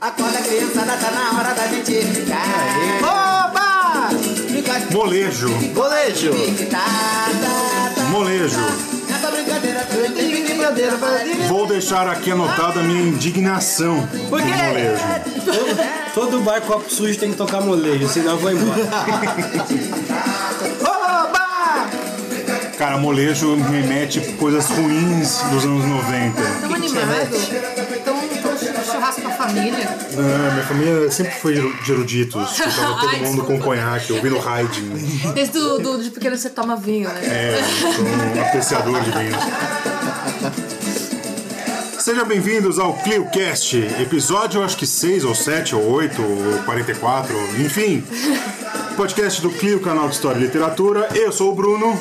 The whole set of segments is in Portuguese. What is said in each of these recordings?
Acorda, criançada, tá na hora da gente brincar. Oba! Molejo. Molejo. Molejo. Pra Vou deixar aqui anotada a minha indignação Por quê? molejo. Todo bar copo sujo tem que tocar molejo, senão eu vou embora. Oba! Cara, molejo me mete coisas ruins dos anos 90. Tão animado. Tão churrasco com a família. Ah, minha família sempre foi de eruditos. Ficava todo Ai, mundo com conhaque, ouvindo Haydn. Desde do, do, de pequeno você toma vinho, né? É, sou um apreciador de vinhos. Sejam bem-vindos ao ClioCast, episódio acho que 6 ou 7 ou 8 ou 44, enfim. Podcast do Clio, canal de História e Literatura. Eu sou o Bruno.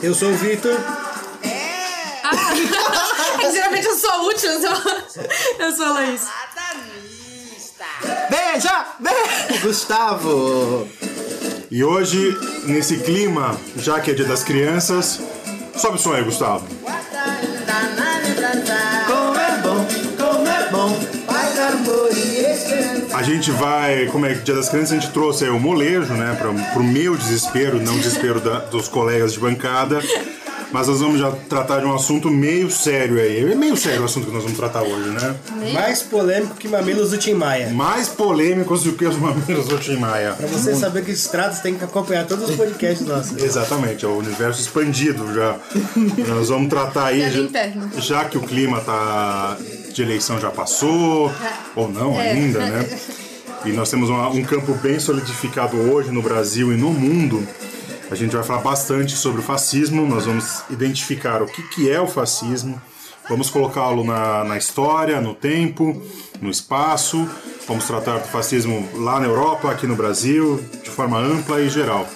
Eu sou o Vitor. Sou a última, eu sou, eu sou a Laís. Beija! Beija! Gustavo! E hoje, nesse clima, já que é dia das crianças, sobe o som aí, Gustavo. Como é bom, como é bom. Dar amor e esperança. A gente vai, como é que dia das crianças, a gente trouxe aí o molejo, né, pra, pro meu desespero, não desespero da- dos colegas de bancada. Mas nós vamos já tratar de um assunto meio sério aí. É meio sério o assunto que nós vamos tratar hoje, né? Mais polêmico que Mamilos do Tim Maia. Mais polêmicos do que os mamilos do Tim Maia. Pra você saber que se trata, você tem que acompanhar todos os podcasts nossos. Exatamente, é o universo expandido já. Nós vamos tratar aí, já, já que o clima tá de eleição já passou, ou não É. ainda, né? E nós temos uma- um campo bem solidificado hoje no Brasil e no mundo. A gente vai falar bastante sobre o fascismo, nós vamos identificar o que, que é o fascismo, vamos colocá-lo na, na história, no tempo, no espaço, vamos tratar do fascismo lá na Europa, aqui no Brasil, de forma ampla e geral.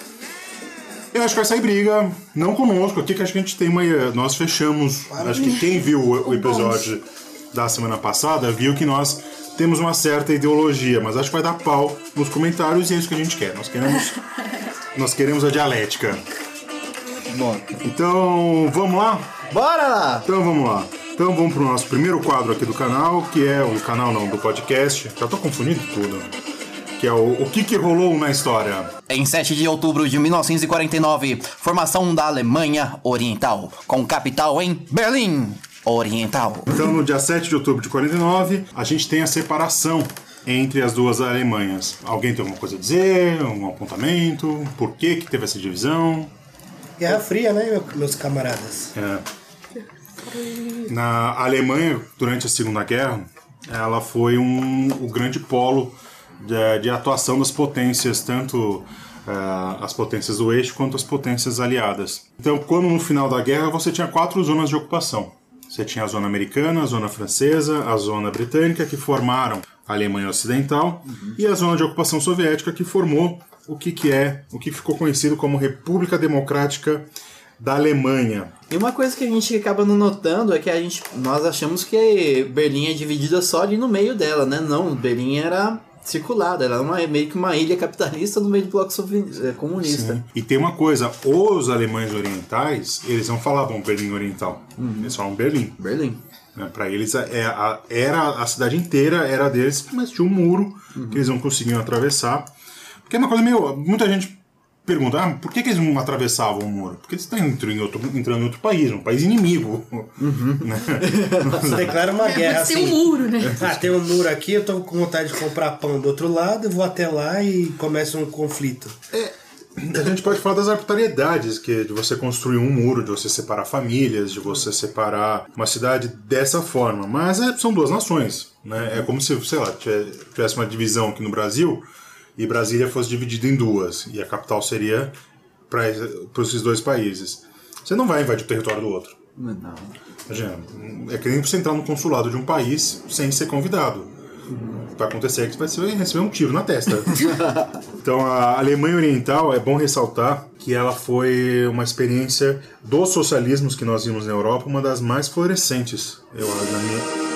Eu acho que vai sair briga, não conosco aqui, que acho que a gente tem uma. Nós fechamos. Acho que quem viu o, o episódio da semana passada viu que nós temos uma certa ideologia, mas acho que vai dar pau nos comentários e é isso que a gente quer. Nós queremos. nós queremos a dialética. Bom. Então, vamos lá? Bora lá! Então vamos lá. Então vamos pro nosso primeiro quadro aqui do canal, que é o canal não, do podcast. Já tô confundindo tudo. Que é o, o que que rolou na história. Em 7 de outubro de 1949, formação da Alemanha Oriental, com capital em Berlim Oriental. Então, no dia 7 de outubro de 49, a gente tem a separação entre as duas Alemanhas. Alguém tem alguma coisa a dizer? Um apontamento? Por que, que teve essa divisão? Guerra Fria, né, meu- meus camaradas? É. Na Alemanha, durante a Segunda Guerra, ela foi um, o grande polo de, de atuação das potências, tanto eh, as potências do eixo quanto as potências aliadas. Então, quando no final da guerra você tinha quatro zonas de ocupação. Você tinha a zona americana, a zona francesa, a zona britânica, que formaram a Alemanha Ocidental, e a zona de ocupação soviética, que formou o que, que é, o que ficou conhecido como República Democrática da Alemanha. E uma coisa que a gente acaba não notando é que a gente, nós achamos que Berlim é dividida só ali no meio dela, né? Não, Berlim era circulada, era uma, meio que uma ilha capitalista no meio do bloco eh, comunista. E tem uma coisa, os alemães orientais, eles não falavam Berlim Oriental, eles falavam Berlim. Berlim. Né? Para eles é, a- era a cidade inteira era deles, mas tinha um muro que eles não conseguiam atravessar. Porque é uma coisa meio. Muita gente pergunta, ah, por que, que eles não atravessavam o muro? Porque eles estão entrando em outro, entrando em outro país, um país inimigo. Né? Você declara uma guerra Pode ser um assim. muro, né? Ah, tem um muro aqui, eu tô com vontade de comprar pão do outro lado, eu vou até lá e começa um conflito. A gente pode falar das arbitrariedades, que é de você construir um muro, de você separar famílias, de você separar uma cidade dessa forma. Mas é- são duas nações, né? É como se, sei lá, tive- tivesse uma divisão aqui no Brasil e Brasília fosse dividida em duas e a capital seria para esses dois países. Você não vai invadir o território do outro. Não. Imagina, é que nem você entrar no consulado de um país sem ser convidado. O que vai acontecer é que você vai receber um tiro na testa. então, a Alemanha Oriental, é bom ressaltar que ela foi uma experiência dos socialismos que nós vimos na Europa, uma das mais florescentes, eu acho, na minha,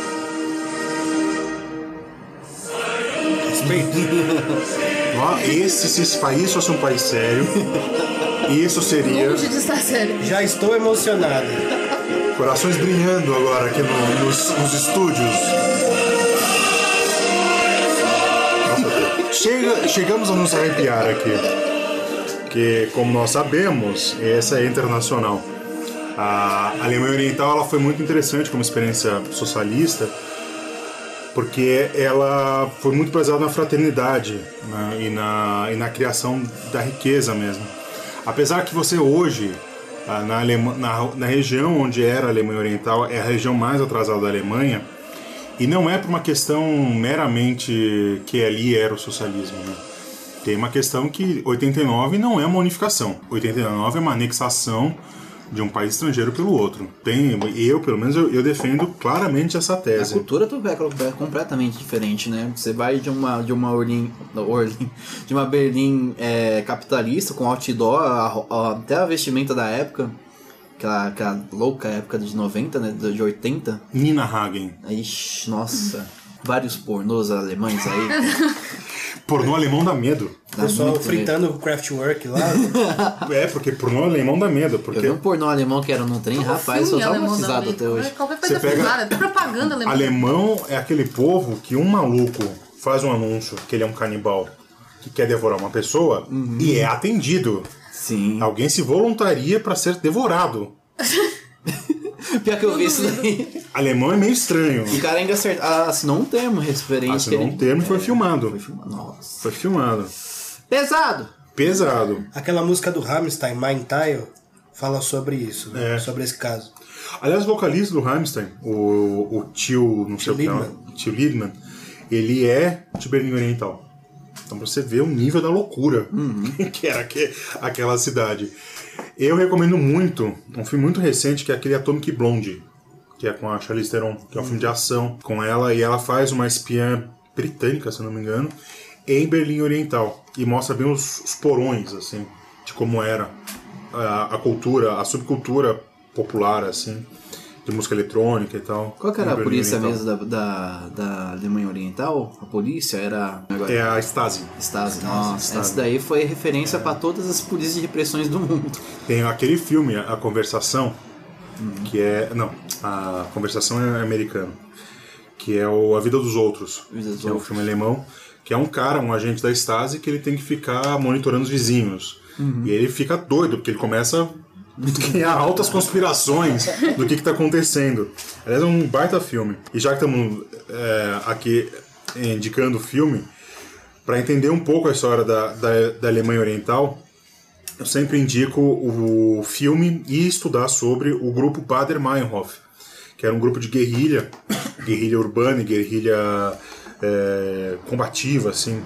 Respeito. Ó, esse, se esse país fosse um país sério, isso seria Longe de estar sério. Já estou emocionado. corações brilhando agora aqui no- nos, nos estúdios. chegamos a nos arrepiar aqui. Que, como nós sabemos, essa é internacional. A Alemanha Oriental ela foi muito interessante como experiência socialista, porque ela foi muito baseada na fraternidade né, e, na, e na criação da riqueza mesmo. Apesar que você hoje, ah, na, Alema, na, na região onde era a Alemanha Oriental, é a região mais atrasada da Alemanha, e não é por uma questão meramente que ali era o socialismo. Né? Tem uma questão que 89 não é uma unificação. 89 é uma anexação de um país estrangeiro pelo outro. Tem, eu, pelo menos, eu, eu defendo claramente essa A tese. cultura do é completamente diferente, né? Você vai de uma de uma Orlin, Orlin de uma Berlim é, capitalista com outdoor a- a- até a vestimenta da época, aquela, aquela louca época de 90, né? De 80. Nina Hagen. Ixi, nossa, vários pornôs alemães aí. Pornô alemão dá medo. Dá Pessoal muito medo. fritando o Craftwork lá. É, porque pornô alemão dá medo. Eu Porque vi um pornô alemão que era no trem, rapaz, eu traumatizado também. até hoje. Qualquer coisa Você pega- filmada, até propaganda alemã. alemão é aquele povo que um maluco faz um anúncio que ele é um canibal que quer devorar uma pessoa e é atendido. Sim. Alguém se voluntaria para ser devorado. Pior que eu vi isso daí. Alemão é meio estranho. O cara ainda acert... ah, assinou um termo referente. Assinou um termo e foi filmado. Foi filmado. Nossa. Foi filmado. Pesado! Pesado. Aquela música do Rammstein, Mein Teil, fala sobre isso, né? É. sobre esse caso. Aliás, o vocalista do Rammstein, o, o tio, não sei o que, Tio é, tio Lidman, ele é de Berlim Oriental. Então pra você ver o nível da loucura que era aque- aquela cidade. Eu recomendo muito um filme muito recente que é aquele Atomic Blonde, que é com a Charlize Theron, que é um filme de ação com ela e ela faz uma espiã britânica, se eu não me engano, em Berlim Oriental e mostra bem os, os porões assim de como era a, a cultura, a subcultura popular assim de música eletrônica e tal. Qual que era a Berlim polícia Oriental. mesmo da, da, da Alemanha Oriental? A polícia era. Agora, É a Stasi. Stasi. Nossa, Stasi. essa daí foi referência pra todas as polícias de repressões do mundo. Tem aquele filme, A Conversação, que é. Não, a Conversação é americano. Que é o A Vida dos Outros. Vida dos que é um Outros. filme alemão. Que é um cara, um agente da Stasi, que ele tem que ficar monitorando os vizinhos. E ele fica doido, porque ele começa a criar altas conspirações do que, está acontecendo. Aliás, é um baita filme. E já que estamos é, aqui indicando o filme, para entender um pouco a história da, da, da Alemanha Oriental, eu sempre indico o filme e estudar sobre o grupo Bader Meinhof, que era um grupo de guerrilha, guerrilha urbana e guerrilha é, combativa, assim,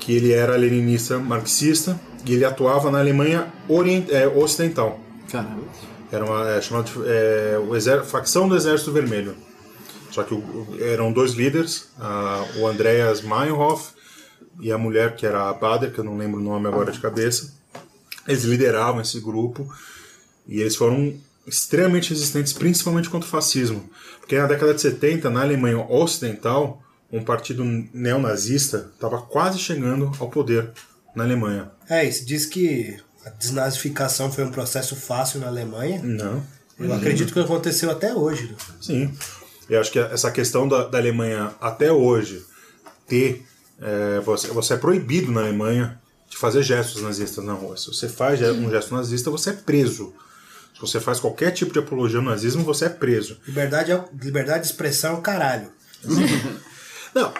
que ele era leninista marxista e ele atuava na Alemanha orient, é, ocidental. Caramba. Era uma é, chamada é, facção do Exército Vermelho. Só que o- eram dois líderes, a- o Andreas Meinhof e a mulher que era a Bader, que eu não lembro o nome agora de cabeça. Eles lideravam esse grupo e eles foram extremamente resistentes, principalmente contra o fascismo. Porque na década de 70, na Alemanha Ocidental, um partido neonazista estava quase chegando ao poder na Alemanha. É, se diz que a desnazificação foi um processo fácil na Alemanha. Não. Eu acredito que aconteceu até hoje. né? Sim. Eu acho que essa questão da, da Alemanha até hoje ter. é, você, você é proibido na Alemanha de fazer gestos nazistas na rua. Se você faz um gesto nazista, você é preso. Se você faz qualquer tipo de apologia ao nazismo, você é preso. Liberdade, é- liberdade de expressão é o caralho. Não,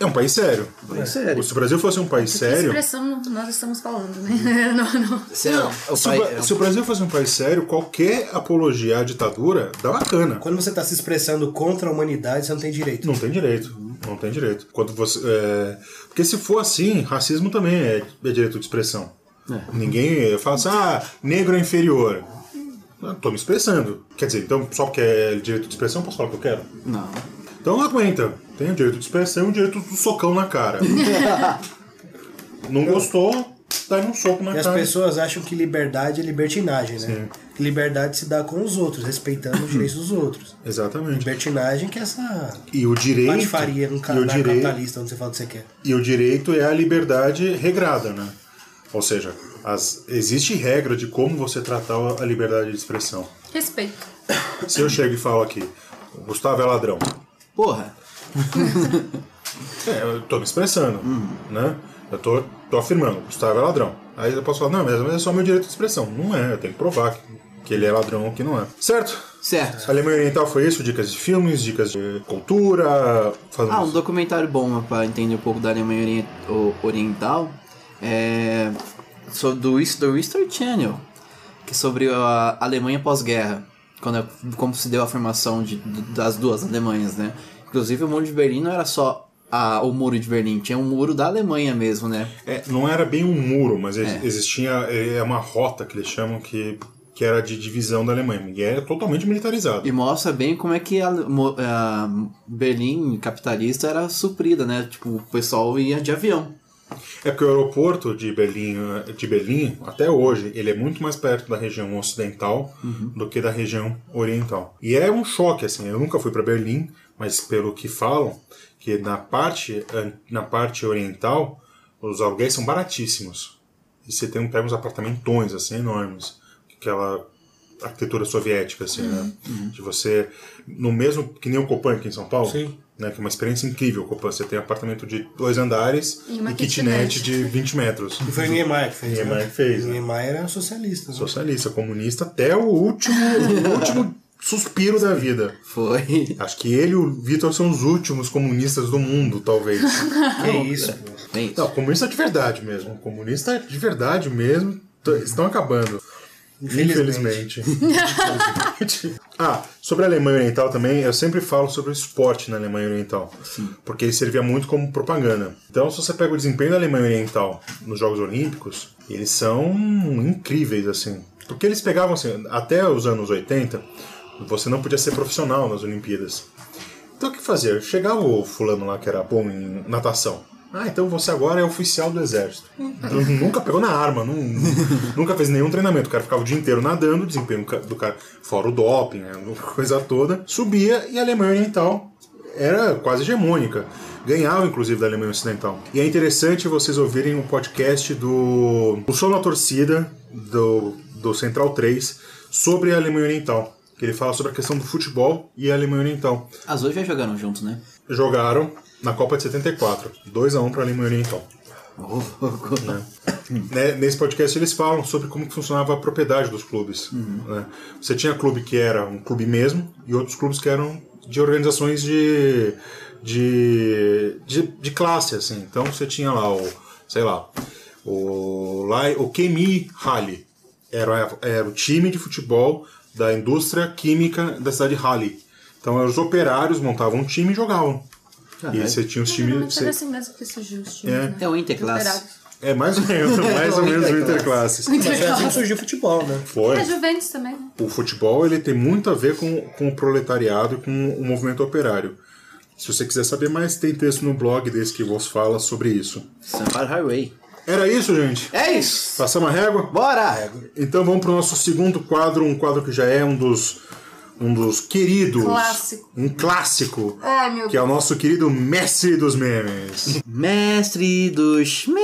é um país sério. País sério. Se o Brasil fosse um país Que sério. expressão nós estamos falando, né? não, não. É o Se o, é um- se o Brasil fosse um país sério, qualquer apologia à ditadura dá bacana. Quando você está se expressando contra a humanidade, você não tem direito. Não tem direito. Não tem direito. Quando você, é, Porque se for assim, racismo também é, é direito de expressão. Ninguém fala assim, ah, negro é inferior. Tô me expressando. Quer dizer, então só porque é direito de expressão, posso falar o que eu quero? Não. Então aguenta. Tem o direito de expressão e o direito do socão na cara. Não gostou, dá um soco na E as cara. pessoas acham que liberdade é libertinagem, né? Sim. Que liberdade se dá com os outros, respeitando os direitos dos outros. Exatamente. Libertinagem que é essa E o direito. patifaria no o canal direito capitalista, onde você fala o que você quer. e o direito é a liberdade regrada, né? Ou seja, as, existe regra de como você tratar a liberdade de expressão. Respeito. Se eu chego e falo aqui, o Gustavo é ladrão, Porra. é, eu tô me expressando, né? Eu tô, tô afirmando, o Gustavo é ladrão. Aí eu posso falar, não, mas é só meu direito de expressão. Não é, eu tenho que provar que, que ele é ladrão ou que não é. Certo? Certo. Alemanha Oriental foi isso? Dicas de filmes, dicas de cultura. Fazemos... Ah, um documentário bom pra entender um pouco da Alemanha Oriental é sobre do, do History Channel, que é sobre a Alemanha pós-guerra, quando é- como se deu a formação de, das duas Alemanhas, né? Inclusive o muro de Berlim não era só a- o muro de Berlim, tinha um muro da Alemanha mesmo, né? É, não era bem um muro, mas ex- existia é, uma rota que eles chamam que, que era de divisão da Alemanha. E era totalmente militarizado. E mostra bem como é que a, a Berlim capitalista era suprida, né? Tipo, o pessoal ia de avião. É porque o aeroporto de Berlim, de Berlim, até hoje, ele é muito mais perto da região ocidental do que da região oriental. E é um choque, assim, eu nunca fui para Berlim, mas pelo que falam, que na parte, na parte oriental, os aluguéis são baratíssimos. E você tem, pega uns apartamentões, assim, enormes. Aquela arquitetura soviética, assim, né? De você, no mesmo, que nem o Copan aqui em São Paulo, Sim. Né? Que é uma experiência incrível, Copan. Você tem apartamento de dois andares E e kitnet kitnet. de 20 metros. E foi o Niemeyer que fez. Niemeyer né? fez, né? Niemeyer era socialista. né? Socialista, comunista, até o último, o último suspiro da vida. Foi. Acho que ele e o Vitor são os últimos comunistas do mundo, talvez. Que isso, pô. Bem isso. Não, comunista de verdade mesmo. Comunista de verdade mesmo. Estão acabando. Infelizmente. Infelizmente. ah, sobre a Alemanha Oriental também, eu sempre falo sobre o esporte na Alemanha Oriental. Porque ele servia muito como propaganda. Então, se você pega o desempenho da Alemanha Oriental nos Jogos Olímpicos, eles são incríveis, assim. Porque eles pegavam, assim, até os anos 80, você não podia ser profissional nas Olimpíadas. Então o que fazer? Chegava o fulano lá que era bom em natação. Ah, então você agora é oficial do exército. nunca pegou na arma, nun- nunca fez nenhum treinamento. O cara ficava o dia inteiro nadando, o desempenho do cara, fora o doping, né, coisa toda. Subia e a Alemanha Oriental era quase hegemônica. Ganhava, inclusive, da Alemanha Ocidental. E é interessante vocês ouvirem o podcast do O Som na Torcida, do, do Central 3, sobre a Alemanha Oriental. Que ele fala sobre a questão do futebol e a Alemanha Oriental As duas já jogaram juntos, né? jogaram na Copa de 74, 2 a 1 para a Alemanha Oriental. Né, Nesse podcast eles falam sobre como funcionava a propriedade dos clubes. né? Você tinha clube que era um clube mesmo e outros clubes que eram de organizações de, de, de, de classe, assim. Então você tinha lá o, sei lá, o, lá, o Chemie Halle. Era, era o time de futebol da indústria química da cidade de Halle. Então os operários montavam um time e jogavam. E aí você tinha os times. Geralmente você- era assim mesmo que surgiu os times, É. né? É o Interclasse. É mais ou menos, mais ou menos o Interclasses. Mas foi assim que surgiu o futebol, né? Foi. É Juventus também, né? O futebol ele tem muito a ver com, com o proletariado e com o movimento operário. Se você quiser saber mais, tem texto no blog desse que vos fala sobre isso. Sampar Highway. Era isso, gente? É isso! Passamos a régua? Bora! Então vamos para o nosso segundo quadro, um quadro que já é um dos, um dos queridos. Clássico. Um clássico. Ai, meu Que é o nosso querido mestre dos memes. Mestre dos memes.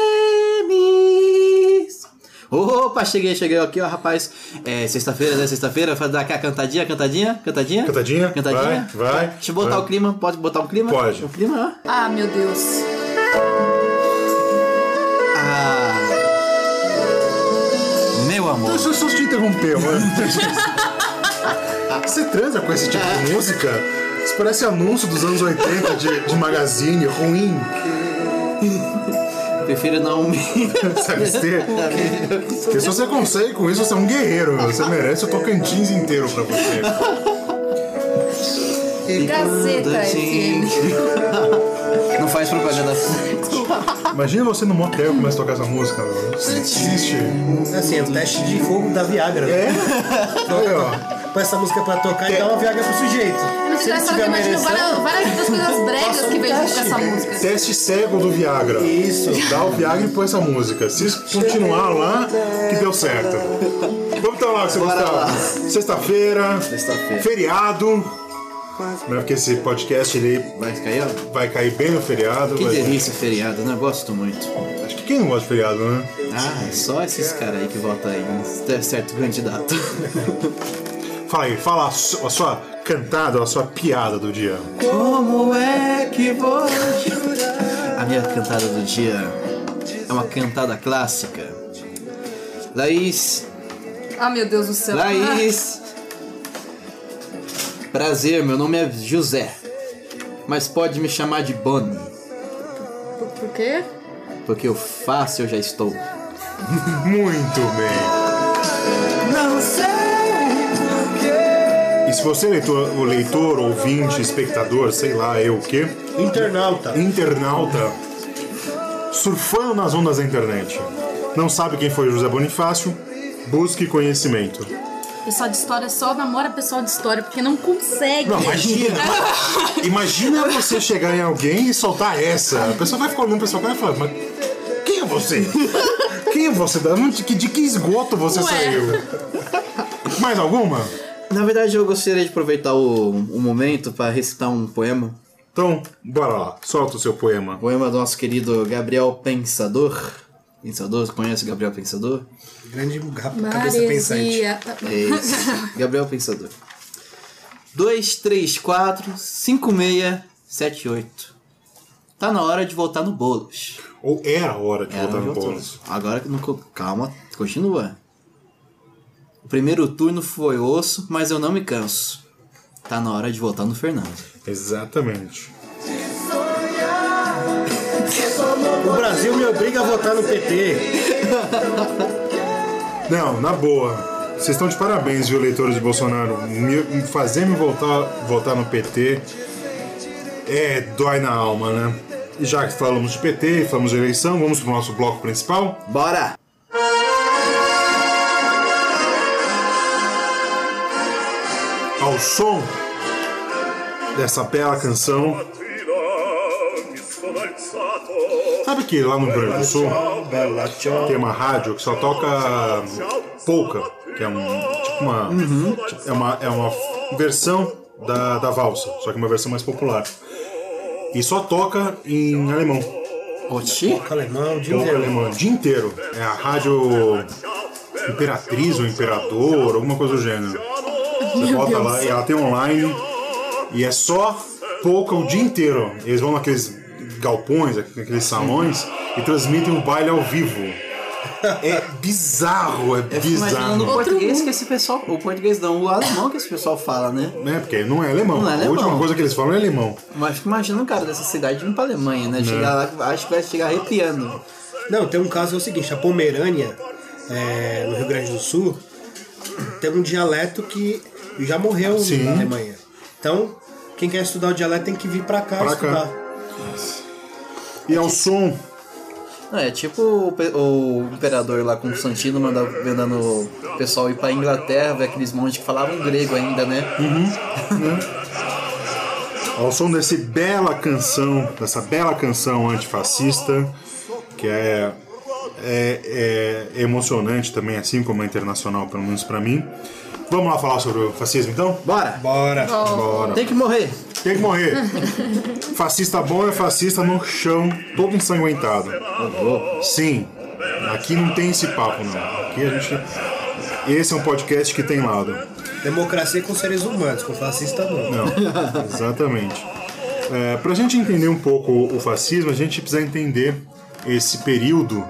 Opa, cheguei, cheguei aqui, ó, rapaz. É sexta-feira, né? Sexta-feira, vai dar aqui a cantadinha, cantadinha, cantadinha. Cantadinha? Cantadinha. Vai, vai, Deixa eu botar vai. o clima, pode botar o clima? Pode. O clima, ó. Ah, meu Deus. Ah. Meu amor. Deixa eu só te interromper, mano. Você transa com esse tipo de música? Isso parece anúncio dos anos 80 de, de magazine ruim. Prefiro não me. Sabe ter? Porque se você consegue com isso, você é um guerreiro. meu. Você merece o Tocantins inteiro pra você. Gazeta FM. Não faz propaganda. Imagina você no motel e começa a tocar essa música. não existe. Assim, é o teste de fogo da Viagra. É? Olha, ó. Põe essa música pra tocar e dá uma Viagra pro sujeito. Mas Se ele engraçado que tiver merecendo... várias, várias das coisas bregas que vem junto com essa música. Teste cego do Viagra. Isso. Dá o Viagra e põe essa música. Se continuar lá, que deu certo. Vamos então lá, lá. Gustavo. Sexta-feira. Sexta-feira. Feriado. Não é porque esse podcast ele Vai cair, ó. vai cair bem no feriado. Que delícia feriado, né? Gosto muito. Acho que quem não gosta de feriado, né? Ah, é só esses caras aí que votam aí, um certo candidato. Fala aí, fala a su- a sua cantada, a sua piada do dia. Como é que vou jurar? A minha cantada do dia é uma cantada clássica. Laís, Ah, meu Deus do céu. Laís. Prazer, meu nome é José. Mas pode me chamar de Bonnie, por, por quê? porque o fácil eu já estou. Muito bem. Não sei E se você, leitor, o leitor, ouvinte, espectador, sei lá, eu o quê, Internauta. internauta, surfando nas ondas da internet, não sabe quem foi José Bonifácio, busque conhecimento. Pessoal de história só namora pessoal de história porque não consegue. Não, imagina. imagina você chegar em alguém e soltar essa. A pessoa vai ficar olhando pra sua cara e falar, mas quem é você? Quem é você? De que esgoto você Ué. saiu? Mais alguma? Na verdade, eu gostaria de aproveitar o, o momento para recitar um poema. Então, bora lá. Solta o seu poema. Poema do nosso querido Gabriel Pensador. Pensador, você conhece Gabriel Pensador? Grande ga- cabeça pensante. Maresia. É isso. Gabriel Pensador. 2, 3, 4, 5, 6, 7, 8. Tá na hora de voltar no bolos. Ou era a hora de Era voltar no onde eu tô. bônus. Agora que não. co- Calma, continua. O primeiro turno foi osso, mas eu não me canso. Tá na hora de voltar no Fernando. Exatamente. O Brasil me obriga a votar no PT. Não, na boa. Vocês estão de parabéns, viu, eleitores de Bolsonaro. Me, me fazer me voltar, votar no PT é dói na alma, né? E já que falamos de PT, falamos de eleição, vamos pro nosso bloco principal. Bora! Ao som dessa bela canção. Sabe que lá no Rio Grande do Sul Bela tchau. tem uma rádio que só toca polka, que é um tipo uma tipo, é uma é uma versão da, da valsa, só que uma versão mais popular. E só toca em alemão. Oxi? Alemão, o dia Toca inteiro. alemão o dia inteiro. É a rádio Imperatriz ou Imperador, alguma coisa do gênero. Você bota lá e ela tem online e é só polka o dia inteiro. Eles vão naqueles galpões, naqueles salões e transmitem o baile ao vivo. É bizarro, é Eu fico imaginando o bizarro. português que esse pessoal. O português não, o alemão que esse pessoal fala, né? Né? Porque não é alemão. Não é A alemão. última coisa que eles falam é alemão. Mas fico imaginando um cara dessa cidade indo pra Alemanha, né? Chegar lá, acho que vai chegar arrepiando. Não, tem um caso que é o seguinte, a Pomerânia, é, no Rio Grande do Sul, tem um dialeto que já morreu Sim. na Alemanha. Então, quem quer estudar o dialeto tem que vir pra cá Pra cá. estudar. E ao som Não, é tipo o, o imperador lá com o Santino mandando, o pessoal ir pra Inglaterra, ver aqueles monges que falavam grego ainda, né? Ao som desse bela canção, dessa bela canção antifascista, que é, é, é emocionante também, assim como é internacional, pelo menos pra mim. Vamos lá falar sobre o fascismo então? Bora! Bora. Bora. Tem que morrer! Tem que morrer. fascista bom é fascista no chão, todo ensanguentado. Sim, aqui não tem esse papo não. Aqui a gente. Esse é um podcast que tem lado. Democracia com seres humanos, com fascista não. Não, exatamente. É, Para a gente entender um pouco o fascismo, a gente precisa entender esse período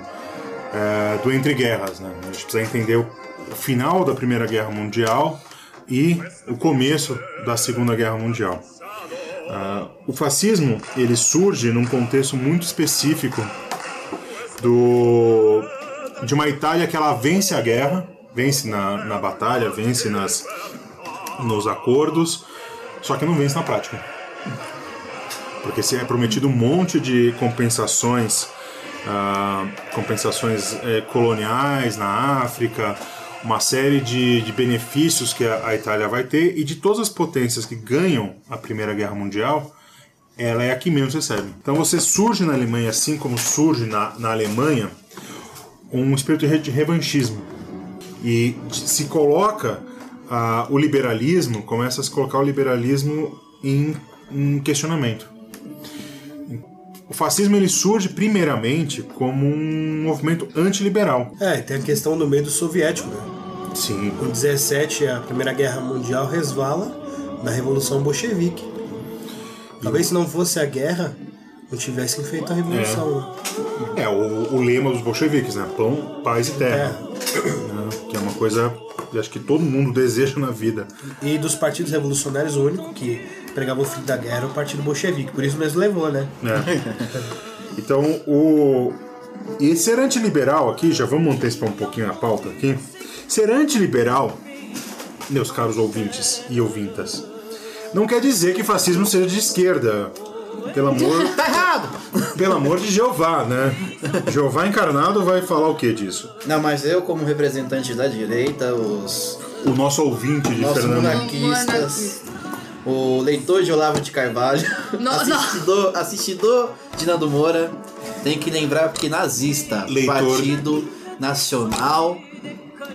é, do entre guerras. Né? A gente precisa entender o final da Primeira Guerra Mundial e o começo da Segunda Guerra Mundial. Ah, o fascismo ele surge num contexto muito específico do de uma Itália que ela vence a guerra, vence na, na batalha, vence nas, nos acordos, só que não vence na prática. Porque se é prometido um monte de compensações, ah, compensações eh, coloniais na África, uma série de, de benefícios que a, a Itália vai ter e de todas as potências que ganham a Primeira Guerra Mundial, ela é a que menos recebe. Então você surge na Alemanha, assim como surge na, na Alemanha, um espírito de re- de revanchismo. E se coloca ah, o liberalismo, começa a se colocar o liberalismo em, em questionamento. O fascismo ele surge primeiramente como um movimento antiliberal. É, e tem a questão do medo soviético, né? Sim. Em 17, a Primeira Guerra Mundial resvala na Revolução Bolchevique. Talvez se não fosse a guerra, não tivessem feito a revolução. né? É, o, o lema dos bolcheviques, né? Pão, paz e terra. Né? Que é uma coisa que acho que todo mundo deseja na vida. E dos partidos revolucionários, o único que pregava o fim da guerra era o partido bolchevique. Por isso mesmo levou, né? né? Então, o. E ser antiliberal aqui, já vamos antecipar um pouquinho a pauta aqui. Ser antiliberal, meus caros ouvintes e ouvintas, não quer dizer que fascismo seja de esquerda. Pelo amor, Tá errado! pelo amor de Jeová, né? Jeová encarnado vai falar o que disso? Não, mas eu, como representante da direita, os O nosso ouvinte de Fernando. monarquistas, Monarquista. O leitor de Olavo de Carvalho, Não, assistidor, assistidor de Nando Moura, tem que lembrar que nazista, Leitor. Partido Nacional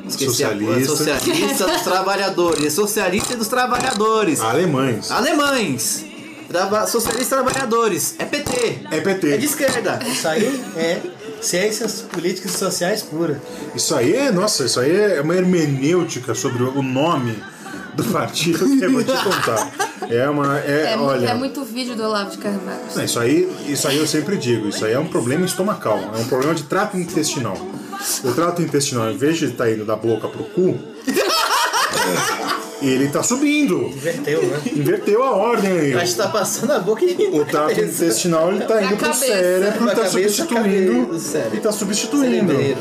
Esqueci a- Socialista. socialista dos trabalhadores. É socialista dos trabalhadores. Alemães. Alemães. Traba socialistas trabalhadores. É PT. É PT. É de esquerda. Isso aí é ciências políticas e sociais puras. Isso aí é, nossa, isso aí é uma hermenêutica sobre o nome do partido que eu vou te contar. É uma. É, É, olha. é muito vídeo do Olavo de Carvalho. Não, isso aí, isso aí eu sempre digo, isso aí é um problema estomacal, é um problema de trato intestinal. O trato intestinal, em vez de estar indo da boca pro cu, ele tá subindo. Inverteu, né? Inverteu a ordem aí. Gente tá passando a boca e O trato intestinal ele tá indo pro cabeça. cérebro e Pra tá cabeça, substituindo. cabeça. E tá substituindo. Cerebreiro.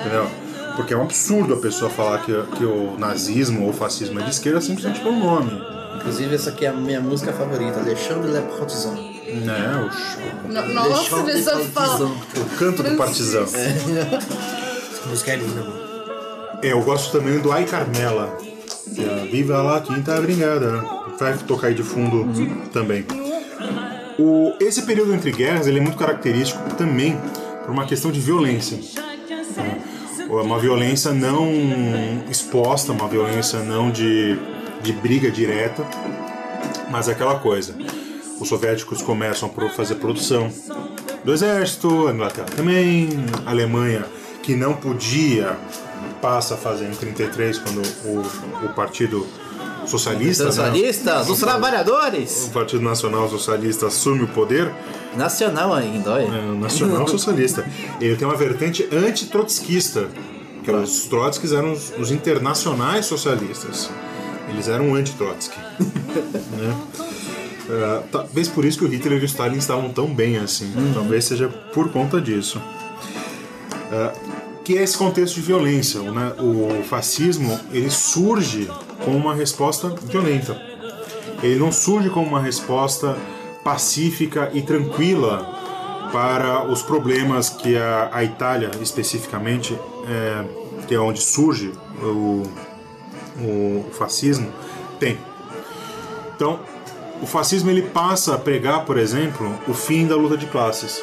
Entendeu? Porque é um absurdo a pessoa falar que, que o nazismo ou o fascismo é de esquerda simplesmente pelo nome. Inclusive, essa aqui é a minha música favorita, Alexandre Le Partisan. Né? O, No- Nossa, a pessoa fala. o canto do partizão. Essa música é linda, mano. É, eu gosto também do Ai Carmela. que é Viva lá, quinta brigada. Vai tocar aí de fundo também. O, esse período entre guerras ele é muito característico também por uma questão de violência. Uma violência não exposta, uma violência não de, de briga direta, mas é aquela coisa. Os soviéticos começam a fazer produção do exército, a Inglaterra também, a Alemanha, que não podia, passa a fazer em 33, quando o, o Partido Socialista, né? Socialista dos trabalhadores. o Partido Nacional Socialista assume o poder, Nacional ainda, olha. é, Nacional Socialista, ele tem uma vertente anti-trotskista, que os Trotskis eram os, os internacionais socialistas. Eles eram anti-Trotsky. né? É, talvez por isso que o Hitler e o Stalin estavam tão bem assim. Talvez seja por conta disso. É, que é esse contexto de violência. O, né, o fascismo ele surge como uma resposta violenta. Ele não surge como uma resposta pacífica e tranquila para os problemas que a, a Itália, especificamente, é, que é onde surge o, o fascismo, tem. Então, o fascismo ele passa a pregar, por exemplo, o fim da luta de classes.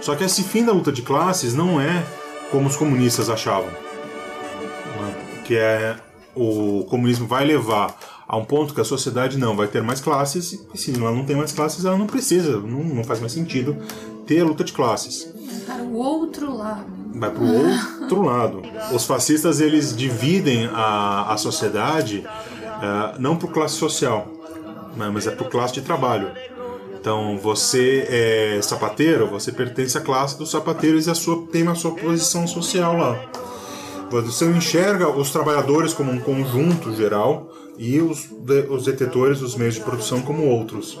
Só que esse fim da luta de classes não é como os comunistas achavam. né? Que é o comunismo vai levar a um ponto que a sociedade não vai ter mais classes, e se ela não tem mais classes, ela não precisa, não, não faz mais sentido ter a luta de classes Para o outro lado. vai para o outro lado. Os fascistas eles dividem a, a sociedade eh, não por classe social, né, mas é por classe de trabalho. Então você é sapateiro, você pertence à classe dos sapateiros e a sua, tem a sua posição social lá. Você enxerga os trabalhadores como um conjunto geral e os, de- os detetores dos meios de produção como outros.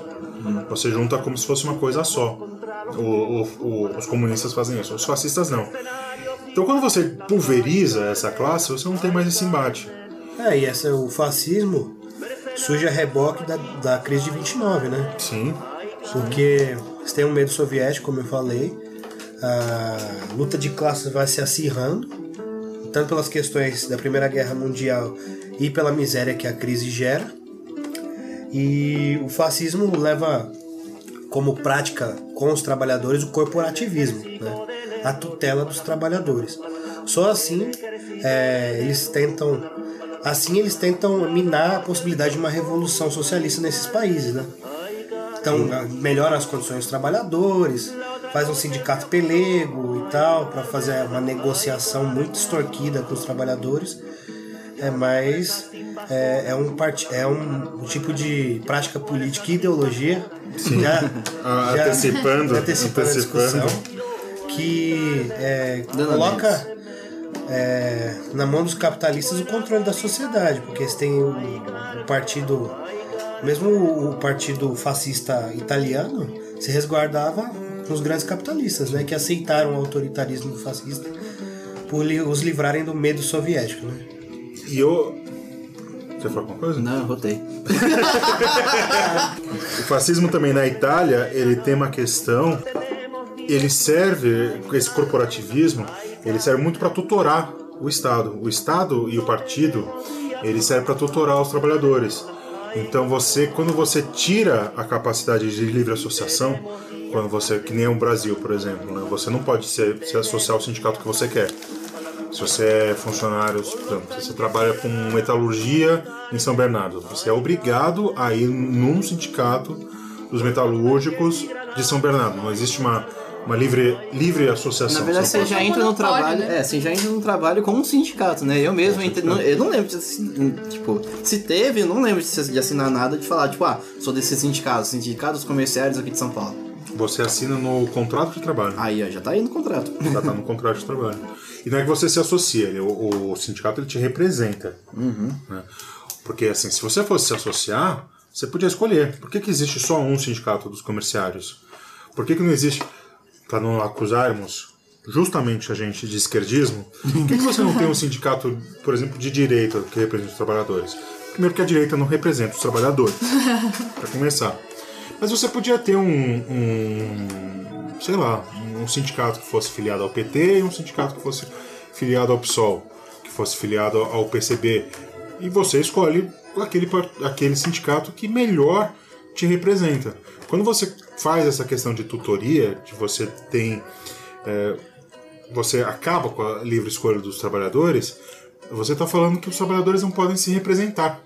Você junta como se fosse uma coisa só. O- o- os comunistas fazem isso, os fascistas não. Então, quando você pulveriza essa classe, você não tem mais esse embate. É, e essa, o fascismo surge a reboque da, da crise de 29, né? Sim. Porque você tem um medo soviético, como eu falei, a luta de classes vai se acirrando, tanto pelas questões da Primeira Guerra Mundial e pela miséria que a crise gera. E o fascismo leva como prática com os trabalhadores o corporativismo, né? a tutela dos trabalhadores. Só assim é, eles tentam, assim eles tentam minar a possibilidade de uma revolução socialista nesses países, né? Então melhora as condições dos trabalhadores, faz um sindicato pelego e tal para fazer uma negociação muito extorquida com os trabalhadores. É, mas é, é um, part... é um, um tipo de prática política e ideologia. Já, Ah, antecipando, antecipando, a discussão. Que é, coloca é, na mão dos capitalistas o controle da sociedade, porque eles têm o, o partido, mesmo o partido fascista italiano, se resguardava com os grandes capitalistas, né, que aceitaram o autoritarismo fascista por li- os livrarem do medo soviético. Né? E eu. Você falou alguma coisa? Não, eu rotei. O fascismo também na Itália, ele tem uma questão, ele serve, esse corporativismo, ele serve muito para tutorar o Estado. O Estado e o partido, ele serve para tutorar os trabalhadores. Então você, quando você tira a capacidade de livre associação, quando você, que nem o Brasil, por exemplo, né, você não pode se, se associar ao sindicato que você quer. Se você é funcionário, por exemplo, se você trabalha com metalurgia em São Bernardo, você é obrigado a ir num sindicato dos metalúrgicos de São Bernardo. Não existe uma, uma livre, livre associação. Na verdade, Você já entra no pode, trabalho. né? É, você já entra no trabalho como um sindicato, né? Eu mesmo entrei. não- Eu não lembro de, tipo, se teve, eu não lembro de de assinar nada de falar, tipo, ah, sou desse sindicato, sindicato dos comerciários aqui de São Paulo. Você assina no contrato de trabalho. Aí, ó, já tá aí no contrato. Já tá no contrato de trabalho. E não é que você se associa, ele- o, o sindicato ele te representa. né? Porque assim, se você fosse se associar, você podia escolher. Por que, que existe só um sindicato dos comerciários? Por que, que não existe, para não acusarmos justamente a gente de esquerdismo, por que, que você não tem um sindicato, por exemplo, de direita que representa os trabalhadores? Primeiro que a direita não representa os trabalhadores, para começar. Mas você podia ter um, um, sei lá, um sindicato que fosse filiado ao PT e um sindicato que fosse filiado ao PSOL, que fosse filiado ao PCB. E você escolhe aquele, aquele sindicato que melhor te representa. Quando você faz essa questão de tutoria, de você tem. é, você acaba com a livre escolha dos trabalhadores, você está falando que os trabalhadores não podem se representar.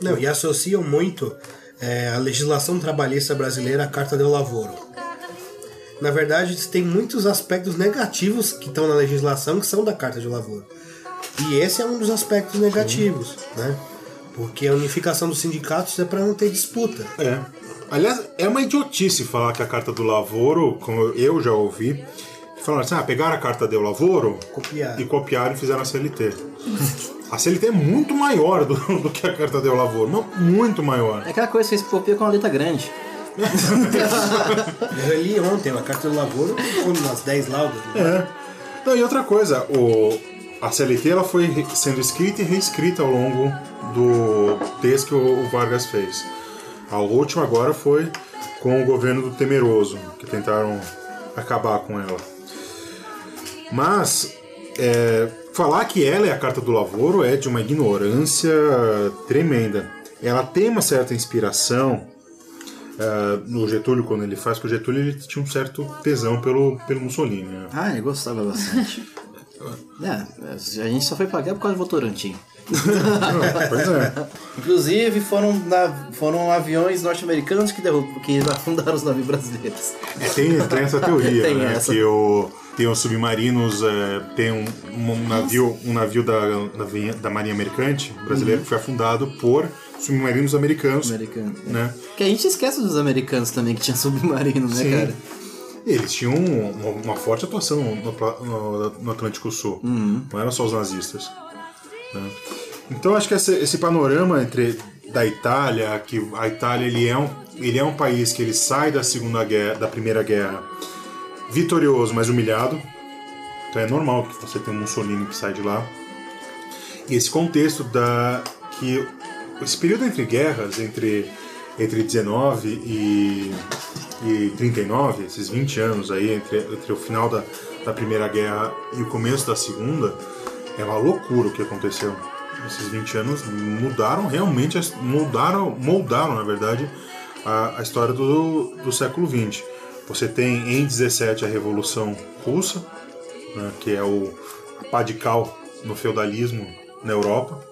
Não, e associam muito é, a legislação trabalhista brasileira à Carta del Lavoro. Na verdade, tem muitos aspectos negativos que estão na legislação que são da Carta de Lavoro. E esse é um dos aspectos negativos, né? Porque a unificação dos sindicatos é para não ter disputa. É. Aliás, é uma idiotice falar que a carta do Lavoro, como eu já ouvi, falaram assim: ah, pegaram a carta do Lavoro Copiaram. e copiaram e fizeram a CLT. A CLT é muito maior do, do que a carta do Lavoro, muito maior. É aquela coisa que você copia com uma letra grande. Eu li ontem, a Carta do Lavoro umas 10 laudas. né? É. Não, e outra coisa, o, a CLT ela foi sendo escrita e reescrita ao longo do texto que o, o Vargas fez. A última agora foi com o governo do Temeroso, que tentaram acabar com ela. Mas é, falar que ela é a carta do Lavoro é de uma ignorância tremenda. Ela tem uma certa inspiração é, no Getúlio quando ele faz, porque o Getúlio ele tinha um certo tesão pelo, pelo Mussolini. né? Ah, eu gostava bastante. é, a gente só foi guerra por causa do Votorantim. pois é. Inclusive, foram, na- foram aviões norte-americanos que, derrub- que afundaram os navios brasileiros. É, tem, tem essa teoria, Tem né? essa. Que o, tem os submarinos, é, tem um, um navio, um navio da, da, da Marinha Mercante brasileira que foi afundado por submarinos americanos. Americano. Né? Que a gente esquece dos americanos também, que tinha submarino, né, Sim. cara? Eles tinham uma, uma forte atuação no, no- no Atlântico Sul. Não eram só os nazistas. né? Então acho que esse, esse panorama entre da Itália, que a Itália ele é um, ele é um país que ele sai da segunda guerra, da primeira guerra vitorioso, mas humilhado. Então é normal que você tenha um Mussolini que sai de lá. E esse contexto da que esse período entre guerras, entre entre 19 e, e 39, esses 20 anos aí entre, entre o final da, da Primeira Guerra e o começo da Segunda, é uma loucura o que aconteceu. Esses 20 anos mudaram realmente, as- moldaram, na verdade, a, a história do, do século XX. Você tem em 17 a Revolução Russa, né, que é o pá de cal no feudalismo na Europa,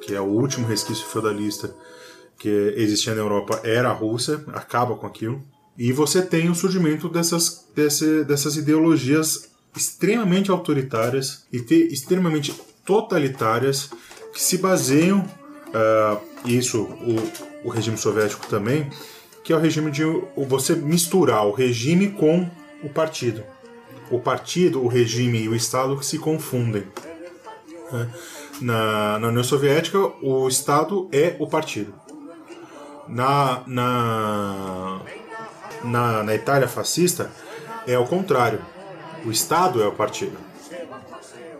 que é o último resquício feudalista que existia na Europa, era a Rússia, acaba com aquilo. E você tem o surgimento dessas, desse, dessas ideologias extremamente autoritárias e te- extremamente totalitárias que se baseiam ah, isso o, o regime soviético também, que é o regime de você misturar o regime com o partido. O partido, o regime e o Estado que se confundem. né? Na, na União Soviética, o Estado é o partido. Na, na, na, na Itália fascista, é o contrário. O Estado é o partido.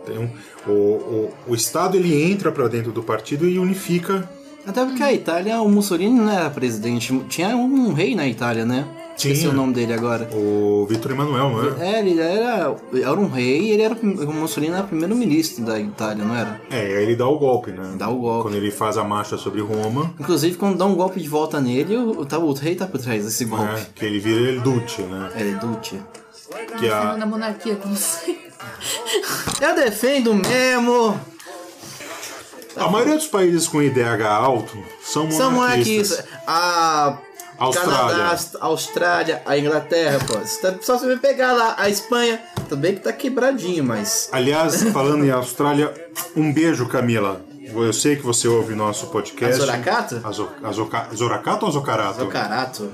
Então, o, o, o Estado ele entra para dentro do partido e unifica. Até porque a Itália, o Mussolini não era presidente. Tinha um rei na Itália, né? Esqueci Tinha. o nome dele agora. O Vitor Emanuel, não é? É, ele era, era um rei e ele era o Mussolini era primeiro-ministro da Itália, não era? É, aí ele dá o golpe, né? Dá o golpe. Quando ele faz a marcha sobre Roma, Inclusive, quando dá um golpe de volta nele, o, tá, o rei tá por trás desse golpe. né? que ele vira ele Duce, né? Ele é Duce. Que a, Defendendo a monarquia, como sei. Eu defendo mesmo! A maioria dos países com IDH alto são monarquistas. São monarquistas. A. Austrália. Canadá, Aust- Austrália, a Inglaterra, pô. Você tá- Só você pegar lá a Espanha, também que tá quebradinho, mas. Aliás, falando em Austrália, um beijo, Camila. Eu sei que você ouve nosso podcast. A Zoracato? Azo, Azoca, Zoracato ou Zocarato? O carato.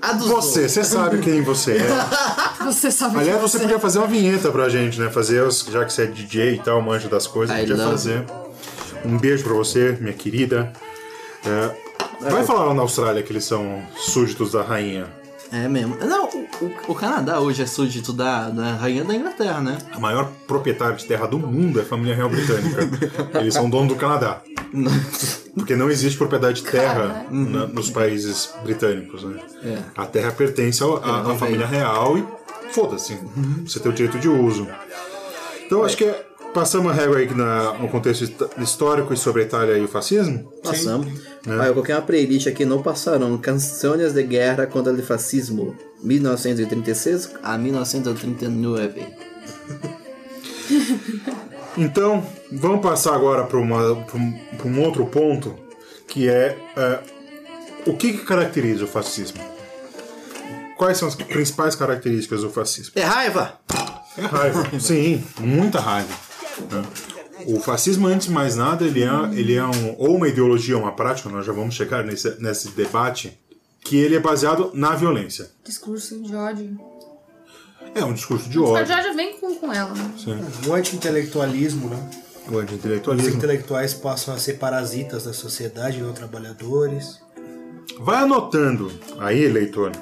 A dos Você, você sabe quem você é. Você sabe Aliás, que você podia fazer uma vinheta pra gente, né? Fazer, os, já que você é DJ e tal, manja das coisas, I podia fazer. Um beijo pra você, minha querida. É, vai falar lá na Austrália que eles são súditos da rainha. É mesmo. Não, o, o- Canadá hoje é súdito da, da rainha da Inglaterra, né? A maior proprietária de terra do mundo é a família real britânica. Eles são dono do Canadá. Porque não existe propriedade de terra na- nos países britânicos, né? É. A terra pertence à à família real e foda-se, você tem o direito de uso. Então acho que é- passamos a régua aí na- no contexto histó- histórico e sobre a Itália e o fascismo. Passamos. Ah, eu coloquei uma playlist aqui, não passaram. Canções de guerra contra o fascismo. 1936 a 1939. Então, vamos passar agora para um, outro ponto, que é, é, o que, que caracteriza o fascismo? Quais são as principais características do fascismo? É raiva! É raiva. Sim, muita raiva. Né? O fascismo, antes de mais nada, ele é, ele é um, ou uma ideologia ou uma prática, nós já vamos chegar nesse, nesse debate, que ele é baseado na violência. discurso de ódio. É um discurso de O ódio, já vem com, com ela, né? O anti-intelectualismo, né? o Os anti-intelectualismo. intelectuais passam a ser parasitas da sociedade, não trabalhadores. Vai anotando aí, leitor,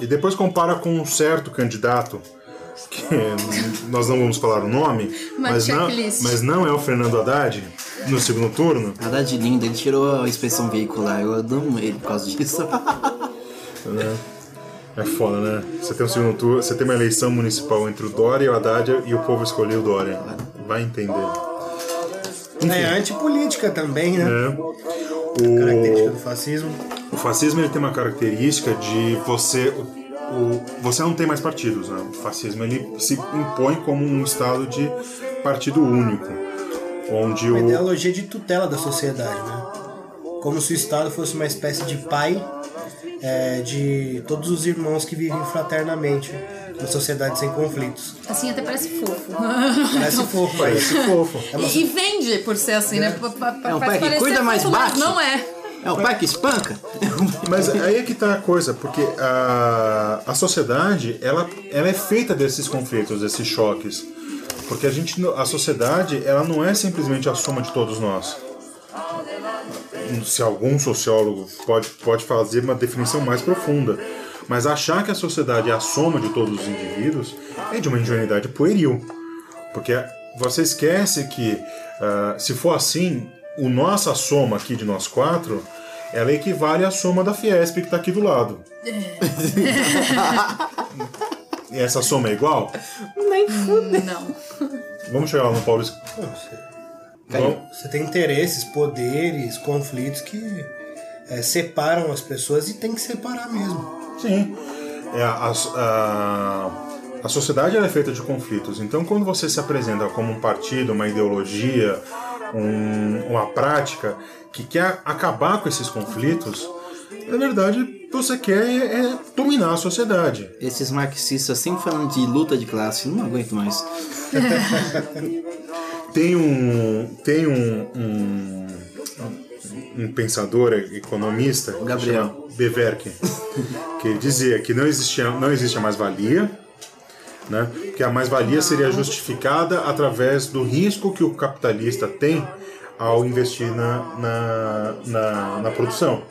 e depois compara com um certo candidato, que nós não vamos falar o nome, Uma mas não, checklist. mas não é o Fernando Haddad, no segundo turno. Haddad lindo, ele tirou a inspeção veicular. Eu amo ele por causa disso. É foda, né? Você tem um segundo turno, você tem uma eleição municipal entre o Dória e o Haddad e o povo escolheu o Dória. Vai entender. É antipolítica também, né? É. Característica O, do fascismo. o fascismo ele tem uma característica de você. O, você não tem mais partidos, né? O fascismo ele se impõe como um estado de partido único. Onde Uma o. ideologia de tutela da sociedade, né? Como se o Estado fosse uma espécie de pai é, de todos os irmãos que vivem fraternamente na sociedade sem conflitos. Assim até parece fofo. Parece fofo, Parece parece. fofo. E, e vende por ser assim, né? É um faz pai que parecer cuida, mas fofo, bate. Não é. É o pai que espanca? Mas aí é que tá a coisa, porque a, a sociedade ela, ela é feita desses conflitos, desses choques. Porque a gente, a sociedade ela não é simplesmente a soma de todos nós. Se algum sociólogo pode, pode fazer uma definição mais profunda. Mas achar que a sociedade é a soma de todos os indivíduos é de uma ingenuidade pueril. Porque você esquece que, ah, se for assim, o nossa soma aqui de nós quatro, ela equivale à soma da Fiesp que está aqui do lado. e essa soma é igual? Não. Vamos chegar lá no Paulo. Vamos, Você tem interesses, poderes, conflitos que é, separam as pessoas e tem que separar mesmo. Sim. É, a, a, a sociedade ela é feita de conflitos. Então, quando você se apresenta como um partido, uma ideologia, um- uma prática que quer acabar com esses conflitos, na verdade, você quer é, é dominar a sociedade. Esses marxistas sempre falando de luta de classe, não aguento mais. Tem um. Tem um. um um pensador economista, Gabriel. Beverke, que dizia que não existia, não existe a mais-valia, né? que a mais-valia seria justificada através do risco que o capitalista tem ao investir na, na, na, na produção.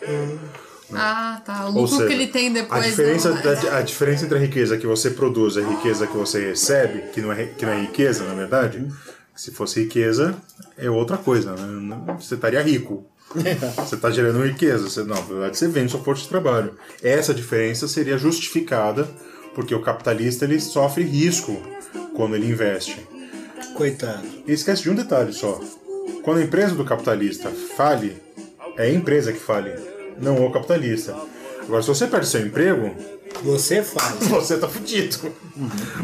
Ah, tá. O Ou lucro seja, que ele tem depois. a diferença, não- da- a diferença entre a riqueza que você produz e a riqueza que você recebe, que não é, que não é riqueza, na verdade, se fosse riqueza, é outra coisa. Né? Você estaria rico. Você está gerando riqueza. Você, não, na verdade, você vende sua força de trabalho. Essa diferença seria justificada porque o capitalista ele sofre risco quando ele investe. Coitado. E esquece de um detalhe só. Quando a empresa do capitalista fale, é a empresa que fale, não o capitalista. Agora, se você perde seu emprego, Você faz. você tá fudido.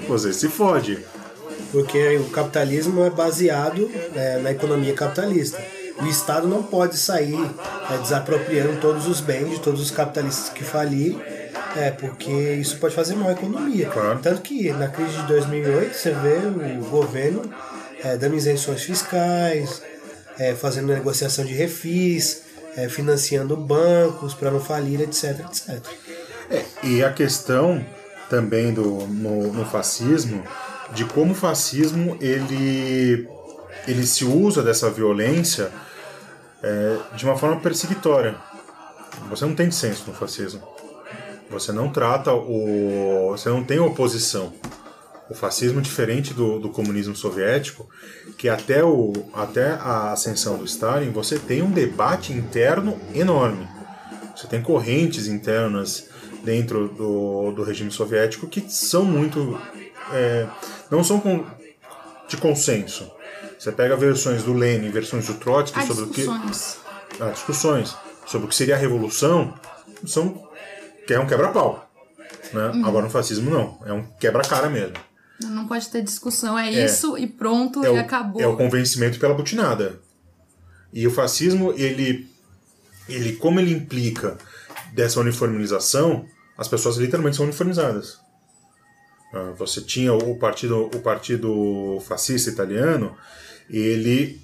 Você se fode. Porque o capitalismo é baseado é, na economia capitalista. O Estado não pode sair é, desapropriando todos os bens de todos os capitalistas que falirem, é, porque isso pode fazer mal à economia. Claro. Tanto que na crise de 2008 você vê o governo é, dando isenções fiscais, é, fazendo negociação de refis, é, financiando bancos para não falir, etc, etc. E a questão também do, no, no fascismo, de como o fascismo ele, ele se usa dessa violência é, de uma forma perseguitória. Você não tem dissenso no fascismo. Você não trata o. Você não tem oposição. O fascismo, diferente do, do comunismo soviético, que até, o, até a ascensão do Stalin, você tem um debate interno enorme. Você tem correntes internas dentro do, do regime soviético que são muito. é, não são com- de consenso. Você pega versões do Lenin, versões do Trotsky Há sobre o que há discussões sobre o que seria a revolução são que é um quebra-pau. Né? Uhum. Agora no fascismo não, é um quebra-cara mesmo. Não pode ter discussão. É, isso e pronto, É e o, acabou. é o convencimento pela butinada. E o fascismo, ele, ele como ele implica dessa uniformização, as pessoas literalmente são uniformizadas. Ah, Você tinha o partido, o partido fascista italiano, ele,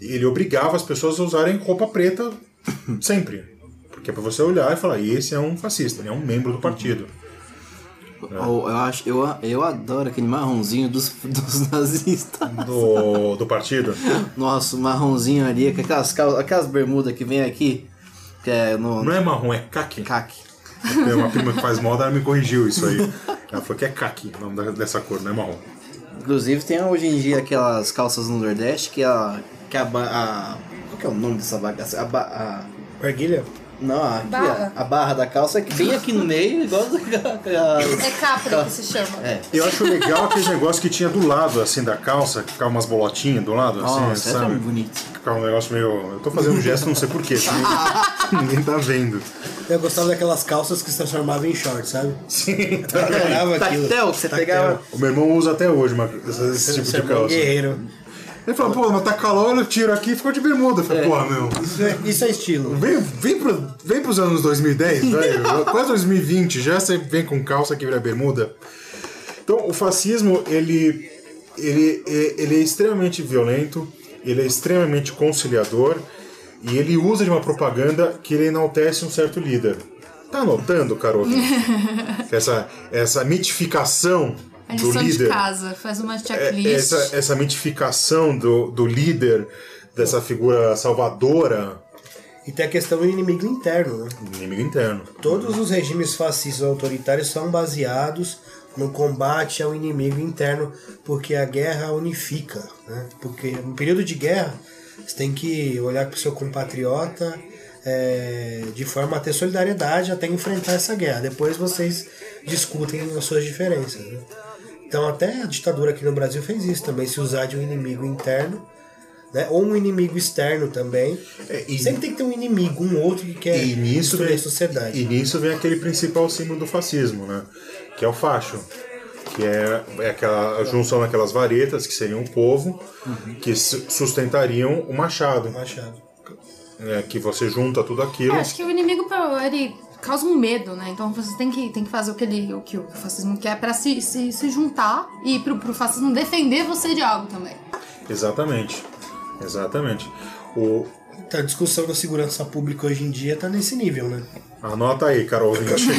ele obrigava as pessoas a usarem roupa preta sempre. Porque é para você olhar e falar, esse é um fascista, ele é um membro do partido. Eu, eu acho, eu, eu adoro aquele marronzinho dos, dos nazistas. Do, do partido. Nossa, o marronzinho ali, com aquelas, cal- aquelas bermudas que vem aqui, que é no Não é marrom, é caque. caque. Tem uma prima que faz moda, ela me corrigiu isso aí. Ela falou que é caqui o nome dessa cor, não é marrom. Inclusive tem hoje em dia aquelas calças no Nordeste que a. Que a, a qual que é o nome dessa bagaça? A, ba- a-? Não, aqui, Barra. ó, a barra da calça é que bem aqui no meio, igual a, É capra que se chama. É. Eu acho legal aquele negócio que tinha do lado, assim, da calça, que ficava umas bolotinhas do lado, assim, Nossa, é tão sabe? bonito. Ficava um negócio meio. Eu tô fazendo um gesto, não sei porquê, ninguém tá vendo. Eu gostava daquelas calças que se transformavam em short, sabe? Sim, Eu adorava aquilo. Tactel, que você Tactel. pegava. O meu irmão usa até hoje uma, esse, esse tipo Você é de um calça. guerreiro. Ele falou, pô, mas tá calor, eu tiro aqui e ficou de bermuda. Eu falei, porra, meu. Isso é, isso é estilo. Vem, vem, pro, vem pros anos 2010, velho. Quase 2020, já você vem com calça que vira bermuda. Então, o fascismo, ele, ele, é- ele é extremamente violento, ele é extremamente conciliador e ele usa de uma propaganda que ele enaltece um certo líder. Tá anotando, caro ouvinte? Que essa, essa mitificação A do lição de líder casa. Faz uma é- checklist. essa, essa mitificação do, do líder, dessa figura salvadora, E tem a questão do inimigo interno, né? inimigo interno. Todos os regimes fascistas autoritários são baseados no combate ao inimigo interno, porque a guerra unifica, né? Porque no período de guerra você tem que olhar para o seu compatriota é, de forma a ter solidariedade até enfrentar essa guerra. Depois vocês discutem as suas diferenças. né? Então até a ditadura aqui no Brasil fez isso também, se usar de um inimigo interno. Né? Ou um inimigo externo também. É, e- Sempre tem que ter um inimigo, um outro que quer E nisso, destruir vem, a sociedade. e nisso vem aquele principal símbolo do fascismo, né? Que é o facho. Que é, é aquela junção daquelas varetas, que seriam o povo, que su- sustentariam o machado. Machado. né? Que você junta tudo aquilo. É, acho que o inimigo ele causa um medo, né? Então você tem que, tem que fazer o que, ele, o, que o fascismo quer pra se, se, se juntar e pro, pro fascismo defender você de algo também. Exatamente. Exatamente. O, Então, a discussão da segurança pública hoje em dia tá nesse nível, né? Anota aí, Carol ouvinte.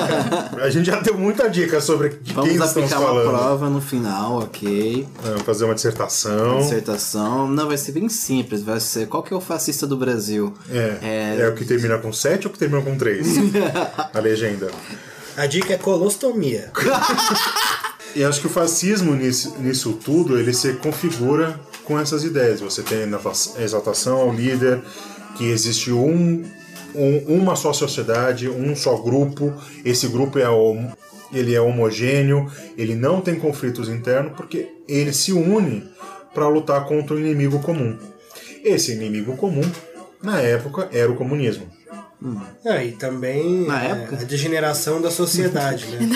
a gente já deu muita dica sobre de quem Vamos estamos aplicar uma falando. prova no final, ok. Vamos fazer uma dissertação. Dissertação. Não, vai ser bem simples. Vai ser qual que é o fascista do Brasil? É, é. o que termina com 7 ou o que termina com 3? a legenda. A dica é colostomia. E acho que o fascismo nisso, nisso tudo, ele se configura com essas ideias. Você tem na exaltação ao líder, que existe um, um- uma só sociedade, um só grupo, esse grupo é, hom- ele é homogêneo, ele não tem conflitos internos, porque ele se une para lutar contra o inimigo comum. Esse inimigo comum, na época, era o comunismo. Ah, e também Na é, época? a degeneração da sociedade, né?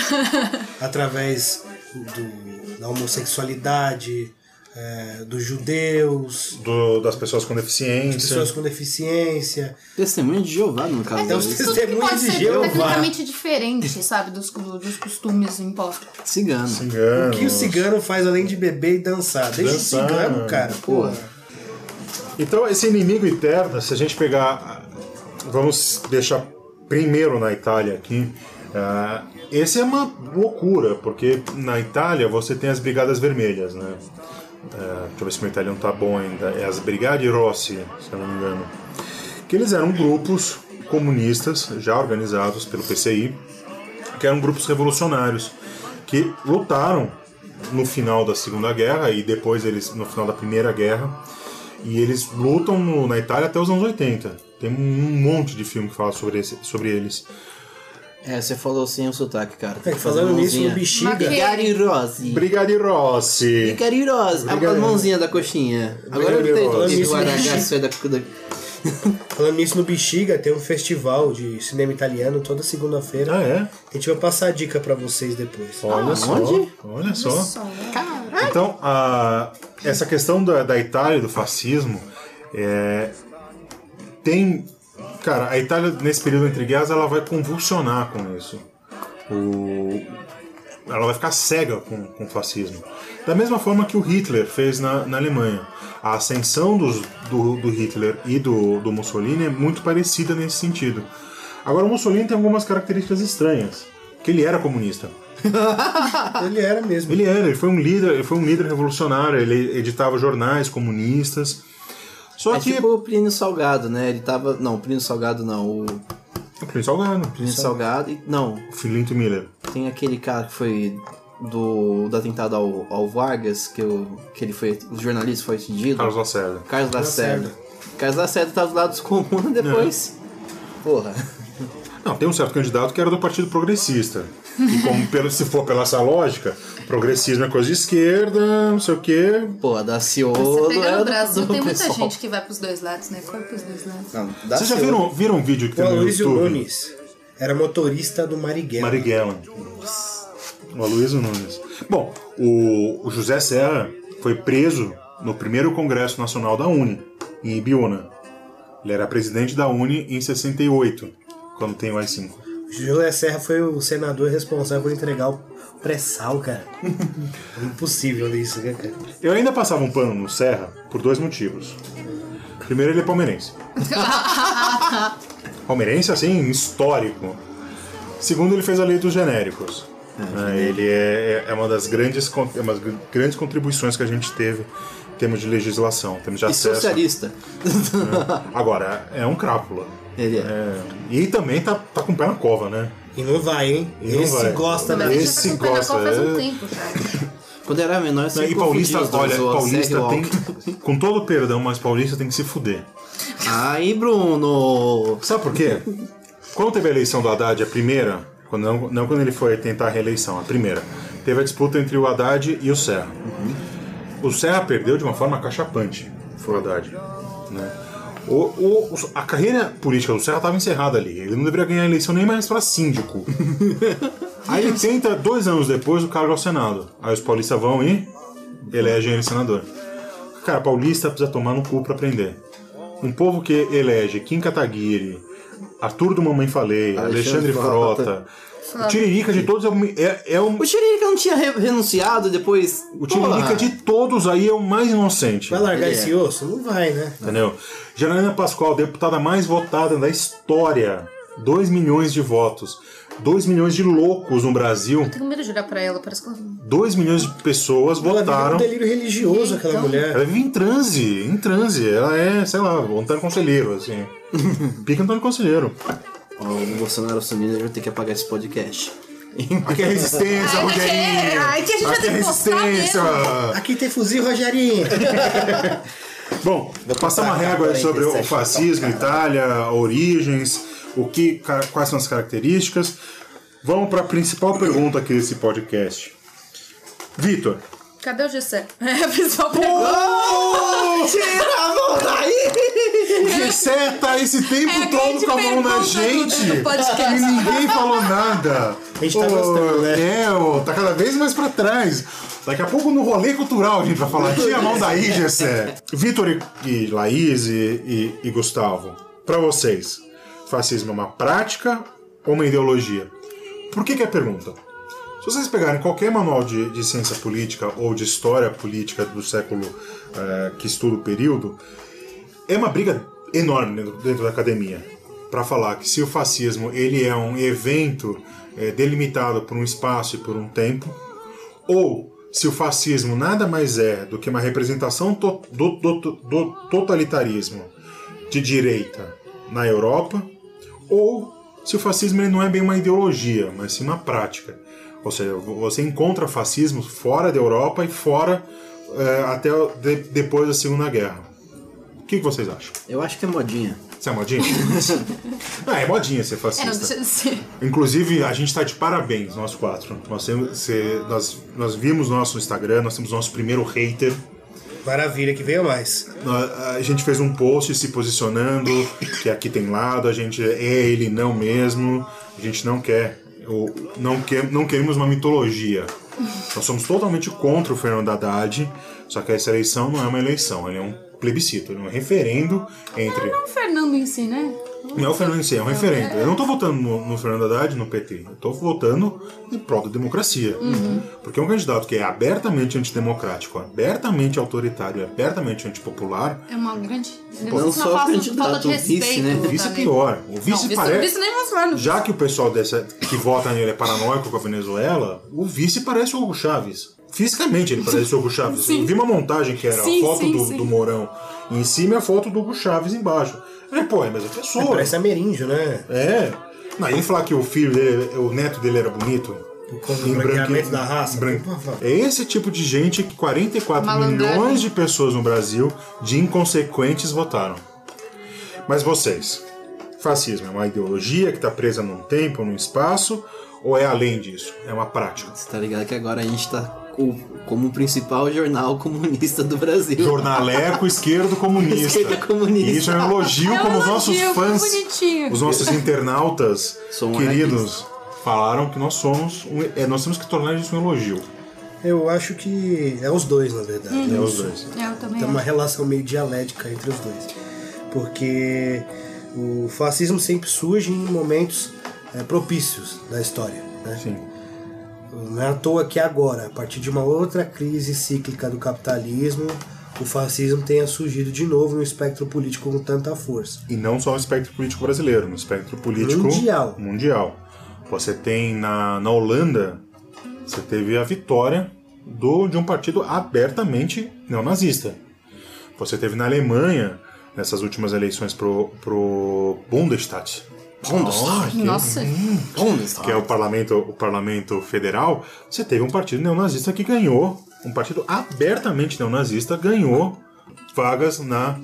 Através do- da homossexualidade, é, dos judeus, Do- das pessoas com deficiência. pessoas com deficiência. Testemunho de Jeová, no caso. Então, testemunhos pode de Jeová. tecnicamente diferente, sabe, dos, do- dos costumes impostos. Cigano. Ciganos. O que o cigano faz além de beber e dançar? Deixa Dançar. o cigano, cara. Porra. Então, esse inimigo eterno, se a gente pegar. Vamos deixar primeiro na Itália aqui. Ah, esse é uma loucura, porque na Itália você tem as Brigadas Vermelhas, né? Ah, deixa eu ver se meu italiano tá bom ainda. É as Brigade Rossi, se eu não me engano. Que eles eram grupos comunistas já organizados pelo PCI, que eram grupos revolucionários que lutaram no final da Segunda Guerra e depois eles no final da Primeira Guerra e eles lutam no- na Itália até os anos 80. Tem um monte de filme que fala sobre, esse- sobre eles. É, você falou sem o sotaque, cara. É, falando nisso, no bexiga. Brigari Rossi. Brigade Rossi. Brigari Rossi. A Brigari- mãozinha da coxinha. Agora eu Brigari entendi o é da... Falando nisso, no Bexiga tem um festival de cinema italiano toda segunda-feira. Ah, é? A gente vai passar a dica pra vocês depois. Olha só. onde? Olha só. Então, a- essa questão da, da Itália do fascismo é, tem. Cara, a Itália, nesse período entre guerras, ela vai convulsionar com isso. O- ela vai ficar cega com, com o fascismo. Da mesma forma que o Hitler fez na, na Alemanha. A ascensão dos- do, do Hitler e do, do Mussolini é muito parecida nesse sentido. Agora, o Mussolini tem algumas características estranhas. Que ele era comunista. Ele era mesmo. Ele era, ele foi um líder, ele foi um líder revolucionário, ele editava jornais comunistas. Só É que tipo o Plínio Salgado, né? Ele tava... Não, o Plínio Salgado não. O o Plínio Salgado, Plínio Salgado... e- Não, o Filinto Miller. tem aquele cara que foi... Do, do atentado ao, ao Vargas, que, o, que ele foi... O jornalista foi atingido. Carlos Lacerda. Carlos Lacerda. Carlos Lacerda tá do lado dos comuns depois. Porra. Não, tem um certo candidato que era do Partido Progressista. E como pelo, se for pela essa lógica, progressismo é coisa de esquerda, não sei o quê. Daciolo pega era no do- Brasil, do tem muita pessoal. gente que vai pros dois lados, né? Corre pros dois lados. Não, Vocês já Daciolo- viram, viram um vídeo que O tem no Aloysio YouTube? Nunes era motorista do Marighella. Marighella. O Aloysio Nunes. Bom, o, o José Serra foi preso no primeiro Congresso Nacional da Uni, em Ibiúna. Ele era presidente da Uni em 68, quando tem o AI-5. José Serra foi o senador responsável por entregar o pré-sal, cara. Impossível isso, né, cara? Eu ainda passava um pano no Serra por dois motivos. Primeiro, ele é palmeirense. palmeirense, assim, histórico. Segundo, ele fez a lei dos genéricos. É, ele é, é uma das grandes, é uma das gr- grandes contribuições que a gente teve em termos de legislação, em termos de E acesso. socialista. Agora, é um crápula. Ele é. É, e também tá, tá com o pé na cova, né? E não vai, hein? E não Esse vai. gosta gente Esse já tá com o pé na gosta, faz um é. tempo já. Quando era menor, você e Paulista, olha, o Paulista o tem. Com todo perdão, mas Paulista tem que se fuder. Aí, Bruno. Sabe por quê? Quando teve a eleição do Haddad, a primeira, quando não, não quando ele foi tentar a reeleição, a primeira, teve a disputa entre o Haddad e o Serra. O Serra perdeu de uma forma cachapante, foi o Haddad. Né? O, o- a carreira política do Serra estava encerrada ali. Ele não deveria ganhar a eleição nem mais para síndico. Aí ele tenta, dois anos depois, o cargo ao Senado. Aí os paulistas vão e elegem ele senador. Cara, paulista precisa tomar no cu pra aprender. Um povo que elege Kim Kataguiri, Arthur do Mamãe Falei, Alexandre, Alexandre Frota. O Tiririca de todos é, o- é, é o, O Tiririca não tinha re- renunciado depois. o Tiririca Porra. de todos aí é o mais inocente. Vai largar é. esse osso? Não vai, né? Entendeu? Janaína Pascoal, deputada mais votada da história. 2 milhões de votos. 2 milhões de loucos no Brasil. Tenho medo de olhar pra ela, parece que ela... 2 milhões de pessoas Ela vive um votaram. delírio religioso, aquela Então- mulher. Ela vive em transe, em transe. Ela é, sei lá, o Antônio Conselheiro, assim. Pica Antônio Conselheiro. Ó, o Bolsonaro assumindo, ele vai ter que apagar esse podcast. Aqui é resistência, Ai, Rogerinho! ai, que a gente vai Aqui ter é que resistência! Aqui tem fuzil, Rogerinho. Bom, passar uma régua aí sobre o 47. fascismo, Itália, origens, o que, quais são as características. Vamos para a principal pergunta aqui desse podcast. Vitor, Cadê o Gessé? É a principal pergunta. Tira a mão daí! Gessé tá esse tempo É todo com a mão na do- gente do podcast. e ninguém falou nada. A gente tá gostando, né? É, ô, tá cada vez mais pra trás. Daqui a pouco no rolê cultural a gente vai falar. Tira a mão daí, Gessé. Vitor e, e Laís e, e- e Gustavo, pra vocês, fascismo é uma prática ou uma ideologia? Por que que é a pergunta? Se vocês pegarem qualquer manual de, de ciência política ou de história política do século eh, que estuda o período, é uma briga enorme dentro, dentro da academia para falar que se o fascismo ele é um evento eh, delimitado por um espaço e por um tempo, ou se o fascismo nada mais é do que uma representação to- do, do- do totalitarismo de direita na Europa, ou se o fascismo ele não é bem uma ideologia, mas sim uma prática. Ou seja, você encontra fascismo fora da Europa e fora eh, até de- depois da Segunda Guerra. O que, que vocês acham? Eu acho que é modinha. Você é modinha? ah, é modinha ser É, não fascista. ser. Inclusive, a gente está de parabéns, nós quatro. Nós, temos, cê- nós, nós vimos nosso Instagram, nós temos nosso primeiro hater. Maravilha, que venha mais. A gente fez um post se posicionando, que aqui tem lado, a gente é ele não mesmo, a gente não quer, ou não, quer, não queremos uma mitologia. Nós somos totalmente contra o Fernando Haddad, só que essa eleição não é uma eleição, ele é um plebiscito, ele é um referendo entre. Não o Fernando em si, né? Não é o Fernando em si, é um referendo. Eu não tô votando no, no Fernando Haddad no PT. Eu tô votando em prol da democracia. Porque um candidato que é abertamente antidemocrático, abertamente autoritário, abertamente antipopular, É uma grande. Não só o falta, candidato, falta de o vice, respeito. né? o vice é pior. O Não, vice vice, parece. vice nem Já que o pessoal dessa, que vota nele é paranoico com a Venezuela, o vice parece o Hugo Chaves. Fisicamente ele parece o Hugo Chaves. Sim. Eu vi uma montagem que era Sim, a foto sim, do, sim. do Mourão em cima e a foto do Hugo Chaves embaixo. Falei, pô, é a mesma pessoa. Parece ameríndio, né? É. Não, ele falar que o filho dele, o neto dele era bonito. Em branqueamento branque- da raça. branque-. É esse tipo de gente que 44 Malandragem. milhões de pessoas no Brasil, de inconsequentes, votaram. Mas vocês, fascismo é uma ideologia que está presa num tempo, num espaço, ou é além disso? É uma prática? Você tá ligado que agora a gente tá como o principal jornal comunista do Brasil. Jornaleco esquerdo comunista. Esquerdo comunista. E isso é um elogio É um como os nossos elogio, fãs, bonitinho. os nossos internautas Sou um queridos, falaram que nós somos. Um, é, nós temos que tornar isso um elogio. Eu acho que é os dois, na verdade. Uhum. É os dois. É, eu também Tem uma relação meio dialética entre os dois. Porque o fascismo sempre surge em momentos é, propícios da história. Né? Sim. Não é à toa que agora, a partir de uma outra crise cíclica do capitalismo, o fascismo tenha surgido de novo no espectro político com tanta força. E não só no espectro político brasileiro, no espectro político Mundial. mundial. Você tem na, na Holanda, você teve a vitória do, de um partido abertamente neonazista. Você teve na Alemanha, nessas últimas eleições pro, pro Bundestag. Bundestag. que- Nossa. Bundestag. que é o parlamento, o parlamento federal, você teve um partido neonazista que ganhou, um partido abertamente neonazista ganhou vagas na,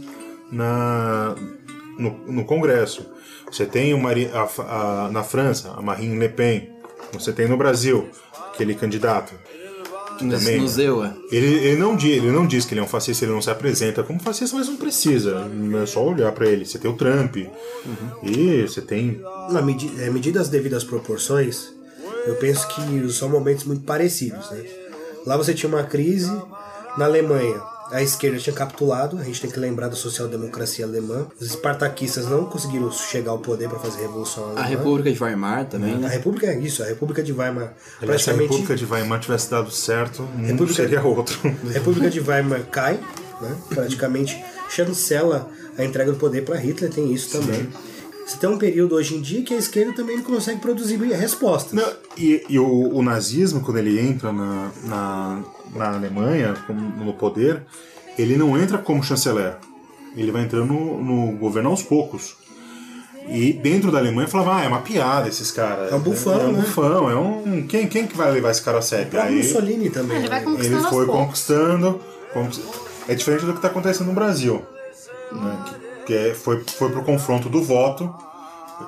na no, no Congresso. Você tem o Mari, a, a- na França a Marine Le Pen. Você tem no Brasil aquele candidato. Também. no Zewa. Ele, ele, não, ele não diz que ele é um fascista, ele não se apresenta como fascista, mas não precisa. É só olhar pra ele. Você tem o Trump. E você tem Na medi é, medida as devidas proporções, eu penso que são momentos muito parecidos. Né? Lá você tinha uma crise, na Alemanha a esquerda tinha capitulado, a gente tem que lembrar da social-democracia alemã. Os espartaquistas não conseguiram chegar ao poder para fazer a revolução alemã. A República de Weimar também, A né? República é isso, a República de Weimar. Aliás, se a República de Weimar tivesse dado certo, o mundo República- seria outro. a República de Weimar cai, né? praticamente chancela a entrega do poder para Hitler, tem isso também. Você tem um período hoje em dia que a esquerda também não consegue produzir respostas. Não, e e o, o nazismo, quando ele entra na, na, na Alemanha no poder, ele não entra como chanceler. Ele vai entrando no, no governo aos poucos. E dentro da Alemanha falava, ah, é uma piada esses caras. É um bufão, É um né? bufão, é um. Quem, quem que vai levar esse cara a sério? O próprio Aí Mussolini também. Ele vai né? conquistando ele foi conquistando. conquist- É diferente do que está acontecendo no Brasil. né? Que, que é, foi, foi pro confronto do voto.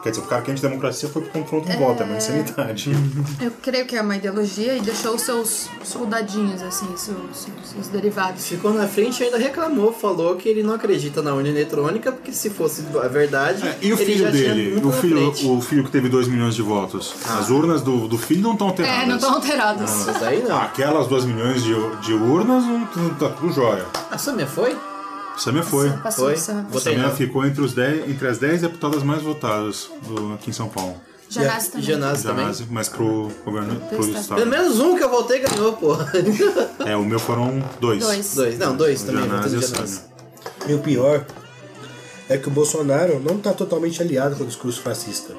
Quer dizer, o cara que é democracia foi pro confronto do voto, é uma insanidade. Eu creio que é uma ideologia e deixou os seus soldadinhos, assim, seus, seus derivados. Ficou na frente e ainda reclamou, falou que ele não acredita na urna eletrônica, porque se fosse a verdade, É, e o ele filho dele? O filho, o filho que teve 2 milhões de votos. As urnas do, do filho não estão alteradas. É, não estão alterados. Essas aí não. Aquelas 2 milhões de, de urnas, não, tá tudo jóia. A Samia foi? Samia foi. Passou Foi? Samia não. ficou entre, os 10, entre as 10 deputadas mais votadas do- aqui em São Paulo. Janazzi também. Janazzi também. Janazzi, mas pro governo pro estado. estado. Pelo menos um que eu votei ganhou, pô. É, o meu foram dois. Dois. dois, não, dois O também. Janazzi votei e. Samia. E o pior é que o Bolsonaro não está totalmente aliado com o discurso fascista.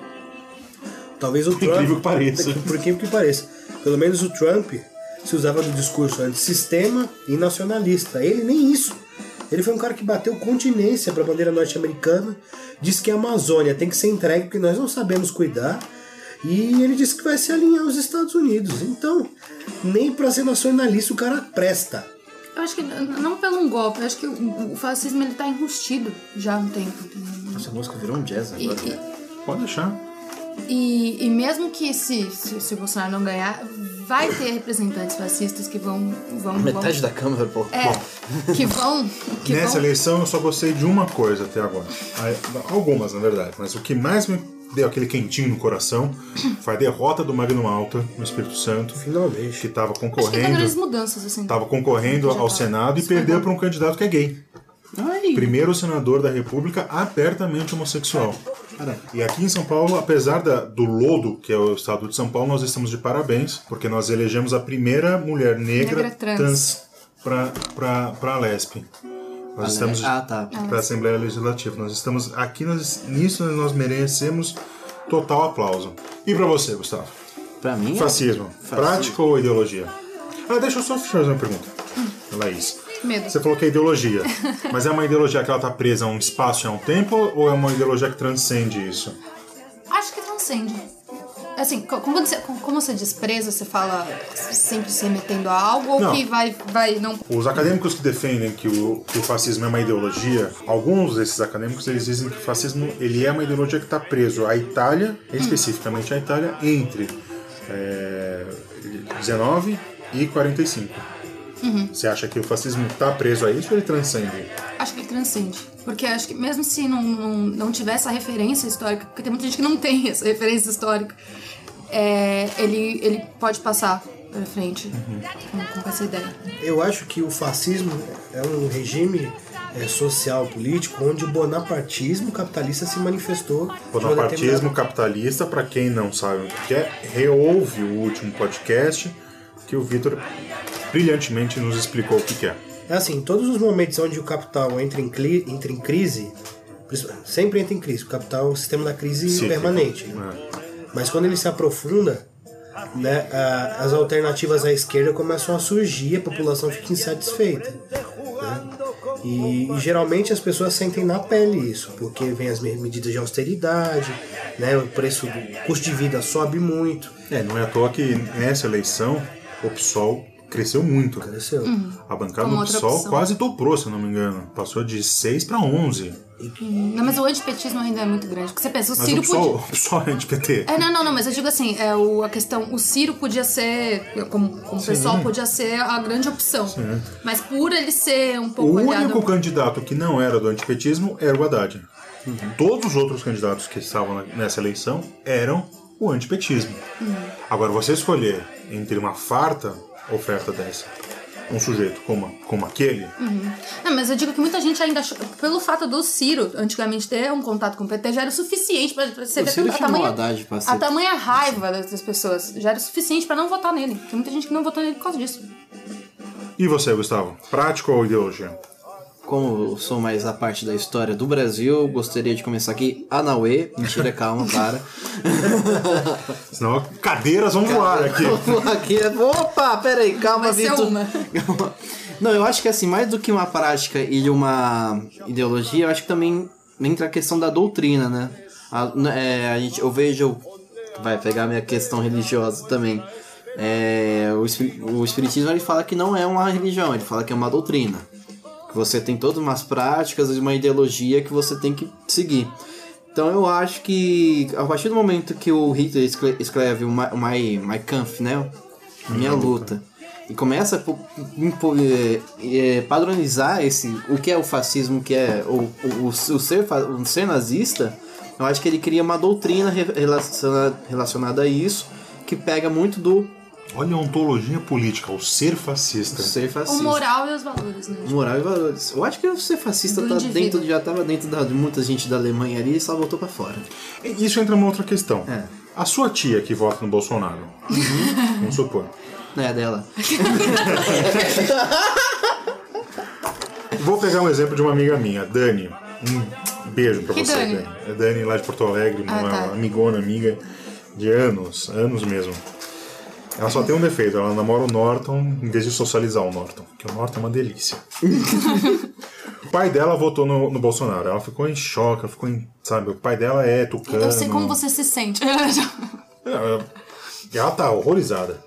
Talvez o Trump. incrível que pareça. Por incrível que pareça. Pelo menos o Trump se usava do discurso antissistema e nacionalista. Ele nem isso. Ele foi um cara que bateu continência para a bandeira norte-americana, disse que a Amazônia tem que ser entregue porque nós não sabemos cuidar. E ele disse que vai se alinhar aos Estados Unidos. Então, nem para ser nacionalista o cara presta. Eu acho que não pelo um golpe, eu acho que o, o fascismo ele tá enrustido já há um tempo. Essa música virou um jazz E, agora. e, Pode deixar. e, e mesmo que se, se, se o Bolsonaro não ganhar, vai ter representantes fascistas que vão. vão, vão Metade da Câmara, pô. É, que vão. Que Nessa vão eleição eu só gostei de uma coisa até agora. Algumas, na verdade. Mas o que mais me deu aquele quentinho no coração foi a derrota do Magno Malta no Espírito Santo, Finalmente. que estava acho que concorrendo, grandes mudanças, assim. tava concorrendo ao tá. Senado e perdeu para um candidato que é gay. Ai, Primeiro senador da República abertamente homossexual. E aqui em São Paulo, apesar da- do lodo, que é o estado de São Paulo, nós estamos de parabéns, porque nós elegemos a primeira mulher negra, Negra trans. para a LESP. Nós estamos Ah, tá. para a Assembleia Legislativa. Nós estamos aqui nós, nisso nós merecemos total aplauso. E para você, Gustavo? Pra mim, é- Fascismo, prática ou ideologia? Ah, deixa eu só fazer uma pergunta, Laís. Medo. Você falou que é ideologia, mas é uma ideologia que ela está presa a um espaço e a um tempo ou é uma ideologia que transcende isso? Acho que transcende. Assim, co- como você, como você diz presa, você fala sempre se remetendo a algo ou Não. que vai, vai não. Os acadêmicos que defendem que o, que o fascismo é uma ideologia, alguns desses acadêmicos eles dizem que o fascismo ele é uma ideologia que está preso à Itália, especificamente à Itália, entre é, 19 e 45. Você acha que o fascismo está preso a isso ou ele transcende? Acho que ele transcende. Porque acho que mesmo se não, não, não tiver essa referência histórica, porque tem muita gente que não tem essa referência histórica, é, ele, ele pode passar pra frente com, com essa ideia. Eu acho que o fascismo é um regime é, social, político, onde o bonapartismo capitalista se manifestou. Bonapartismo determinada- capitalista, para quem não sabe o que é, reouve o último podcast que o Vitor brilhantemente nos explicou o que é. É assim, todos os momentos onde o capital entra em, entra em crise, sempre entra em crise. O capital é o sistema da crise Cíclico. permanente. É. Mas quando ele se aprofunda, né, a- as alternativas à esquerda começam a surgir, a população fica insatisfeita. né? E, e geralmente as pessoas sentem na pele isso, porque vem as me- medidas de austeridade, né, o preço do custo de vida sobe muito. É, não é à toa que nessa eleição o PSOL cresceu muito. Cresceu. A bancada Como do PSOL opção. quase dobrou, se não me engano. Passou de 6 para 11. Não, mas o antipetismo ainda é muito grande. Porque você pensa, o Mas Ciro o PSOL, podia. o PSOL é de PT. É, não, não, não, mas eu digo assim, é, o, a questão, o Ciro podia ser, como, como pessoal, podia ser a grande opção. Mas por ele ser um O pouco aliado... único candidato que não era do antipetismo era o Haddad. Todos os outros candidatos que estavam nessa eleição eram o antipetismo. Agora, você escolher entre uma farta oferta dessa um sujeito como, como aquele, Não, mas eu digo que muita gente ainda achou, pelo fato do Ciro antigamente ter um contato com o PT já era o suficiente pra, pra você O ver Ciro a tamanha, ser- a tamanha raiva das das pessoas. Já era o suficiente pra não votar nele. Tem muita gente que não votou nele por causa disso. E você, Gustavo? Prático ou ideologia? Como eu sou mais a parte da história do Brasil, gostaria de começar aqui. Anauê. Mentira, calma, para. Senão cadeiras vão voar aqui. aqui. Opa, peraí, calma, Vitor. Não, eu acho que assim, mais do que uma prática e uma ideologia, eu acho que também entra a questão da doutrina, né? A, é, a gente, eu vejo. Vai pegar a minha questão religiosa também. É, o, o Espiritismo ele fala que não é uma religião, ele fala que é uma doutrina. Que você tem todas umas práticas e uma ideologia que você tem que seguir. Então eu acho que a partir do momento que o Hitler escre- escreve o Mein, mein Kampf, né? Minha luta. E começa a é, é, padronizar esse, o que é o fascismo, o que é o, o, o ser, o ser nazista, eu acho que ele cria uma doutrina re- relaciona- relacionada a isso, que pega muito do Olha a ontologia política, o ser fascista. ser O fascista. moral e os valores, né? Moral e valores. Eu acho que o ser fascista tá dentro, já estava dentro da- de muita gente da Alemanha ali e só voltou pra fora. E Isso entra numa outra questão. É. A sua tia que vota no Bolsonaro, vamos supor. Não é dela. Vou pegar um exemplo de uma amiga minha, Dani. Um beijo pra Que você, Dani? Dani. É Dani lá de Porto Alegre, Ah, uma tá. amigona, amiga de anos, anos mesmo. Ela só tem um defeito, ela namora o Norton em vez de socializar o Norton, que o Norton é uma delícia. o pai dela votou no, no Bolsonaro, ela ficou em choque, ela ficou em. Sabe, o pai dela é tucano. Eu sei como você se sente. É, Ela tá horrorizada.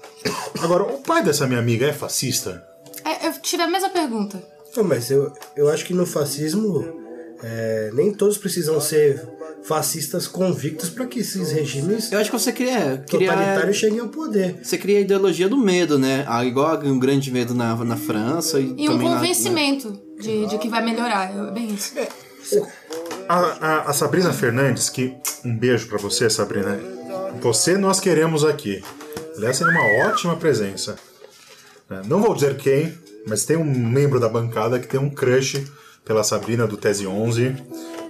Agora, o pai dessa minha amiga é fascista? É, eu tive a mesma pergunta. Não, mas eu, eu acho que no fascismo é, nem todos precisam ser fascistas convictos para que esses regimes Eu acho que você cria, cria totalitários cheguem ao poder. você cria a ideologia do medo, né? Ah, igual um grande medo na, na França e, E um também na- convencimento de, de que vai melhorar. É bem isso. A, a- a Sabrina Fernandes, que um beijo pra você, Sabrina. Você nós queremos aqui. Aliás, seria uma ótima presença. É, Não vou dizer quem, mas tem um membro da bancada que tem um crush pela Sabrina do Tese 11.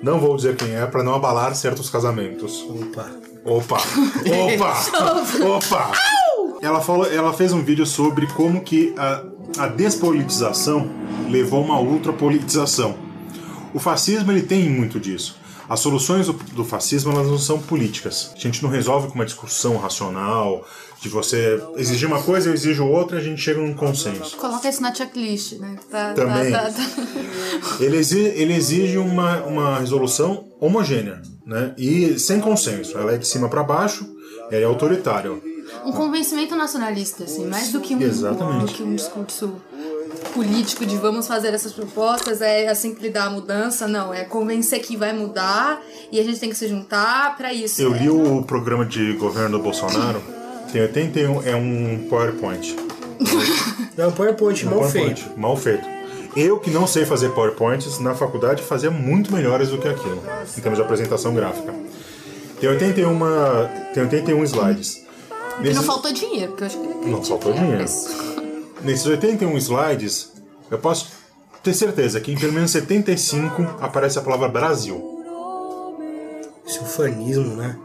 Não vou dizer quem é para não abalar certos casamentos. Opa. Opa! Opa! Opa! Ela, falou, ela fez um vídeo sobre como que a, a despolitização levou a uma ultrapolitização. O fascismo ele tem muito disso. As soluções do, do fascismo elas não são políticas. A gente não resolve com uma discussão racional, de você exigir uma coisa, eu exijo outra, a gente chega num consenso. Coloca isso na checklist, né? Tá, Também. Tá, tá. Ele exige, ele exige uma, uma resolução homogênea, né? E sem consenso. Ela é de cima para baixo, ela é autoritária. Um convencimento nacionalista, assim, mais do que um, do que um discurso político de vamos fazer essas propostas, é assim que dá a mudança, não, é convencer que vai mudar e a gente tem que se juntar pra isso. Eu É, li o programa de governo do Bolsonaro, tem 81, é um PowerPoint. É um PowerPoint mal PowerPoint, feito. Mal feito. Eu que não sei fazer PowerPoints, na faculdade fazia muito melhores do que aquilo, em termos de apresentação gráfica. Tem 81, tem 81 slides. E não faltou dinheiro, porque eu acho que Não faltou dinheiro. Nesses 81 slides, eu posso ter certeza que em pelo menos 75 aparece a palavra Brasil, Esse ufanismo, né?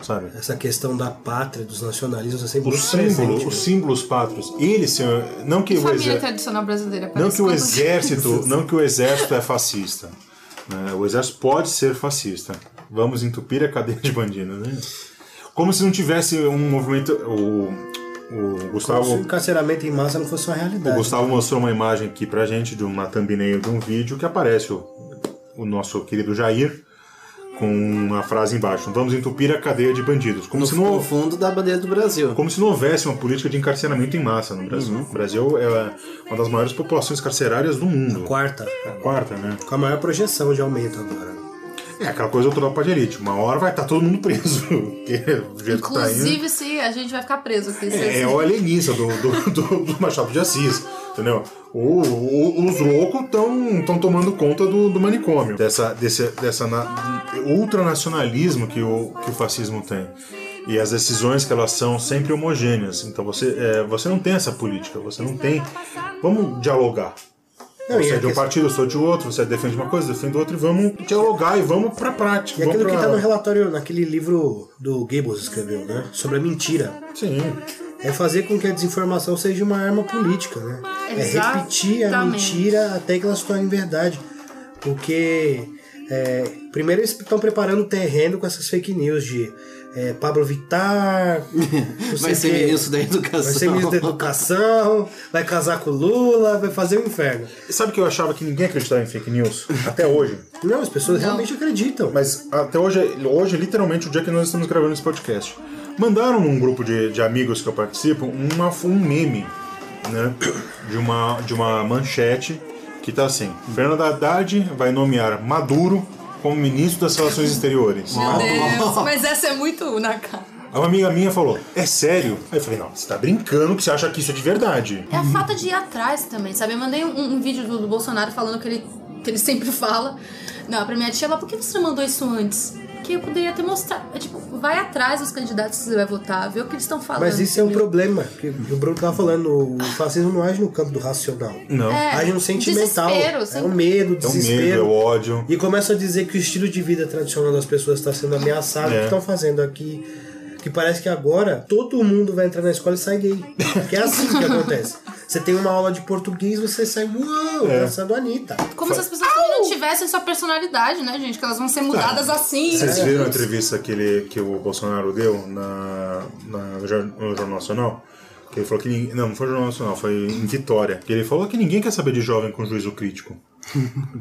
sabe? Essa questão da pátria, dos nacionalismos, é sempre Os muito presente. símbolos, né? os símbolos pátrios, eles, senhor, não que o família exército, tradicional brasileira não que o exército, não que o exército é fascista. né? O exército pode ser fascista. Vamos entupir a cadeia de bandidos, né? Como se não tivesse um movimento. O, o Se Gustavo, o encarceramento em massa não fosse uma o realidade. Gustavo mostrou uma imagem aqui pra gente de uma thumbnail de um vídeo que aparece o, o nosso querido Jair com uma frase embaixo: Vamos entupir a cadeia de bandidos. Como, no, se não, no fundo da bandeira do Brasil. como se não houvesse uma política de encarceramento em massa no Brasil. O Brasil é uma das maiores populações carcerárias do mundo. Quarta, A quarta, né? com a maior projeção de aumento agora. É aquela coisa do tropa de elite. Uma hora vai estar todo mundo preso. Tá. Inclusive, se a gente vai ficar preso. Se- É, é o alienista do, do, do, do Machado de Assis, entendeu? O, o- os loucos estão tomando conta do, do manicômio, dessa, desse dessa na- ultranacionalismo que o, que o fascismo tem. E as decisões que elas são sempre homogêneas. Então você, é, você não tem essa política, você não tem. Vamos dialogar. Não, você é de um questão- partido, eu sou de outro, você defende uma coisa, eu defendo outra, e vamos dialogar e vamos pra prática. E aquilo vamos que pra... tá no relatório, naquele livro do Goebbels escreveu, né? Sobre a mentira. Sim. É fazer com que a desinformação seja uma arma política, né? É repetir a Exatamente. mentira até que ela se torne verdade. Porque é, primeiro eles estão preparando o terreno com essas fake news de é, Pablo Vittar, não Vai ser o quê. ministro da educação. Vai ser ministro da educação, vai casar com o Lula, vai fazer o inferno. E sabe que eu achava que ninguém acreditava em fake news? Até hoje. Não, as pessoas realmente acreditam. Mas até hoje, hoje, literalmente, o dia que nós estamos gravando esse podcast. Mandaram num grupo de, de amigos que eu participo uma, um meme, né? De uma, de uma manchete que tá assim: Fernando Haddad vai nomear Maduro como ministro das Relações Exteriores. Meu Deus, mas essa é muito na cara. Uma amiga minha falou: É sério? Aí eu falei: Não, você tá brincando que você acha que isso é de verdade. É a falta de ir atrás também, sabe? Eu mandei um, um vídeo do, do Bolsonaro falando que ele, que ele sempre fala. Não, pra minha tia, ela, por que você não mandou isso antes? Que eu poderia ter mostrado. É, tipo, vai atrás dos candidatos que você vai votar, vê o que eles estão falando. Mas isso é um problema, que o Bruno tava falando, o fascismo não age no campo do racional. Não. É, Age no sentimental. desespero, é sim. o medo, o É o medo, é desespero. o ódio. E começa a dizer que o estilo de vida tradicional das pessoas está sendo ameaçado, É. o que estão fazendo aqui. Que parece que agora todo mundo vai entrar na escola e sai gay. Que é assim que acontece. Você tem uma aula de português, você sai, uau, É. dançando a Anitta. Como se as pessoas também não tivessem sua personalidade, né, gente? Que elas vão ser mudadas assim. Vocês né? viram a entrevista que, ele, que o Bolsonaro deu na, na, no Jornal Nacional? Que ele falou que ninguém. Não, não foi no Jornal Nacional, foi em Vitória. Que ele falou que ninguém quer saber de jovem com juízo crítico.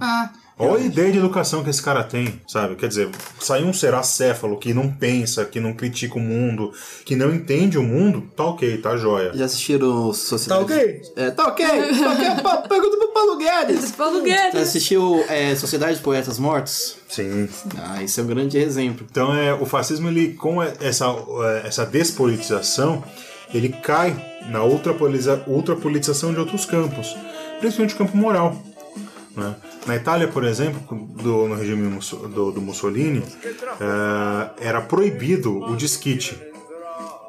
Ah, Olha a ideia de educação que esse cara tem, sabe? Quer dizer, sair um seracéfalo que não pensa, que não critica o mundo, que não entende o mundo, tá ok, tá jóia. Já assistiram Sociedade... Tá ok? É, tá ok. Tá ok. Pa- Pergunta pro Paulo Guedes. Paulo Guedes. Já assistiu é, Sociedade de Poetas Mortos? Sim. Ah, isso é um grande exemplo. Então é, o fascismo, ele, com essa, essa despolitização, ele cai na ultrapolitização de outros campos, principalmente o campo moral. Né? Na Itália, por exemplo, do- no regime do, do Mussolini, eh, era proibido o desquite.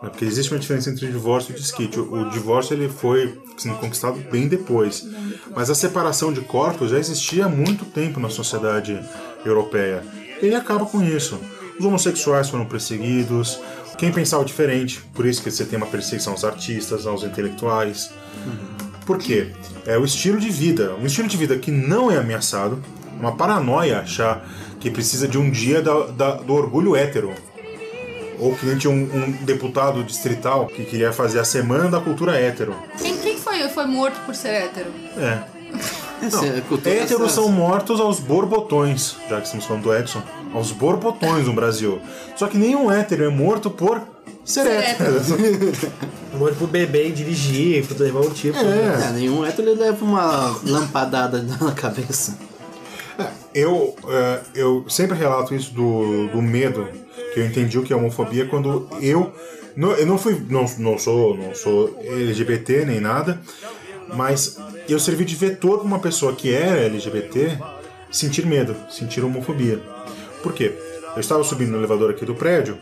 né? Porque existe uma diferença entre divórcio e desquite. O, o divórcio ele foi assim, conquistado bem depois. Mas a separação de corpos já existia há muito tempo na sociedade europeia. Ele acaba com isso. Os homossexuais foram perseguidos, quem pensava diferente, por isso que você tem uma perseguição aos artistas, aos intelectuais. Por quê? É o estilo de vida. Um estilo de vida que não é ameaçado, uma paranoia achar que precisa de um dia da- da- do orgulho hétero. Ou que nem tinha um, um deputado distrital que queria fazer a semana da cultura hétero. Quem, quem foi, foi morto por ser hétero? É. Essa é Héteros são mortos aos borbotões, já que estamos falando do Edson. Aos borbotões no Brasil. Só que nenhum hétero é morto por ser, Ser hétero. Amor pro bebê e dirigir, pra levar um tipo. É, nenhum hétero ele leva uma lampadada na cabeça. Eu, é, eu sempre relato isso do, do medo que eu entendi o que é homofobia quando eu não, eu não fui não, não sou não sou LGBT nem nada, mas eu servi de vetor para uma pessoa que era LGBT sentir medo, sentir homofobia. Por quê? Eu estava subindo no elevador aqui do prédio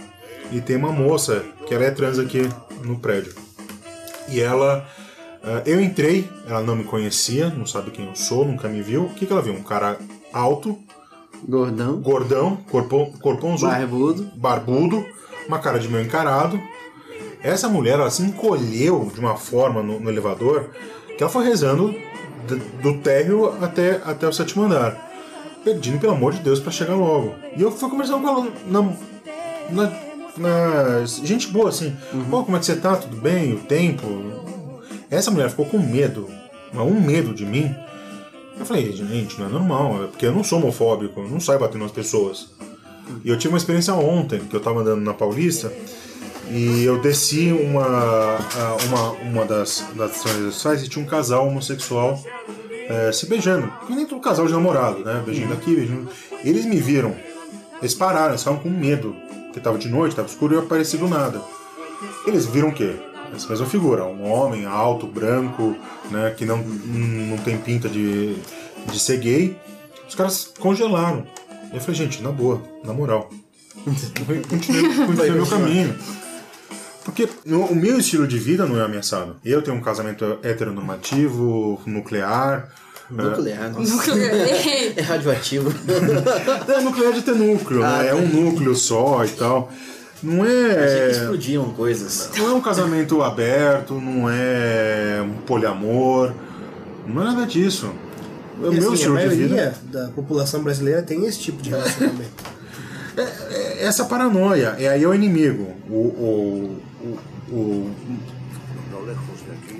e tem uma moça que ela é trans aqui no prédio. E ela. eh, eu entrei, ela não me conhecia, não sabe quem eu sou, nunca me viu. O que, que ela viu? Um cara alto, Gordão, gordão, corpão, corpãozudo, barbudo. barbudo, uma cara de meio encarado. Essa mulher, ela se encolheu de uma forma no, no elevador que ela foi rezando d- do térreo até, até o sétimo andar, pedindo pelo amor de Deus para chegar logo. E eu fui conversando com ela na, na, na- gente boa assim. Pô, como é que você tá? Tudo bem? O tempo? Essa mulher ficou com medo, mas um medo de mim. Eu falei, gente, não é normal, é porque eu não sou homofóbico, eu não saio batendo nas pessoas. E eu tive uma experiência ontem, que eu tava andando na Paulista, e eu desci uma, uma, uma das, das transversais e tinha um casal homossexual eh, se beijando. Nem todo casal de namorado, né? Beijando aqui, beijando. Eles me viram, eles pararam, eles estavam com medo, porque tava de noite, tava escuro e eu apareci do nada. Eles viram o quê? Essa mesma figura, um homem alto, branco, né, que não, não tem pinta de, de ser gay. Os caras congelaram. E eu falei, gente, na boa, na moral. Continuei, continuei meu caminho. Porque o meu estilo de vida não é ameaçado. Eu tenho um casamento heteronormativo, nuclear. Nuclear, nossa. Nuclear. É radioativo. É nuclear de ter núcleo, Ah, né? É tá. um núcleo só e tal. Não é. Explodiam coisas. Não é um casamento aberto, não é um poliamor, não é nada disso. O E, meu assim, a estilo de vida maioria da população brasileira tem esse tipo de relacionamento. é essa paranoia. É aí é o inimigo. O, o, o, o,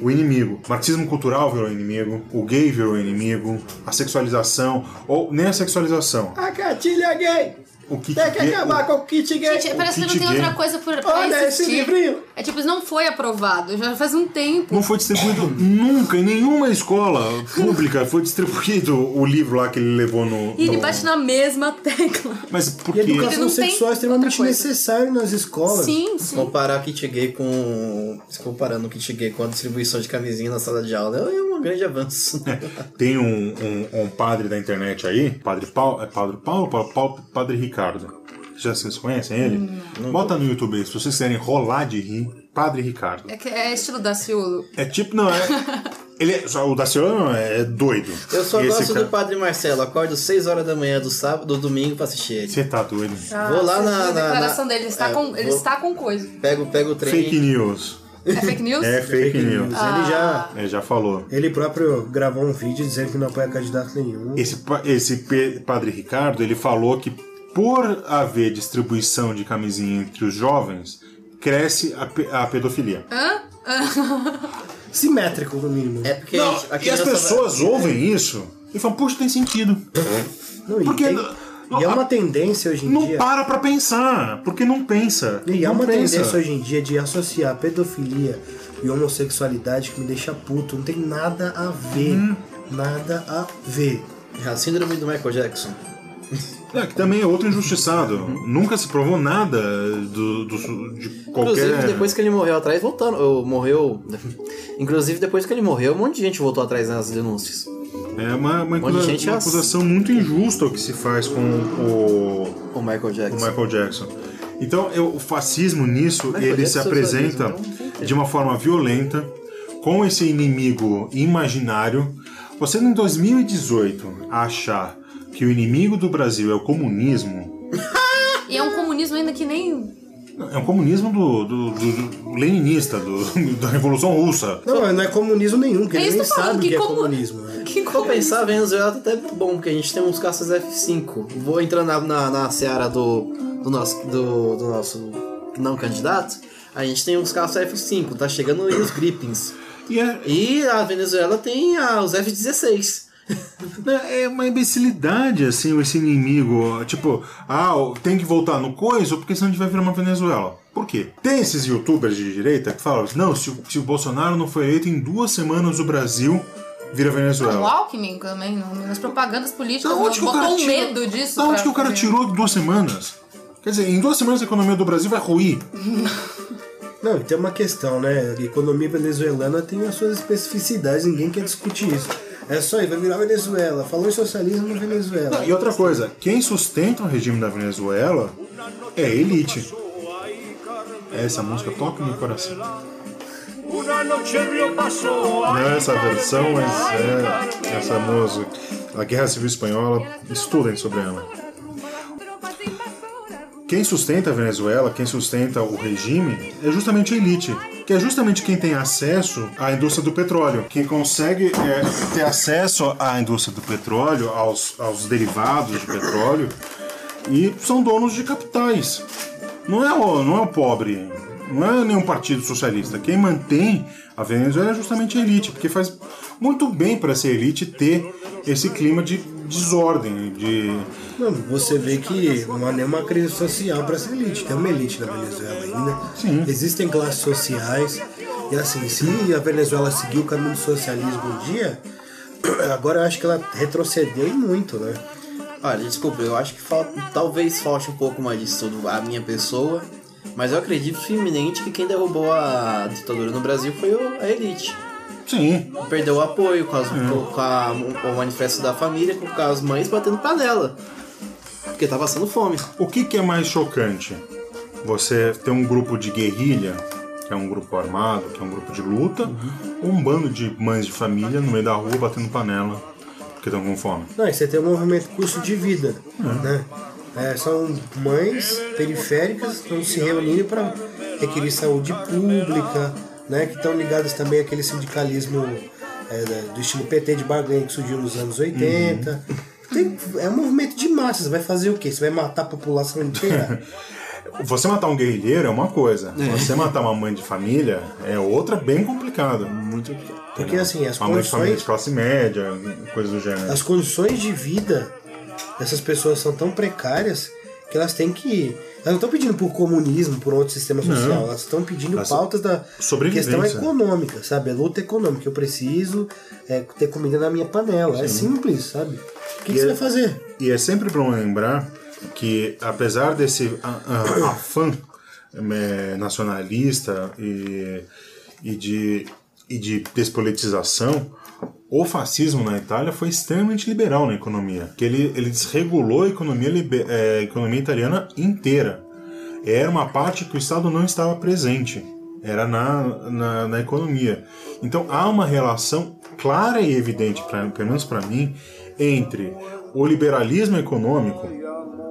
o inimigo. O marxismo cultural virou inimigo, o gay virou inimigo, a sexualização, ou nem a sexualização. A cartilha gay! O kit Tem que gay- acabar com o kit gay! Gente, parece que não tem gay. outra coisa por, pra Olha esse existir. livrinho! É tipo, isso não foi aprovado, já faz um tempo. Não foi distribuído nunca, em nenhuma escola pública foi distribuído o livro lá que ele levou no. E ele no- bate na mesma tecla. Mas por E a quê? Ele educação sexual é extremamente necessário nas escolas. Sim, sim. Comparar kit gay com. se Comparando o kit gay com a distribuição de camisinha na sala de aula é um grande avanço. Tem um, um, um padre da internet aí, Padre Paulo, é Padre Paulo, Paulo, Paulo Padre Ricardo. Já vocês conhecem ele? Hum, Bota no YouTube aí, se vocês quiserem rolar de rir, Padre Ricardo. É, que é estilo Daciolo. É tipo, não, é. Ele é, só o Daciolo é doido. Eu só Esse gosto cara- do Padre Marcelo. Acordo 6 horas da manhã do sábado, do domingo pra assistir ele. Você tá doido. Vou lá Ah, na- na- declaração na- dele, ele está, é, com, ele vou- está com coisa. Pego, pego o trem. Fake news. É fake news? É fake, news. Ele já. Ele já falou. Ele próprio gravou um vídeo dizendo que não apoia candidato nenhum. Esse, esse padre Ricardo, ele falou que por haver distribuição de camisinha entre os jovens, cresce a, pe- a pedofilia. Simétrico, no mínimo. É porque Não, a e as criança vai- pessoas ouvem isso e falam, puxa, tem sentido. Não, e, Porque tem- não- e é uma tendência hoje em Não dia. para pra pensar, porque não pensa. E é não uma pensa. tendência hoje em dia de associar pedofilia e homossexualidade que me deixa puto. Não tem nada a ver. Hum. Nada a ver. A síndrome do Michael Jackson. É, que também é outro injustiçado. Nunca se provou nada do, do- de qualquer. Inclusive, depois que ele morreu atrás, voltando. Ou morreu. Inclusive, depois que ele morreu, um monte de gente voltou atrás nas denúncias. É uma, uma, acusa- gente uma ass- acusação muito injusta o que se faz com o, O Michael o Jackson. Michael Jackson. Então, eu- o fascismo nisso, Michael ele se Jackson apresenta socialismo, não? de uma forma violenta, com esse inimigo imaginário. Você, em 2018, achar que o inimigo do Brasil é o comunismo, E é um comunismo ainda que nem. é um comunismo do, do- do- do leninista, do- da Revolução Russa. Não, não é comunismo nenhum, que É ele nem sabe o que, que é como- comunismo. né? Que Vou comunismo. pensar, a Venezuela tá até bom, porque a gente tem uns caças F5. Vou entrar na, na, na seara do, do, nosso, do, do nosso não candidato. A gente tem uns caças F5, tá chegando aí os Grippins. E é, E a Venezuela tem a, os F-16. Né, É uma imbecilidade, assim, esse inimigo. Tipo, ah, tem que voltar no coisa, porque senão a gente vai virar uma Venezuela. Por quê? Tem esses youtubers de direita que falam, não, se o, se o Bolsonaro não foi eleito em duas semanas, o Brasil vira O Venezuela. Alckmin também, nas propagandas políticas, Da onde que o botou cara um tirou, medo disso. da onde que o cara tirou duas semanas? Quer dizer, em duas semanas a economia do Brasil vai ruir. Não, tem uma questão, né? A economia venezuelana tem as suas especificidades, ninguém quer discutir isso. É só aí, vai virar Venezuela. Falou em socialismo na Venezuela. Não, e outra coisa, quem sustenta o regime da Venezuela é a elite. Essa música toca no coração. Não é essa versão, mas é essa música. A Guerra Civil Espanhola, estudem sobre ela. Quem sustenta a Venezuela, quem sustenta o regime, é justamente a elite, que é justamente quem tem acesso à indústria do petróleo. Quem consegue é, ter acesso à indústria do petróleo, aos, aos derivados de petróleo, e são donos de capitais. Não é o, não é o pobre, não é nenhum partido socialista. Quem mantém a Venezuela é justamente a elite, porque faz muito bem para essa elite ter esse clima de desordem, de Não, você vê que não há nenhuma crise social para essa elite. Tem uma elite na Venezuela ainda. Sim. Existem classes sociais. E assim, se a Venezuela seguir o caminho do socialismo um dia, agora eu acho que ela retrocedeu e muito, né? Olha, desculpa, eu acho que falta, talvez falte um pouco mais disso tudo a minha pessoa, mas eu acredito firmemente que quem derrubou a ditadura no Brasil foi a elite. Sim, Perdeu o apoio com, as- com a- o manifesto da família, com as mães batendo panela. Porque tá passando fome. O que, que é mais chocante? Você ter um grupo de guerrilha que é um grupo armado, que é um grupo de luta, ou um bando de mães de família no meio da rua batendo panela porque estão com fome. Não, e você tem o movimento custo de vida, né? É, são mães periféricas que estão se reunindo para requerir saúde pública, né? Que estão ligadas também àquele sindicalismo é, do estilo PT de barganha que surgiu nos anos 80. Tem- é um movimento de massas. Vai fazer o quê? Você vai matar a população inteira? Você matar um guerrilheiro é uma coisa, você matar uma mãe de família é outra bem complicada. Muito Porque assim, as Uma mãe de família de condições, classe média, coisas do gênero. as condições de vida dessas pessoas são tão precárias que elas têm que. Elas não estão pedindo por comunismo, por outro sistema social, elas estão pedindo Elas- pautas da questão econômica, sabe? É luta econômica. Eu preciso é, ter comida na minha panela. É simples, sabe? O que, que você é- vai fazer? E é sempre bom lembrar que, apesar desse a- a- afã é, nacionalista e, e, de, e de despolitização, o fascismo na Itália foi extremamente liberal na economia, que ele, ele desregulou a economia, é, a economia italiana inteira. Era uma parte que o Estado não estava presente, era na, na, na economia. Então há uma relação clara e evidente, pra, pelo menos para mim, entre o liberalismo econômico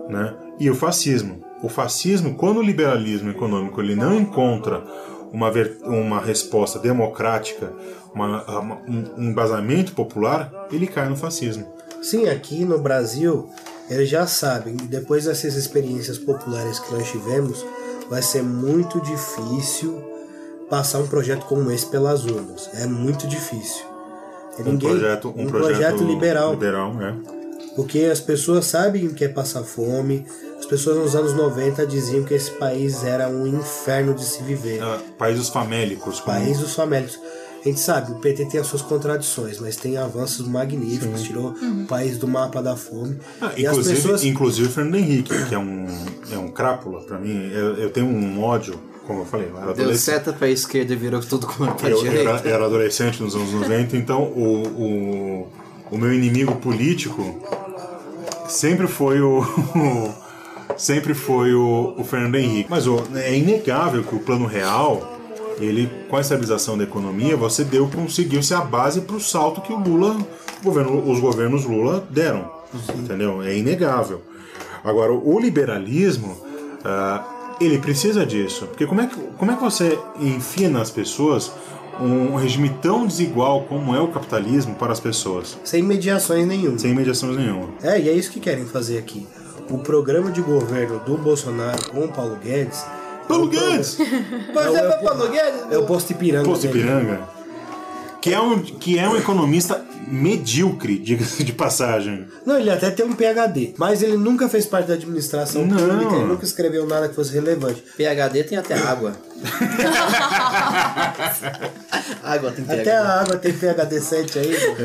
né, e o fascismo. O fascismo, quando o liberalismo econômico ele não encontra uma, uma resposta democrática, uma- uma- um um embasamento popular, ele cai no fascismo. Sim, aqui no Brasil, eles já sabem, depois dessas experiências populares que nós tivemos, vai ser muito difícil passar um projeto como esse pelas urnas. É muito difícil. Um projeto, um, projeto liberal. liberal né? Porque as pessoas sabem o que é passar fome. As pessoas nos anos 90 diziam que esse país era um inferno de se viver. Ah, países famélicos. como- País dos famélicos. A gente sabe, o PT tem as suas contradições, mas tem avanços magníficos, tirou o país do mapa da fome. Ah, e as inclusive, pessoas. inclusive o Fernando Henrique, que é um, é um crápula pra mim. Eu, eu tenho um ódio, como eu falei, eu era Deu adolescente. seta pra esquerda e virou tudo como pra Eu direita. era, era adolescente nos anos 90, então o, o, o meu inimigo político sempre foi o. sempre foi o, o Fernando Henrique. Mas é inegável que o plano real, ele, com a estabilização da economia, você deu, conseguiu ser a base para o salto que o Lula, o governo, os governos Lula deram. Entendeu? É inegável. Agora, o liberalismo, ah, ele precisa disso. Porque como é, que, como é que você enfia nas pessoas um regime tão desigual como é o capitalismo para as pessoas? Sem mediações nenhuma. Sem mediação nenhuma. É, e é isso que querem fazer aqui. O programa de governo do Bolsonaro com o Paulo Guedes. Paulo Guedes! É o, é o, Paulo Guedes? é o posto Ipiranga. Posto. Ipiranga. Que é, um, que é um economista medíocre, diga-se de passagem. Não, ele até tem um PhD, mas ele nunca fez parte da administração Não. pública, ele nunca escreveu nada que fosse relevante. PHD tem até água. água tem PHD. Até a água tem PhD 7 aí. pô.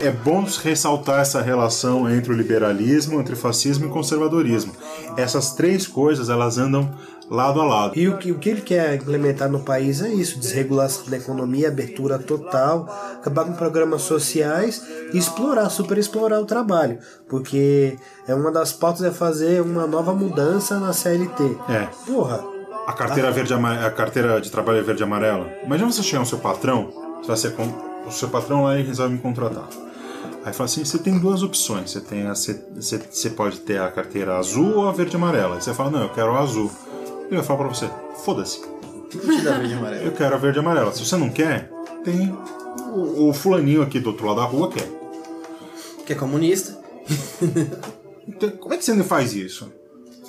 É bom ressaltar essa relação entre o liberalismo, entre o fascismo e o conservadorismo. Essas três coisas, elas andam lado a lado. E o que, o que ele quer implementar no país é isso: desregulação da economia, abertura total, acabar com programas sociais e explorar, super explorar o trabalho. Porque é uma das pautas é fazer uma nova mudança na CLT. É. Porra, A carteira, verde, ama- a carteira de trabalho é verde e amarela. Imagina você chegar no seu patrão, você vai ser com, o seu patrão lá e resolve me contratar. Aí fala assim, você tem duas opções. Você, tem a, você, você, você pode ter a carteira azul ou a verde e amarela. Aí você fala, não, eu quero a azul. Ele vai falar pra você, foda-se, da verde e amarelo. eu quero a verde e amarela. Se você não quer, tem o, o fulaninho aqui do outro lado da rua quer. Que é comunista. Então, como é que você não faz isso?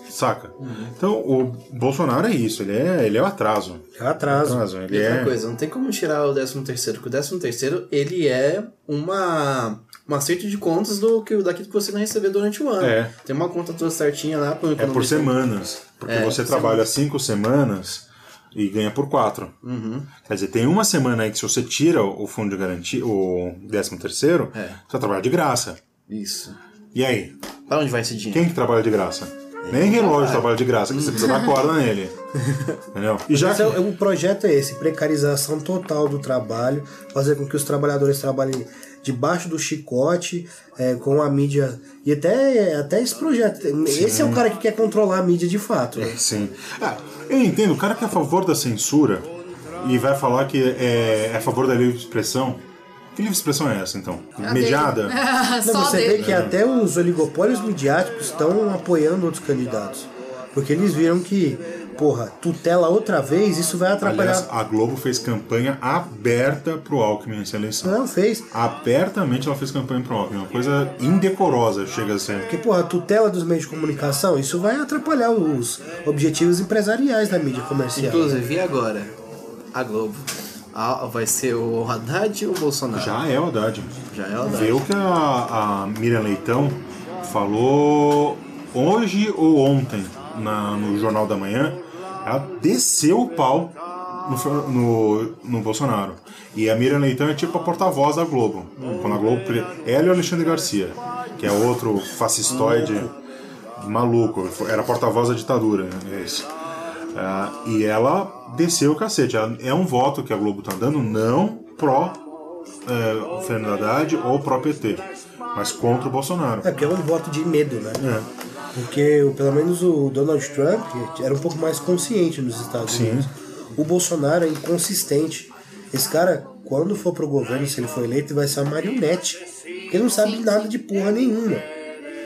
Saca? Então, o Bolsonaro é isso, ele é, ele é o atraso. é um atraso. atraso ele E outra é... coisa, não tem como tirar o 13 terceiro, porque o 13 terceiro, ele é uma um acerto de contas do que daquilo que você vai receber durante o ano. É. Tem uma conta toda certinha lá pro É por semanas. Porque É, você por trabalha cinco semanas e ganha por quatro. Uhum. Quer dizer, tem uma semana aí que se você tira o fundo de garantia, o décimo terceiro, É. você trabalha de graça. Isso. E aí? Pra onde vai esse dinheiro? Quem que trabalha de graça? Nem relógio trabalha de graça, que você precisa dar corda nele. Entendeu? E já Esse que... é o, o projeto é esse, precarização total do trabalho, fazer com que os trabalhadores trabalhem debaixo do chicote, é, com a mídia. E até, até esse projeto. Esse é o cara que quer controlar a mídia de fato. né? Sim. Ah, eu entendo, o cara que é a favor da censura, e vai falar que é, é a favor da livre expressão. Que livre expressão é essa, então? Mediada? Não, você dele. vê que até os oligopólios midiáticos estão apoiando outros candidatos. Porque eles viram que, porra, tutela outra vez, isso vai atrapalhar. Aliás, a Globo fez campanha aberta pro Alckmin nessa eleição. Não, fez. Abertamente ela fez campanha pro Alckmin. Uma coisa indecorosa chega a ser. Porque, porra, a tutela dos meios de comunicação, isso vai atrapalhar os objetivos empresariais da mídia comercial. Inclusive, e agora? A Globo. Ah, vai ser o Haddad ou o Bolsonaro? Já é o Haddad. Já é o Haddad. Vê o que a, a Miriam Leitão falou hoje ou ontem na- no Jornal da Manhã. Ela desceu o pau no, no, no Bolsonaro. E a Miriam Leitão é tipo a porta-voz da Globo. Quando a Globo. Ela e o Alexandre Garcia, que é outro fascistoide maluco. Era porta-voz da ditadura. né, Esse. Ah, e ela desceu o cacete. É um voto que a Globo tá dando não pró é, Fernando Haddad ou pró PT, mas contra o Bolsonaro. É, porque é um voto de medo, né? É. Porque o- pelo menos o Donald Trump era um pouco mais consciente nos Estados Sim. Unidos. O Bolsonaro é inconsistente. Esse cara, quando for pro governo, se ele for eleito, ele vai ser uma marionete. Porque ele não sabe nada de porra nenhuma.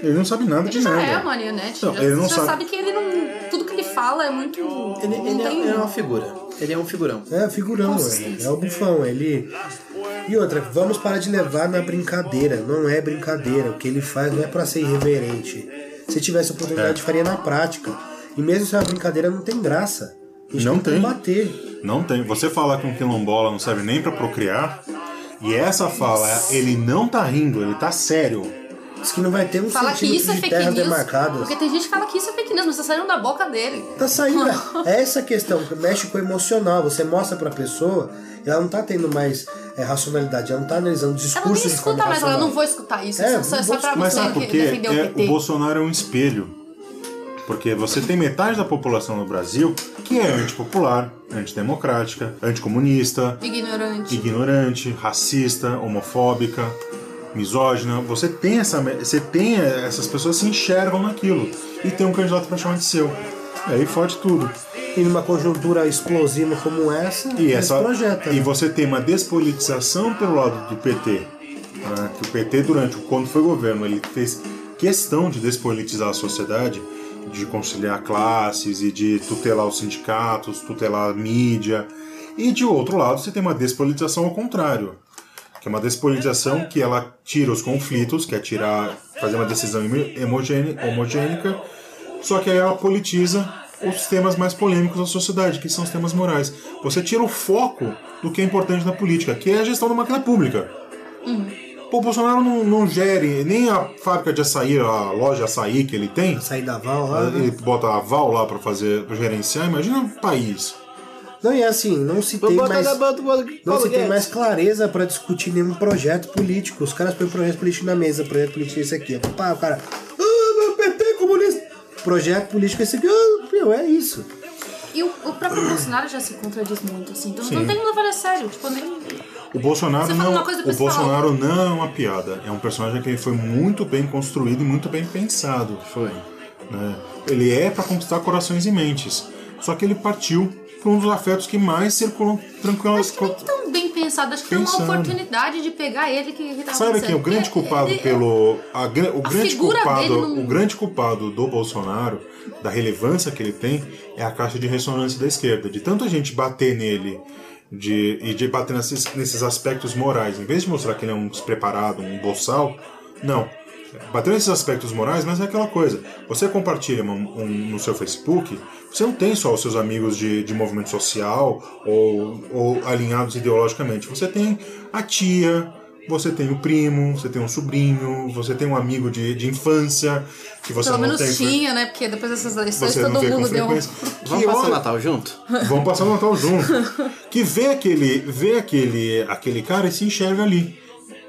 Ele não sabe nada de Ele já nada. é a marionete. Não, já, ele não já sabe- sabe. que ele não. Tudo que ele fala é muito. Ele, ele é, tem- ele é uma figura. Ele é um figurão. É figurão, é, é o bufão. Ele. E outra, vamos parar de levar na brincadeira. Não é brincadeira. O que ele faz não é pra ser irreverente. Se tivesse oportunidade, É. faria na prática. E mesmo se é uma brincadeira, não tem graça. A gente Não tem que tem. combater. Não tem. Você falar que um quilombola não serve nem pra procriar, e essa fala, ele não tá rindo, ele tá sério. Diz que não vai ter um Falar que isso é fake terras news. demarcadas. Porque tem gente que fala que isso é fake news, mas tá saindo da boca dele. Tá saindo. É essa questão, que mexe com o emocional. Você mostra pra pessoa e ela não tá tendo mais é, racionalidade, ela não tá analisando o Ela nem escuta mais, ela não vou escutar isso. É, só, não só vou pra Mas você sabe por que quê? o É, PT. o Bolsonaro é um espelho. Porque você tem metade da população no Brasil que é antipopular, antidemocrática, anticomunista, Ignorante. ignorante, racista, homofóbica, misógina. Você tem essa, você tem essas pessoas se enxergam naquilo e tem um candidato para chamar de seu. Aí fode tudo. E numa conjuntura explosiva como essa, E essa projeto. e né? você tem uma despolitização pelo lado do PT. né, Que o PT durante quando foi governo, ele fez questão de despolitizar a sociedade, de conciliar classes e de tutelar os sindicatos, tutelar a mídia. E de outro lado, você tem uma despolitização ao contrário, que é uma despolitização que ela tira os conflitos, que é tirar, fazer uma decisão homogênica, só que aí ela politiza os temas mais polêmicos da sociedade, que são os temas morais. Você tira o foco do que é importante na política, que é a gestão da máquina pública. Pô, o Bolsonaro não, não gere nem a fábrica de açaí, a loja de açaí que ele tem. Sair da Val lá. né? Ele bota a Val lá pra fazer, pra gerenciar. Imagina um país. Não, e assim, não se tem mais. Não se tem mais clareza pra discutir nenhum projeto político. Os caras põem projeto político na mesa, projeto político é esse aqui. Pá, o cara. Ah, meu PT comunista! Projeto político é esse aqui. Ah, meu, é isso. E o, o próprio Bolsonaro já se contradiz muito, assim. Então não tem como levar a sério. Tipo, nem. O Bolsonaro não, o Bolsonaro não é uma piada. É um personagem que foi muito bem construído e muito bem pensado. Foi. né? Ele é para conquistar corações e mentes. Só que ele partiu para um dos afetos que mais circulam tranquilos. Acho que nem tão bem pensado. Acho que tem Pensando. uma oportunidade de pegar ele que, que tá Sabe quem é o grande Porque culpado ele- pelo a, o a grande culpado não- o grande culpado do Bolsonaro da relevância que ele tem é a caixa de ressonância da esquerda de tanta gente bater nele de, e de bater nesses, nesses aspectos morais em vez de mostrar que ele é um despreparado um boçal não bater nesses aspectos morais mas é aquela coisa você compartilha um- um- no seu Facebook você não tem só os seus amigos de, de movimento social ou, ou alinhados ideologicamente você tem a tia você tem o primo, você tem um sobrinho, você tem um amigo de, de infância que você Pelo não menos tem. tinha, né? Porque depois dessas eleições todo mundo deu um. Vamos passar o Natal junto? Vamos passar o Natal junto. que vê aquele, vê aquele, aquele cara e se enxerga ali.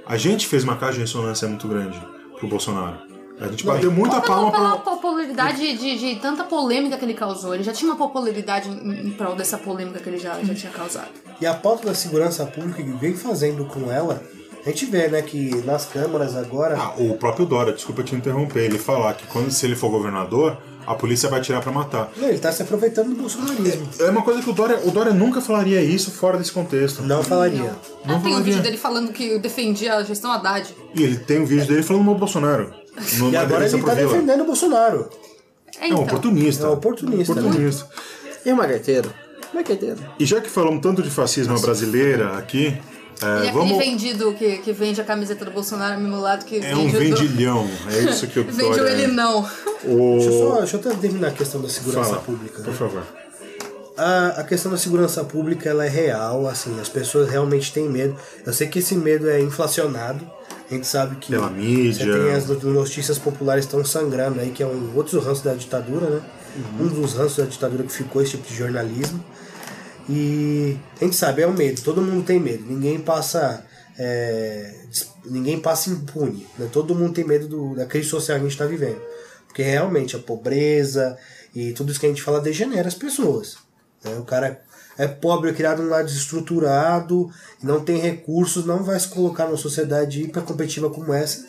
A gente fez uma caixa de ressonância muito grande pro Bolsonaro. A gente bateu muita palma pela pra. popularidade de, de tanta polêmica que ele causou. Ele já tinha uma popularidade em, em prol dessa polêmica que ele já, já tinha causado. E a pauta da segurança pública que vem fazendo com ela A gente vê, né, que nas câmaras agora. Ah, o próprio Dória, desculpa te interromper, ele falar que quando se ele for governador, a polícia vai tirar pra matar. Não, ele tá se aproveitando do bolsonarismo. É uma coisa que o Dória, o Dória nunca falaria isso fora desse contexto. Não falaria. Ah, tem um falaria. vídeo dele falando que defendia a gestão Haddad. E ele tem um vídeo dele falando mal do Bolsonaro. No E agora ele tá defendendo o Bolsonaro. É, É um então. oportunista. É um oportunista, né? Oportunista. E o Marqueteiro? Marqueteiro. E já que falamos tanto de fascismo brasileira aqui, é, Ele é vamos. aquele vendido que, que vende a camiseta do Bolsonaro mimulado que É um vende o do- vendilhão. É isso que o Vende o Dória ele é. não. O... Deixa eu só deixa eu até terminar a questão da segurança Fala, pública. né? por favor. A, a questão da segurança pública ela é real, assim, as pessoas realmente têm medo. Eu sei que esse medo é inflacionado. A gente sabe que Pela mídia. você tem as no- notícias populares estão sangrando aí, que é um outro ranço da ditadura, né? Um dos ranços da ditadura que ficou esse tipo de jornalismo. E a gente sabe, é o medo, todo mundo tem medo, ninguém passa. é, ninguém passa impune, né? todo mundo tem medo do, da crise social que a gente está vivendo. Porque realmente a pobreza e tudo isso que a gente fala degenera as pessoas. né? O cara é pobre, é criado num lado desestruturado, não tem recursos, não vai se colocar numa sociedade hipercompetitiva como essa.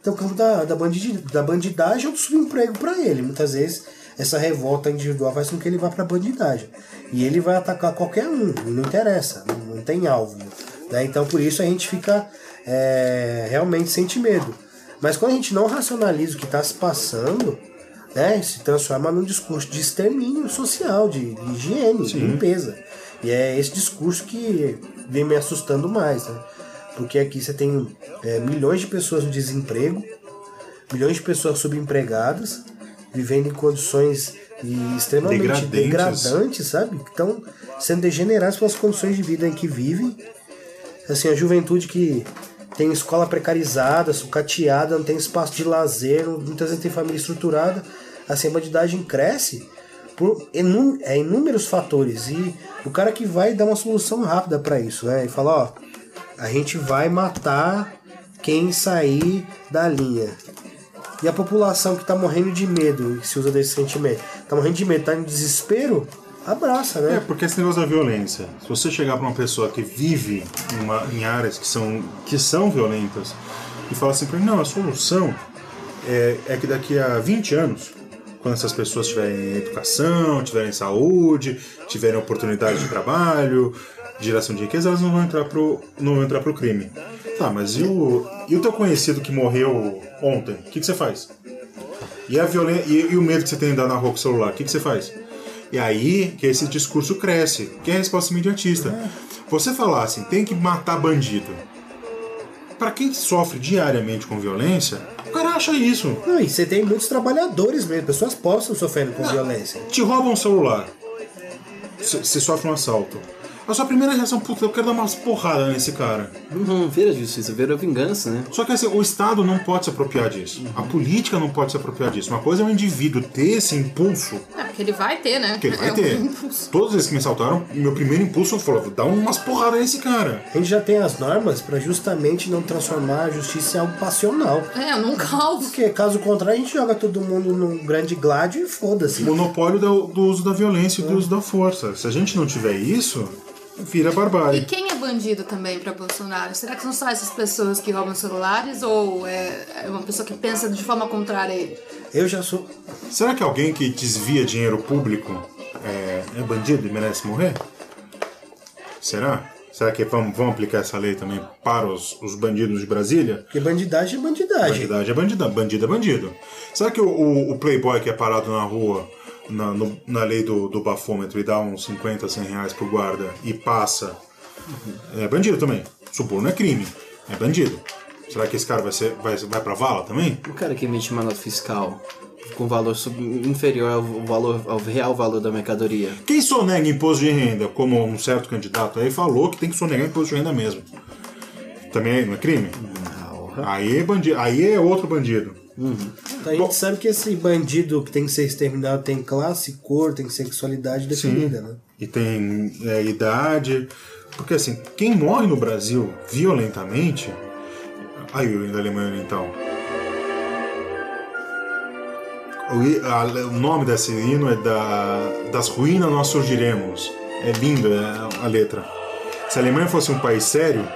Então, o campo da, da, bandidi, da bandidagem é um subemprego para ele. Muitas vezes, essa revolta individual faz com que ele vá para a bandidagem. E ele vai atacar qualquer um, não interessa, não, não tem alvo. Né? Então, por isso, a gente fica é, realmente sente medo. Mas quando a gente não racionaliza o que está se passando, né, se transforma num discurso de extermínio social, de, de higiene, de limpeza. E é esse discurso que vem me assustando mais, né? Porque aqui você tem é, milhões de pessoas no desemprego, milhões de pessoas subempregadas, vivendo em condições extremamente Degradentes. degradantes, sabe? Que estão sendo degeneradas pelas condições de vida em que vivem. Assim, a juventude que tem escola precarizada, sucateada, não tem espaço de lazer, muitas vezes tem família estruturada. Assim, a bandidagem cresce por inú- é, inúmeros fatores. E o cara que vai dar uma solução rápida para isso, né? E fala, ó, a gente vai matar quem sair da linha. E a população que tá morrendo de medo, que se usa desse sentimento, tá morrendo de medo, tá em desespero, abraça, É, né? porque esse negócio da violência. Se você chegar pra uma pessoa que vive em, uma- em áreas que são, que são violentas e falar assim pra ele, não, a solução é, é que daqui a 20 anos, quando essas pessoas tiverem educação, tiverem saúde, tiverem oportunidade de trabalho, geração de riqueza, elas não vão entrar pro, não vão entrar pro crime. Tá, mas e o, e o teu conhecido que morreu ontem? O que, que você faz? E, a violen e, o medo que você tem de andar na rua com o celular, o que, que você faz? E aí que esse discurso cresce, que é a resposta imediatista. Você falar assim, tem que matar bandido. Pra quem sofre diariamente com violência, o cara acha isso. Não, e você tem muitos trabalhadores mesmo, pessoas pobres sofrendo com violência. Te roubam um celular. Você sofre um assalto. A sua primeira reação, puta, eu quero dar umas porradas nesse cara. Não vira justiça, vira vingança, né? Só que assim, o Estado não pode se apropriar disso. A política não pode se apropriar disso. Uma coisa é o indivíduo ter esse impulso É, porque ele vai ter, né? que ele vai É um ter. Todas as vezes que me assaltaram, meu primeiro impulso foi dar umas porradas nesse cara. A gente já tem as normas para justamente não transformar a justiça em algo passional. É, num caos. Porque caso contrário, a gente joga todo mundo num grande gládio e foda-se. Monopólio do, do uso da violência e do uso da força. Se a gente não tiver isso, vira E barbárie. quem é bandido também pra Bolsonaro? Será que são só essas pessoas que roubam celulares ou é é uma pessoa que pensa de forma contrária a ele? Eu já sou. Será que alguém que desvia dinheiro público é, é bandido e merece morrer? Será? Será que vamos, vamos aplicar essa lei também para os, os bandidos de Brasília? Porque bandidagem é bandidagem. Bandidagem é bandida, bandido é bandido. Será que o, o- o playboy que é parado na rua, na, no- na lei do, do bafômetro, e dá uns 50, 100 reais pro guarda e passa, é bandido também. Suborno é crime, é bandido. Será que esse cara vai, ser, vai, vai pra vala também? O cara que emite uma nota fiscal com valor sub- inferior ao, valor, ao real valor da mercadoria. Quem sonega imposto de renda, como um certo candidato aí falou que tem que sonegar imposto de renda mesmo. Também não é crime? Aí é, bandido, aí é outro bandido. Então a gente sabe que esse bandido que tem que ser exterminado tem classe, cor, tem sexualidade definida, né? E tem é, idade. Porque assim, quem morre no Brasil violentamente. Aí o hino da Alemanha Oriental. O, nome desse hino é da, Das Ruínas Nós Surgiremos. É lindo é, a letra. Se a Alemanha fosse um país sério,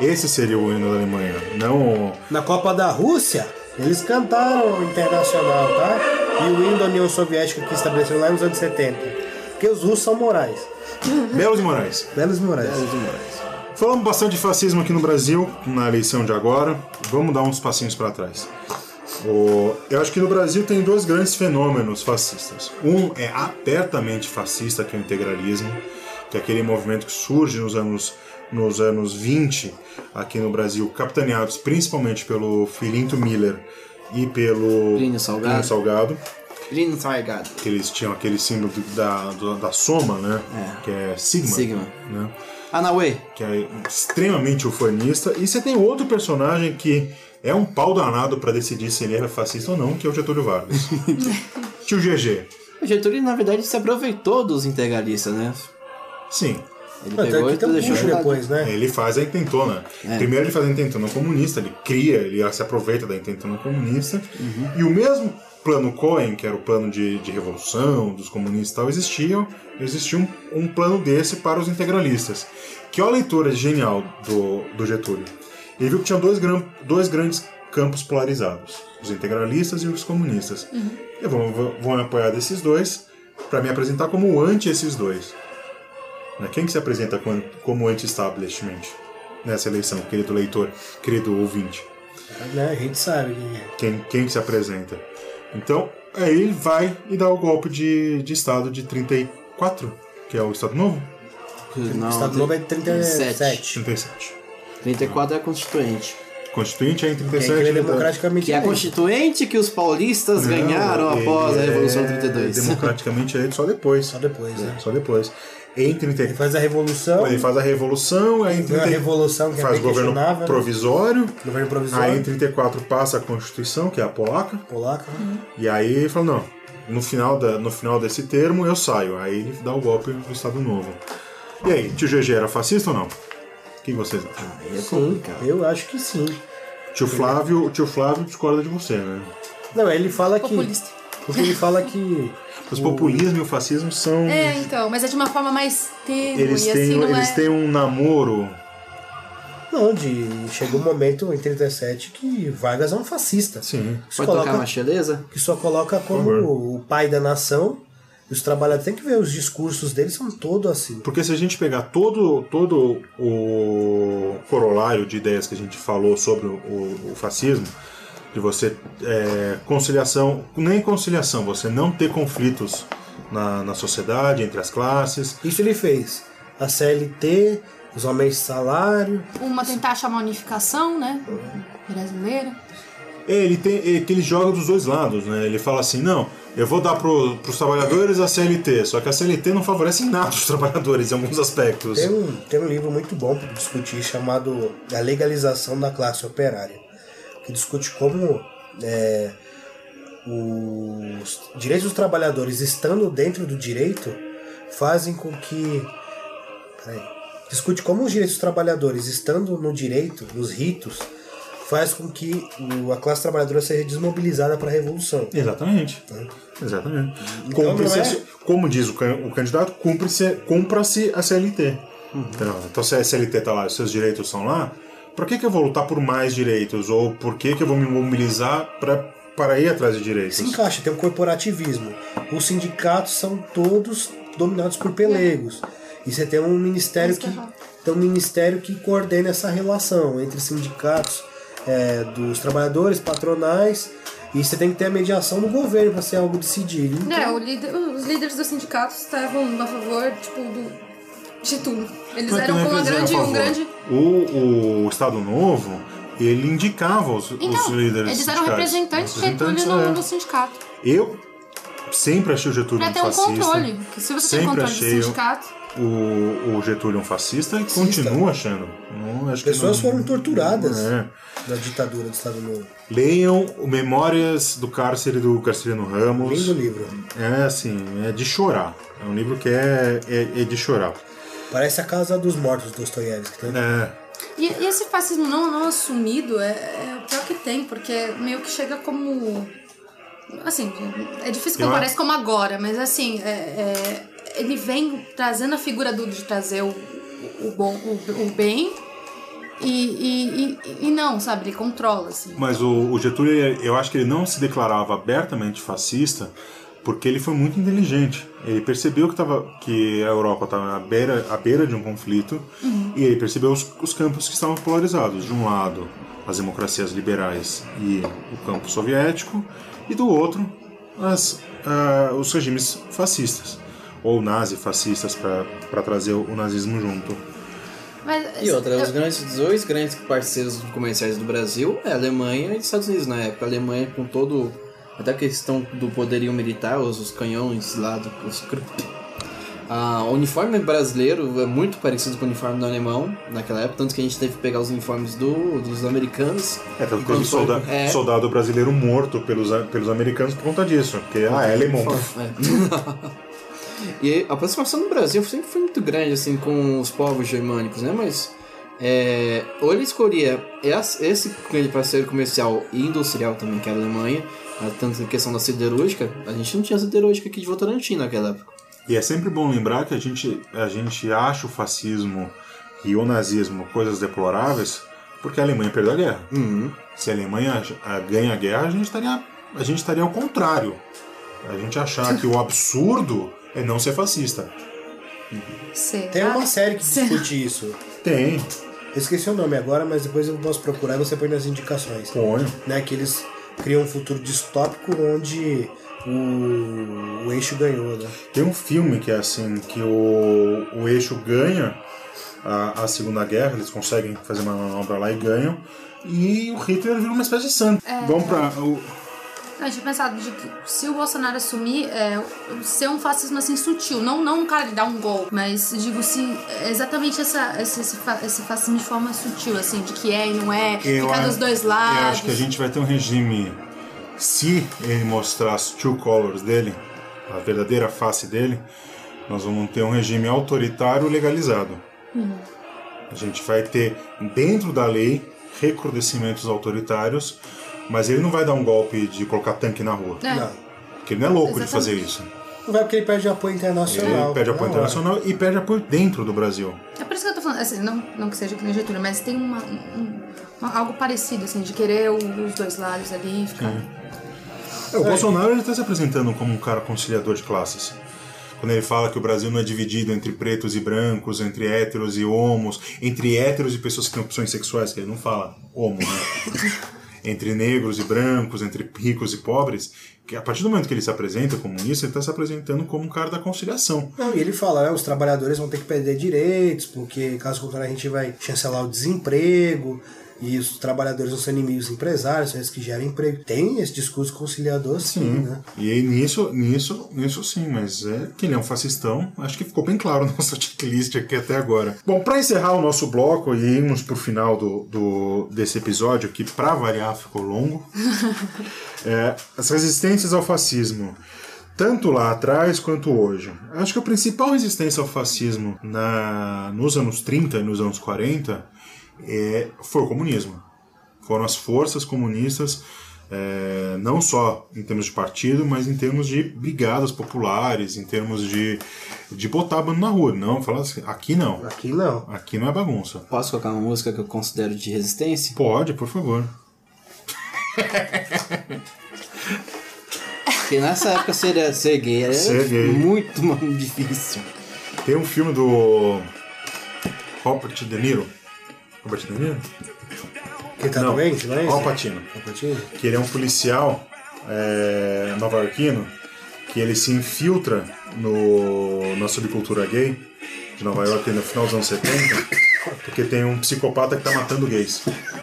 Esse seria o hino da Alemanha, não Na Copa da Rússia, eles cantaram o internacional, tá? E o hino da União Soviética que estabeleceu lá nos anos 70. Porque os russos são morais. Belos e Moraes. Belos e morais. Falamos bastante de fascismo aqui no Brasil, na eleição de agora. Vamos dar uns passinhos para trás. O- Eu acho que no Brasil tem dois grandes fenômenos fascistas. Um é abertamente fascista, que é o integralismo, que é aquele movimento que surge nos anos, nos anos 20 aqui no Brasil, capitaneados principalmente pelo Filinto Miller e pelo Plínio Salgado. Plínio Salgado Plínio Salgado. que eles tinham aquele símbolo da, da soma, né? É. Que é Sigma. Sigma. Né? Anauê. que é extremamente ufanista, e você tem outro personagem que é um pau danado pra decidir se ele era fascista ou não, que é o Getúlio Vargas. Tio GG. O Getúlio, na verdade, se aproveitou dos integralistas, né? Sim. Ele Até pegou e tem um deixou puxo depois, né? Ele faz a intentona. Primeiro ele faz a intentona comunista, ele cria, ele se aproveita da intentona comunista. E o mesmo plano Cohen, que era o plano de, de revolução dos comunistas e tal, existia, existia um, um plano desse para os integralistas. Que olha a leitura genial do, do Getúlio. Ele viu que tinha dois, gran, dois grandes campos polarizados, os integralistas e os comunistas. Eu vou, vou, vou me apoiar desses dois para me apresentar como anti esses dois. Né? Quem que se apresenta como- anti-establishment nessa eleição, querido leitor, querido ouvinte? Né? A gente sabe quem é. Quem, quem que se apresenta? Então, aí ele vai e dá o golpe de, de Estado de 34, que é o Estado Novo? Não, O Estado Novo é de 37. 37. 34 é a Constituinte. Constituinte é em Que é a 37. Igreja ele dá- democraticamente Que é a. Constituinte que os paulistas ganharam Não, após a ele Revolução é 32. Democraticamente eleito só depois. Só depois, né? Só depois. Em 34. Ele faz a revolução, Ele faz a revolução, aí em Vem a 30 revolução que é faz o governo né? provisório. governo provisório, Aí em 34 passa a Constituição, que é a polaca. polaca. né? E aí ele falou, não, no final, da, no final desse termo eu saio. Aí ele dá o golpe do Estado Novo. E aí, tio GG era fascista ou não? O que vocês acham? Aí é Sim, complicado. eu acho que sim. Tio Flávio, o tio Flávio discorda de você, né? Não, ele fala que. Populista. Porque ele fala que. Os populismo e o fascismo são. É, então, mas é de uma forma mais tênue eles e têm, assim não eles é. têm um namoro. Não, de. Chegou um momento em 37 que Vargas é um fascista. Sim. Que só Pode tocar coloca, uma cheleza? que só coloca como o pai da nação. E os trabalhadores tem que ver, os discursos deles são todos assim. Porque se a gente pegar todo, todo o corolário de ideias que a gente falou sobre o, o- o fascismo, de você é, conciliação, nem conciliação, você não ter conflitos na, na sociedade, entre as classes. Isso ele fez. A CLT, os aumentos de salário. Uma tentar achar uma unificação, né? Brasileira. Ele tem ele, que ele joga dos dois lados, né? Ele fala assim, não, eu vou dar pro, pros trabalhadores a CLT, só que a CLT não favorece em nada os trabalhadores em alguns aspectos. Tem um, tem um livro muito bom para discutir chamado A Legalização da Classe Operária, que discute como é, os direitos dos trabalhadores estando dentro do direito fazem com que. Peraí. Discute como os direitos dos trabalhadores estando no direito, nos ritos, faz com que a classe trabalhadora seja desmobilizada para a revolução. Exatamente. Exatamente. Então é- Como diz o, o candidato, cumpre-se, cumpra-se a CLT. Então, então, se a CLT está lá, os seus direitos são lá, por que, que eu vou lutar por mais direitos? Ou por que, que eu vou me mobilizar pra, para ir atrás de direitos? se encaixa, tem um corporativismo. Os sindicatos são todos dominados por pelegos. E você tem um ministério que é tem um ministério que coordena essa relação entre sindicatos é, dos trabalhadores, patronais, e você tem que ter a mediação do governo para ser algo decidido. Então, É, o líder- os líderes dos sindicatos estavam a favor, tipo, do Getúlio. Eles Não é eram uma grande, um favor. grande. O, o Estado Novo, ele indicava os, os Então, líderes eles eram representantes de Getúlio no, é. no sindicato. Eu sempre achei o Getúlio Pra um ter um fascista. controle. Porque se você tem Sempre controle do achei o- sindicato. O, o Getúlio um fascista e continua achando. Não, acho que pessoas não- foram torturadas É. na ditadura do Estado Novo. Leiam o Memórias do Cárcere do Carceriano Ramos. Lindo livro. É assim, é de chorar. É um livro que é, é, é de chorar. Parece a Casa dos Mortos, Dostoiévski. Né? É, E, e esse fascismo não, não assumido é, é o pior que tem, porque meio que chega como. Assim, é difícil Eu comparar isso como agora, mas assim, é- é, ele vem trazendo a figura do, de trazer o, o bom, o, o bem E, e, e, e não, sabe? Ele controla, assim. Mas o, o Getúlio, eu acho que ele não se declarava abertamente fascista porque ele foi muito inteligente. Ele percebeu que, tava, que a Europa estava à beira, à beira de um conflito e ele percebeu os, os campos que estavam polarizados. De um lado, as democracias liberais e o campo soviético, e do outro, as, ah, os regimes fascistas, ou nazi-fascistas, para trazer o nazismo junto. Mas, E outra, eu- os grandes, dois grandes parceiros comerciais do Brasil é a Alemanha e os Estados Unidos na época. A Alemanha com todo. Até a questão do poderio militar, os, os canhões lá, do, os, Ah, o uniforme brasileiro é muito parecido com o uniforme do alemão naquela época, tanto que a gente teve que pegar os uniformes do, dos americanos. É, tanto que foi- solda- é. soldado brasileiro morto pelos, pelos americanos por conta disso. Porque, ah, é alemão. É. e a aproximação do Brasil sempre foi muito grande, assim, com os povos germânicos, né? Mas é, ou ele escolhia esse grande parceiro comercial e industrial também, que é a Alemanha, tanto em questão da siderúrgica, a gente não tinha siderúrgica aqui de Votorantim naquela época. E é sempre bom lembrar que a gente, a gente acha o fascismo e o nazismo coisas deploráveis porque a Alemanha perdeu a guerra. Se a Alemanha ah, ganha a guerra, a gente estaria, a gente estaria ao contrário. A gente achar que o absurdo é não ser fascista. Será? Tem uma série que Será? discute isso. Tem, Eu esqueci o nome agora, mas depois eu posso procurar e você põe nas indicações. põe. Né, que eles criam um futuro distópico onde o, o eixo ganhou, né? Tem um filme que é assim, que o, o eixo ganha a, a Segunda Guerra, eles conseguem fazer uma manobra lá e ganham. E o Hitler vira uma espécie de santo. Vamos pra. O, Não, eu tinha pensado de que se o Bolsonaro assumir, é, ser um fascismo assim sutil, não, não um cara de dar um golpe, mas digo é exatamente essa, esse, esse, esse fascismo de forma sutil, assim, de que é e não é, Eu ficar dos dois Eu lados. acho que a gente vai ter um regime. Se ele mostrar as true colors dele, a verdadeira face dele, nós vamos ter um regime autoritário legalizado. A gente vai ter, dentro da lei, recrudescimentos autoritários, mas ele não vai dar um golpe de colocar tanque na rua. É. Não. Porque ele não é louco de fazer Exatamente. isso. Não vai porque ele perde apoio internacional. Ele pede apoio internacional e pede apoio dentro do Brasil. É por isso que eu tô falando, assim, não, não que seja que nem Getúlio, mas tem uma, um- uma- algo parecido, assim, de querer o- os dois lados ali, ficar... É, o Bolsonaro ele está se apresentando como um cara conciliador de classes. Quando ele fala que o Brasil não é dividido entre pretos e brancos, entre héteros e homos, entre héteros e pessoas que têm opções sexuais, que ele não fala homo, né? entre negros e brancos, entre ricos e pobres, que a partir do momento que ele se apresenta como isso, ele está se apresentando como um cara da conciliação. Não, e ele fala, né, os trabalhadores vão ter que perder direitos, porque caso contrário a gente vai chancelar o desemprego, e os trabalhadores vão ser inimigos dos empresários, são eles que geram emprego. Tem esse discurso conciliador, sim, né? E aí, nisso, nisso, nisso sim, mas é que ele é um fascistão. Acho que ficou bem claro no nosso checklist aqui até agora. Bom, para encerrar o nosso bloco e irmos pro final do, do- desse episódio, que para variar ficou longo, é, as resistências ao fascismo. Tanto lá atrás quanto hoje. Acho que a principal resistência ao fascismo na, nos anos 30 e nos anos 40 é, foi o comunismo foram as forças comunistas, é, não só em termos de partido, mas em termos de brigadas populares, em termos de, de botar a banda na rua. Não, falar assim, aqui não. Aqui não. Aqui não é bagunça. Posso colocar uma música que eu considero de resistência? Pode, por favor. Porque nessa época ser, ser gay era Ser gay. muito difícil. Tem um filme do Robert De Niro. Robert De Niro? Ele tá Não, doente, não é isso? Al Pacino. Al Pacino? que ele é um policial é, nova-iorquino que ele se infiltra no, na subcultura gay de Nova York no final dos anos 70 porque tem um psicopata que tá matando gays.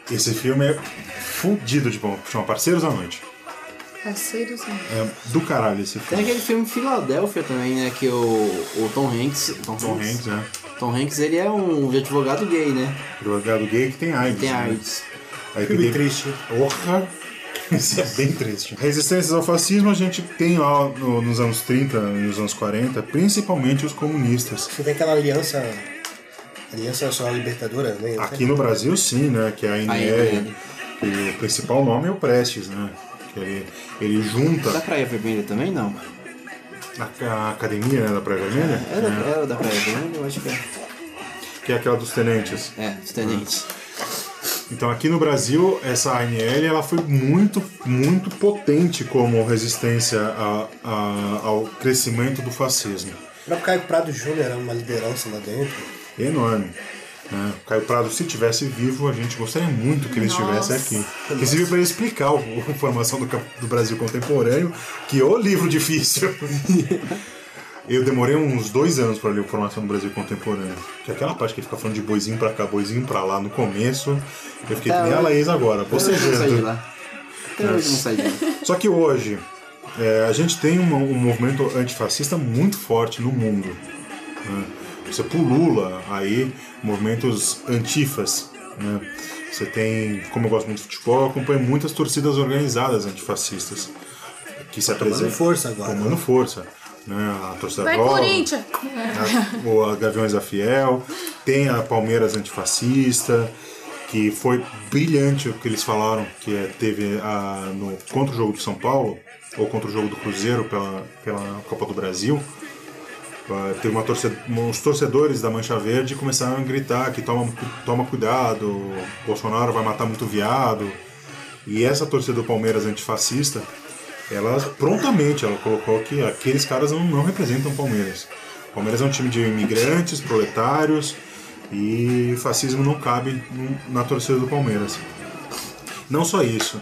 Esse filme é fudido de bom, chama Parceiros à Noite. Parceiros, né? É do caralho esse Tem filme. aquele filme Filadélfia também, né? Que o, o Tom Hanks. Tom, Tom Hanks, né? Tom Hanks, ele é um advogado gay, né? Drogado gay que tem AIDS. Tem né? AIDS. Aí Filme tem- triste. Porra! Isso é bem triste. Resistências ao fascismo a gente tem lá no- nos anos 30 e nos anos 40, principalmente os comunistas. Você tem aquela aliança. Aliança Nacional Libertadora, né? Aqui no Brasil, sim, né? Que é a INR. INR. que o principal nome é o Prestes, né? Que ele, ele Da junta Praia Vermelha também, não? A, a academia né, da Praia Vermelha, Era, era da Praia Vermelha, eu acho que é. que é aquela dos tenentes. É, dos tenentes. Então aqui no Brasil essa ANL ela foi muito muito potente como resistência a- a- ao crescimento do fascismo. O Caio Prado Júnior era uma liderança lá dentro. enorme. Né? O Caio Prado, se tivesse vivo, a gente gostaria muito que ele estivesse aqui. Inclusive para explicar o, a formação do, do Brasil contemporâneo, que o livro difícil. Eu demorei uns dois anos para ler a formação do Brasil contemporâneo. Que aquela parte que fica falando de boizinho pra cá, boizinho pra lá no começo, eu fiquei que nem a Laís agora, Até hoje eu não saí de bocejando. lá. Até hoje eu não saí de lá. Só que hoje, é, a gente tem uma- um movimento antifascista muito forte no mundo. né? Você pulula aí movimentos antifas. né? Você tem, como eu gosto muito de futebol, eu acompanho muitas torcidas organizadas antifascistas que se tomando apresentam. força agora, Tomando né? força. Né? A torcida Vai, Corinthians! a, o a Gaviões da Fiel, tem a Palmeiras antifascista, que foi brilhante o que eles falaram, que é, teve a, no, contra o jogo do São Paulo, ou contra o jogo do Cruzeiro pela, pela Copa do Brasil. Teve uma torcedor, uns torcedores da Mancha Verde começaram a gritar que toma, toma cuidado, Bolsonaro vai matar muito viado. E essa torcida do Palmeiras antifascista, ela prontamente ela colocou que aqueles caras não, não representam o Palmeiras. O Palmeiras é um time de imigrantes, proletários, e fascismo não cabe na torcida do Palmeiras. Não só isso,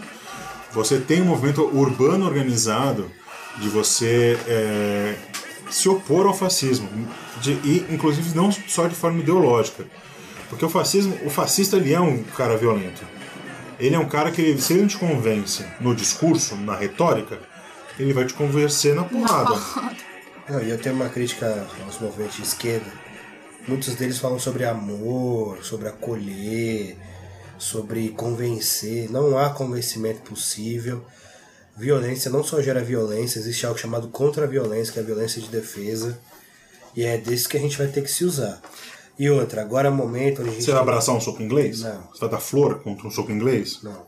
você tem um movimento urbano organizado de você é, se opor ao fascismo, de, e inclusive não só de forma ideológica, porque o fascismo, o fascista ele é um cara violento. Ele é um cara que, ele- se ele não te convence no discurso, na retórica, ele vai te convencer na porrada. Não, e eu tenho uma crítica aos movimentos de esquerda. Muitos deles falam sobre amor, sobre acolher, sobre convencer. Não há convencimento possível. Violência não só gera violência, existe algo chamado contra-violência, que é a violência de defesa. E é desse que a gente vai ter que se usar. E outra, agora é o momento onde a gente. Você vai abraçar um soco inglês? Não. Você vai dar flor contra um soco inglês? Não.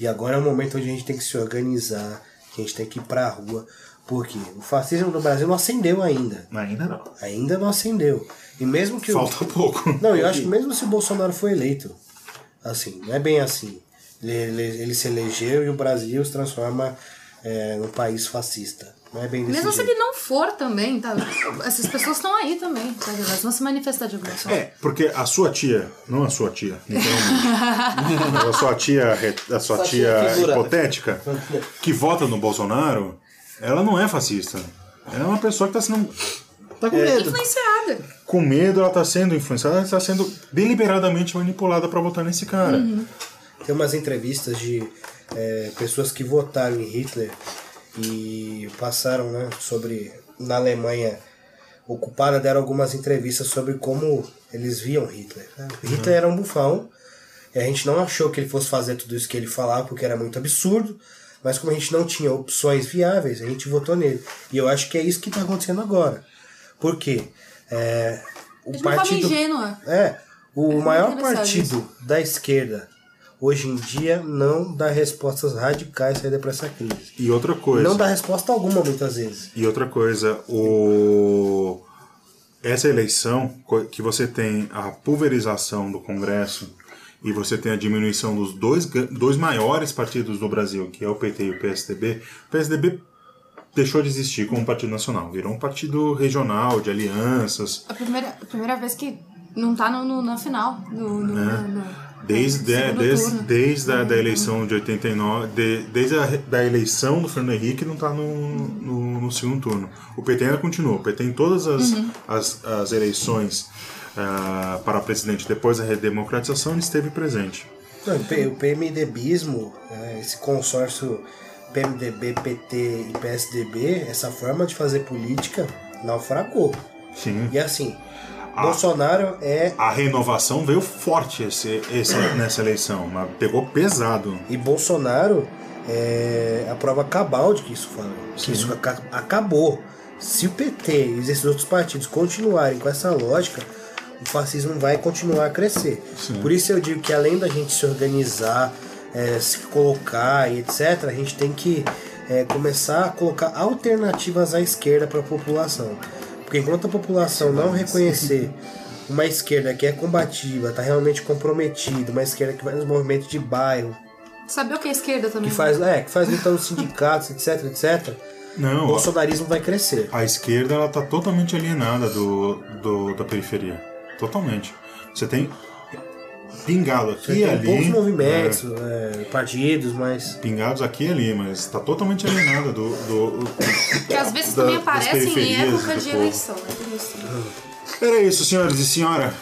E agora é o momento onde a gente tem que se organizar, que a gente tem que ir pra rua. Porque o fascismo no Brasil não acendeu ainda. Ainda não. Ainda não acendeu. E mesmo que o- Falta pouco. Não, eu acho que mesmo se o Bolsonaro for eleito, assim, não é bem assim. Ele, ele- ele se elegeu e o Brasil se transforma é, num país fascista. Não é bem desse Mesmo se jeito. ele não for também, tá? Essas pessoas estão aí também, tá? Elas vão se manifestar de alguma forma. É, porque a sua tia, não a sua tia, literalmente, a sua tia, a sua Sua tia tia hipotética, que vota no Bolsonaro, ela não é fascista. Ela é uma pessoa que está sendo Tá com medo. Influenciada. com medo, ela está sendo influenciada, ela está sendo deliberadamente manipulada para votar nesse cara. Tem umas entrevistas de é, pessoas que votaram em Hitler e passaram né, sobre. Na Alemanha ocupada, deram algumas entrevistas sobre como eles viam Hitler. né? Hitler era um bufão, e a gente não achou que ele fosse fazer tudo isso que ele falava, porque era muito absurdo, mas como a gente não tinha opções viáveis, a gente votou nele. E eu acho que é isso que está acontecendo agora. Por quê? É, o partido. É, o muito maior partido da esquerda hoje em dia não dá respostas radicais saída para essa crise. E outra coisa. Não dá resposta alguma muitas vezes. E outra coisa, o... essa eleição que você tem a pulverização do Congresso e você tem a diminuição dos dois, dois maiores partidos do Brasil, que é o PT e o PSDB, o PSDB deixou de existir como partido nacional, virou um partido regional, de alianças, A primeira, a primeira vez que não tá no, no- na final. No, no, no- no- Desde, segundo desde, desde a da eleição de 89, de, desde a da eleição do Fernando Henrique não está no, no, no segundo turno. O PT ainda continua. O PT em todas as, as, as eleições ah, para presidente depois da redemocratização ele esteve presente. Não, o P- o PMDBismo, né, esse consórcio PMDB, PT e PSDB, essa forma de fazer política naufragou. Sim. E assim, Bolsonaro é. A renovação veio forte esse, esse, nessa eleição, mas pegou pesado. E Bolsonaro é a prova cabal de que isso falou. Que isso aca- acabou. Se o PT e esses outros partidos continuarem com essa lógica, o fascismo vai continuar a crescer. Por isso eu digo que além da gente se organizar, é, se colocar e etc., a gente tem que é, começar a colocar alternativas à esquerda para a população. Porque enquanto a população não reconhecer uma esquerda que é combativa, tá realmente comprometida, uma esquerda que vai nos movimentos de bairro, Saber o que é esquerda também. que faz, é, que faz luta nos sindicatos, etc, etc, o Não, bolsonarismo vai crescer. a esquerda ela tá totalmente alienada do, do- da periferia. Totalmente. Você tem pingado aqui e tem ali. poucos movimentos, é, partidos, mas é, pingados aqui e ali, mas tá totalmente alienada do. do Que às vezes da- também aparecem em época do de povo. eleição. né? Era isso, senhores e senhora.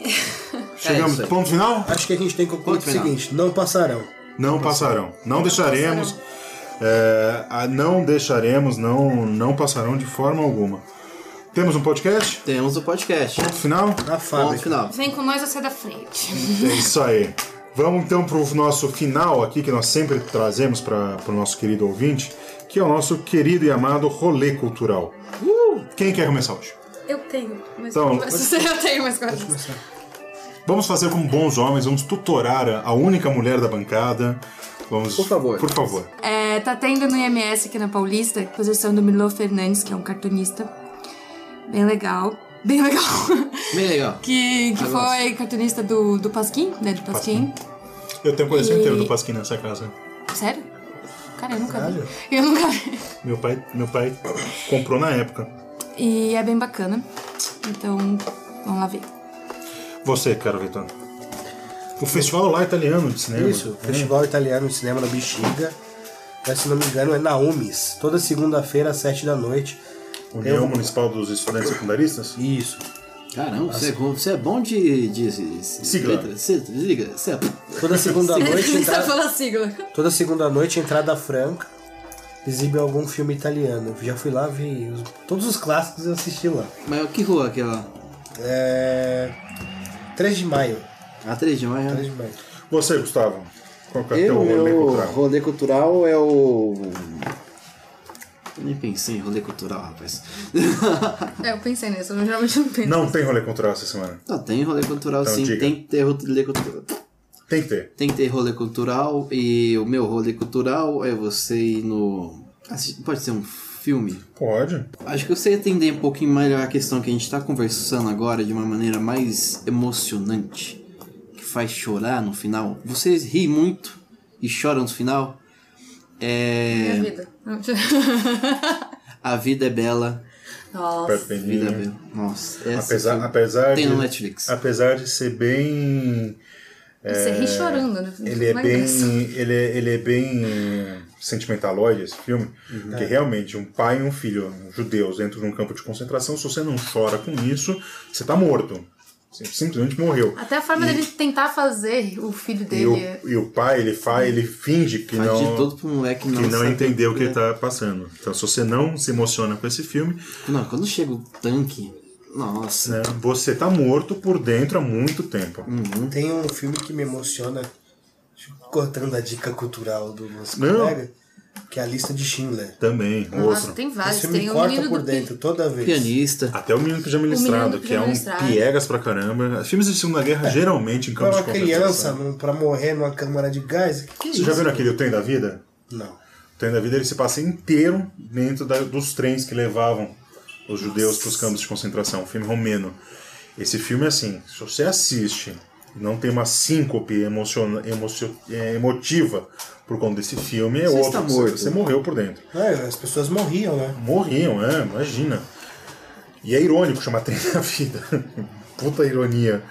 Chegamos aí. ponto final? acho que a gente tem que concluir o seguinte: não passarão. Não passarão. Não deixaremos. é, a- não deixaremos, não, não passarão de forma alguma. Temos um podcast? Temos o podcast. Ponto final? Na Ponto fábrica. final. Vem com nós a ser da frente. É isso aí. Vamos então para o nosso final aqui, que nós sempre trazemos para o nosso querido ouvinte, que é o nosso querido e amado rolê cultural. Quem quer começar hoje? Eu tenho, mas Então, eu tenho mais coisas. Vamos fazer como bons homens, vamos tutorar a- a única mulher da bancada. Vamos, Por favor. Por favor. É, tá tendo no IMS aqui na Paulista, exposição do Milo Fernandes, que é um cartunista. Bem legal. Bem legal. Bem legal. que que foi cartunista do, do Pasquim, né? Do Pasquim. Eu tenho coleção E- inteira do Pasquim nessa casa. Sério? Cara, eu nunca vi. Eu nunca vi. Meu pai, meu pai comprou na época. E é bem bacana. Então, vamos lá ver. Você, cara, Vitor. O festival lá italiano de cinema. Isso, É. Festival Italiano de Cinema na Bexiga. Mas, se não me engano, é na UMES. Toda segunda-feira, às sete da noite. União Eu- Municipal dos Estudantes Secundaristas? Isso. Caramba, você, é, bom- você é bom de. de, de Sigla. você é. Toda segunda noite, entrada, falar sigla. toda segunda noite, entrada franca. Exibe algum filme italiano. Já fui lá, vi os- todos os clássicos eu assisti lá. Mas que rua aquela? É... 3 de maio. A 3 de maio? 3 de maio. Você, Gustavo. Qual que é o Eu, teu rolê meu cultural? rolê cultural é o. Eu nem pensei em rolê cultural, rapaz. É, eu pensei nisso, eu geralmente não penso. Não tem rolê cultural essa semana. Não, tem rolê cultural Então, sim, diga. tem que ter rolê cultural. Tem que ter. Tem que ter rolê cultural e o meu rolê cultural é você ir no. assi- Pode ser um filme? Pode. Acho que você entender um pouquinho melhor a questão que a gente está conversando agora de uma maneira mais emocionante, que faz chorar no final. Vocês riem muito e choram no final. É. Minha vida. A vida é bela. Nossa. A vida é Peninha. bela. Nossa, essa Apesar, apesar tem de, no Netflix. Apesar de ser bem. Você ri chorando, né? Ele é bem. Ele é, ele é bem sentimentaloide, esse filme. Porque realmente, um pai e um filho judeus dentro de um campo de concentração, se você não chora com isso, você tá morto. Simplesmente morreu. Até a forma dele tentar fazer o filho E dele. o, é- e o pai, ele faz, ele finge que Faz não. de tudo pro moleque não, que não entendeu o que é. ele tá passando. Então, se você não se emociona com esse filme, Não, quando chega o tanque. Nossa. né, você tá morto por dentro há muito tempo. Tem um filme que me emociona, cortando a dica cultural do nosso Não. colega, que é a lista de Schindler. Também, Nossa, outro. tem Esse vários. filme Tem o corta menino por dentro toda vez. Pianista. Até o Menino Pijama Listrado, que é um piegas pra caramba. Filmes de Segunda Guerra, geralmente, em Pra campos uma de criança, concentração. num- pra morrer numa câmara de gás, que Você já viu naquele O Trem da Vida? Não. O Trem da Vida, ele se passa inteiro dentro da- dos trens que levavam os judeus para os campos de concentração. Um filme romeno. Esse filme, assim, se você assiste e não tem uma síncope emociona, emocio, é, emotiva por conta desse filme, é Você outro. está Você- morto. Você morreu por dentro. É, as pessoas morriam, né? Morriam, é, imagina. E é irônico chamar trem da vida. Puta ironia.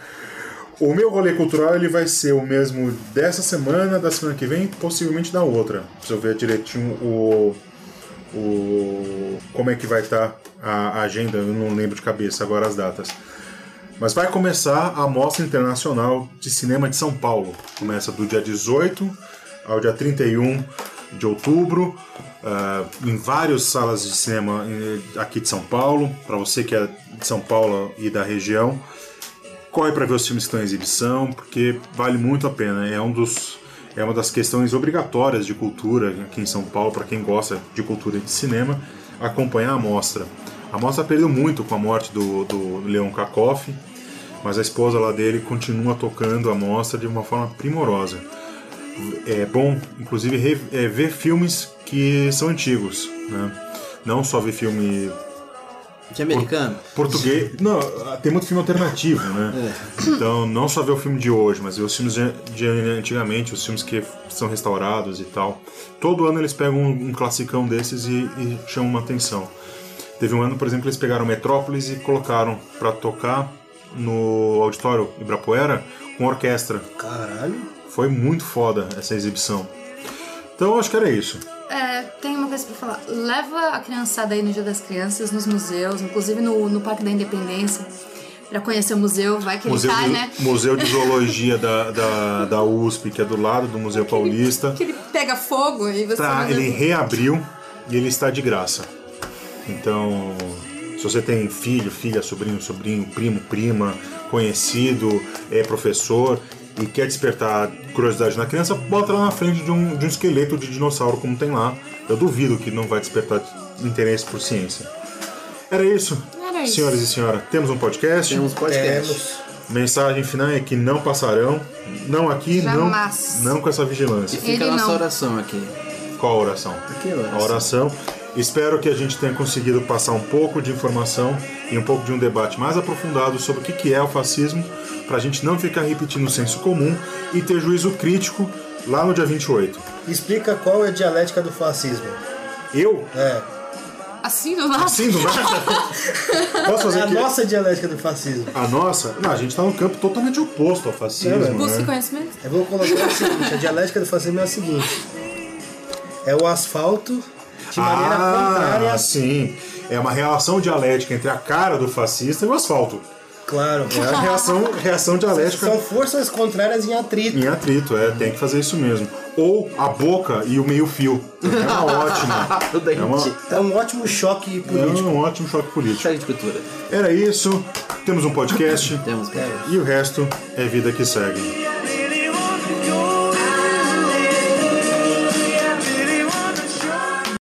O meu rolê cultural ele vai ser o mesmo dessa semana, da semana que vem, possivelmente da outra. Se eu ver direitinho o. o como é que vai estar a agenda, eu não lembro de cabeça agora as datas. Mas vai começar a Mostra Internacional de Cinema de São Paulo. Começa do dia 18 ao dia 31 de outubro, ah, em várias salas de cinema eh, aqui de São Paulo. Para você que é de São Paulo e da região, corre para ver os filmes que estão em exibição, porque vale muito a pena. É um dos é uma das questões obrigatórias de cultura aqui em São Paulo para quem gosta de cultura e de cinema acompanhar a mostra. A mostra perdeu muito com a morte do, do Leon Kakoff, mas a esposa lá dele continua tocando a mostra de uma forma primorosa. É bom, inclusive, é, ver filmes que são antigos, né? Não só ver filme De americano? Português. Não, tem muito filme alternativo, né? É. Então, não só ver o filme de hoje, mas ver os filmes de, de antigamente, os filmes que são restaurados e tal. Todo ano eles pegam um, um classicão desses e, e chamam uma atenção. Teve um ano, por exemplo, eles pegaram Metrópolis e colocaram pra tocar no auditório Ibirapuera com orquestra. Caralho. Foi muito foda essa exibição. Então, acho que era isso. É, tem uma coisa pra falar. Leva a criançada aí no Dia das Crianças, nos museus, inclusive no, no Parque da Independência, pra conhecer o museu. Vai que ele Museu, cai, de, né? Museu de Zoologia da, da, da USP, que é do lado do Museu Paulista. Que ele pega fogo e você. Tá, ele reabriu e ele está de graça. Então, se você tem filho, filha, sobrinho, sobrinho, primo, prima, conhecido, é professor e quer despertar curiosidade na criança, bota lá na frente de um, de um esqueleto de dinossauro como tem lá. Eu duvido que não vai despertar interesse por ciência. Era isso. Era isso. Senhoras e senhores, temos um podcast. Temos podcast. Temos. Mensagem final é que não passarão. Não aqui, Jamais. não, não com essa vigilância. Fica Ele a nossa não. oração aqui. Qual a oração? Aqui a oração. A oração. Espero que a gente tenha conseguido passar um pouco de informação e um pouco de um debate mais aprofundado sobre o que é o fascismo, para a gente não ficar repetindo o senso comum e ter juízo crítico lá no dia 28. Explica qual é a dialética do fascismo. Eu? É. Assim do nada? Sim, do nada? Posso fazer É a aqui? nossa dialética do fascismo. A nossa? Não, a gente tá num campo totalmente oposto ao fascismo. É, Busque né? conhecimento. Eu vou colocar o seguinte: a dialética do fascismo é a seguinte: é o asfalto de maneira contrária. Ah, sim. É uma relação dialética entre a cara do fascista e o asfalto. Claro. É a reação, reação dialética São forças contrárias em atrito. Em atrito, é, tem que fazer isso mesmo. Ou a boca e o meio-fio. É uma ótima. É, uma, É um ótimo choque é político. um ótimo choque político. Choque de cultura. Era isso. Temos um podcast. Temos podcast. E o resto é vida que segue.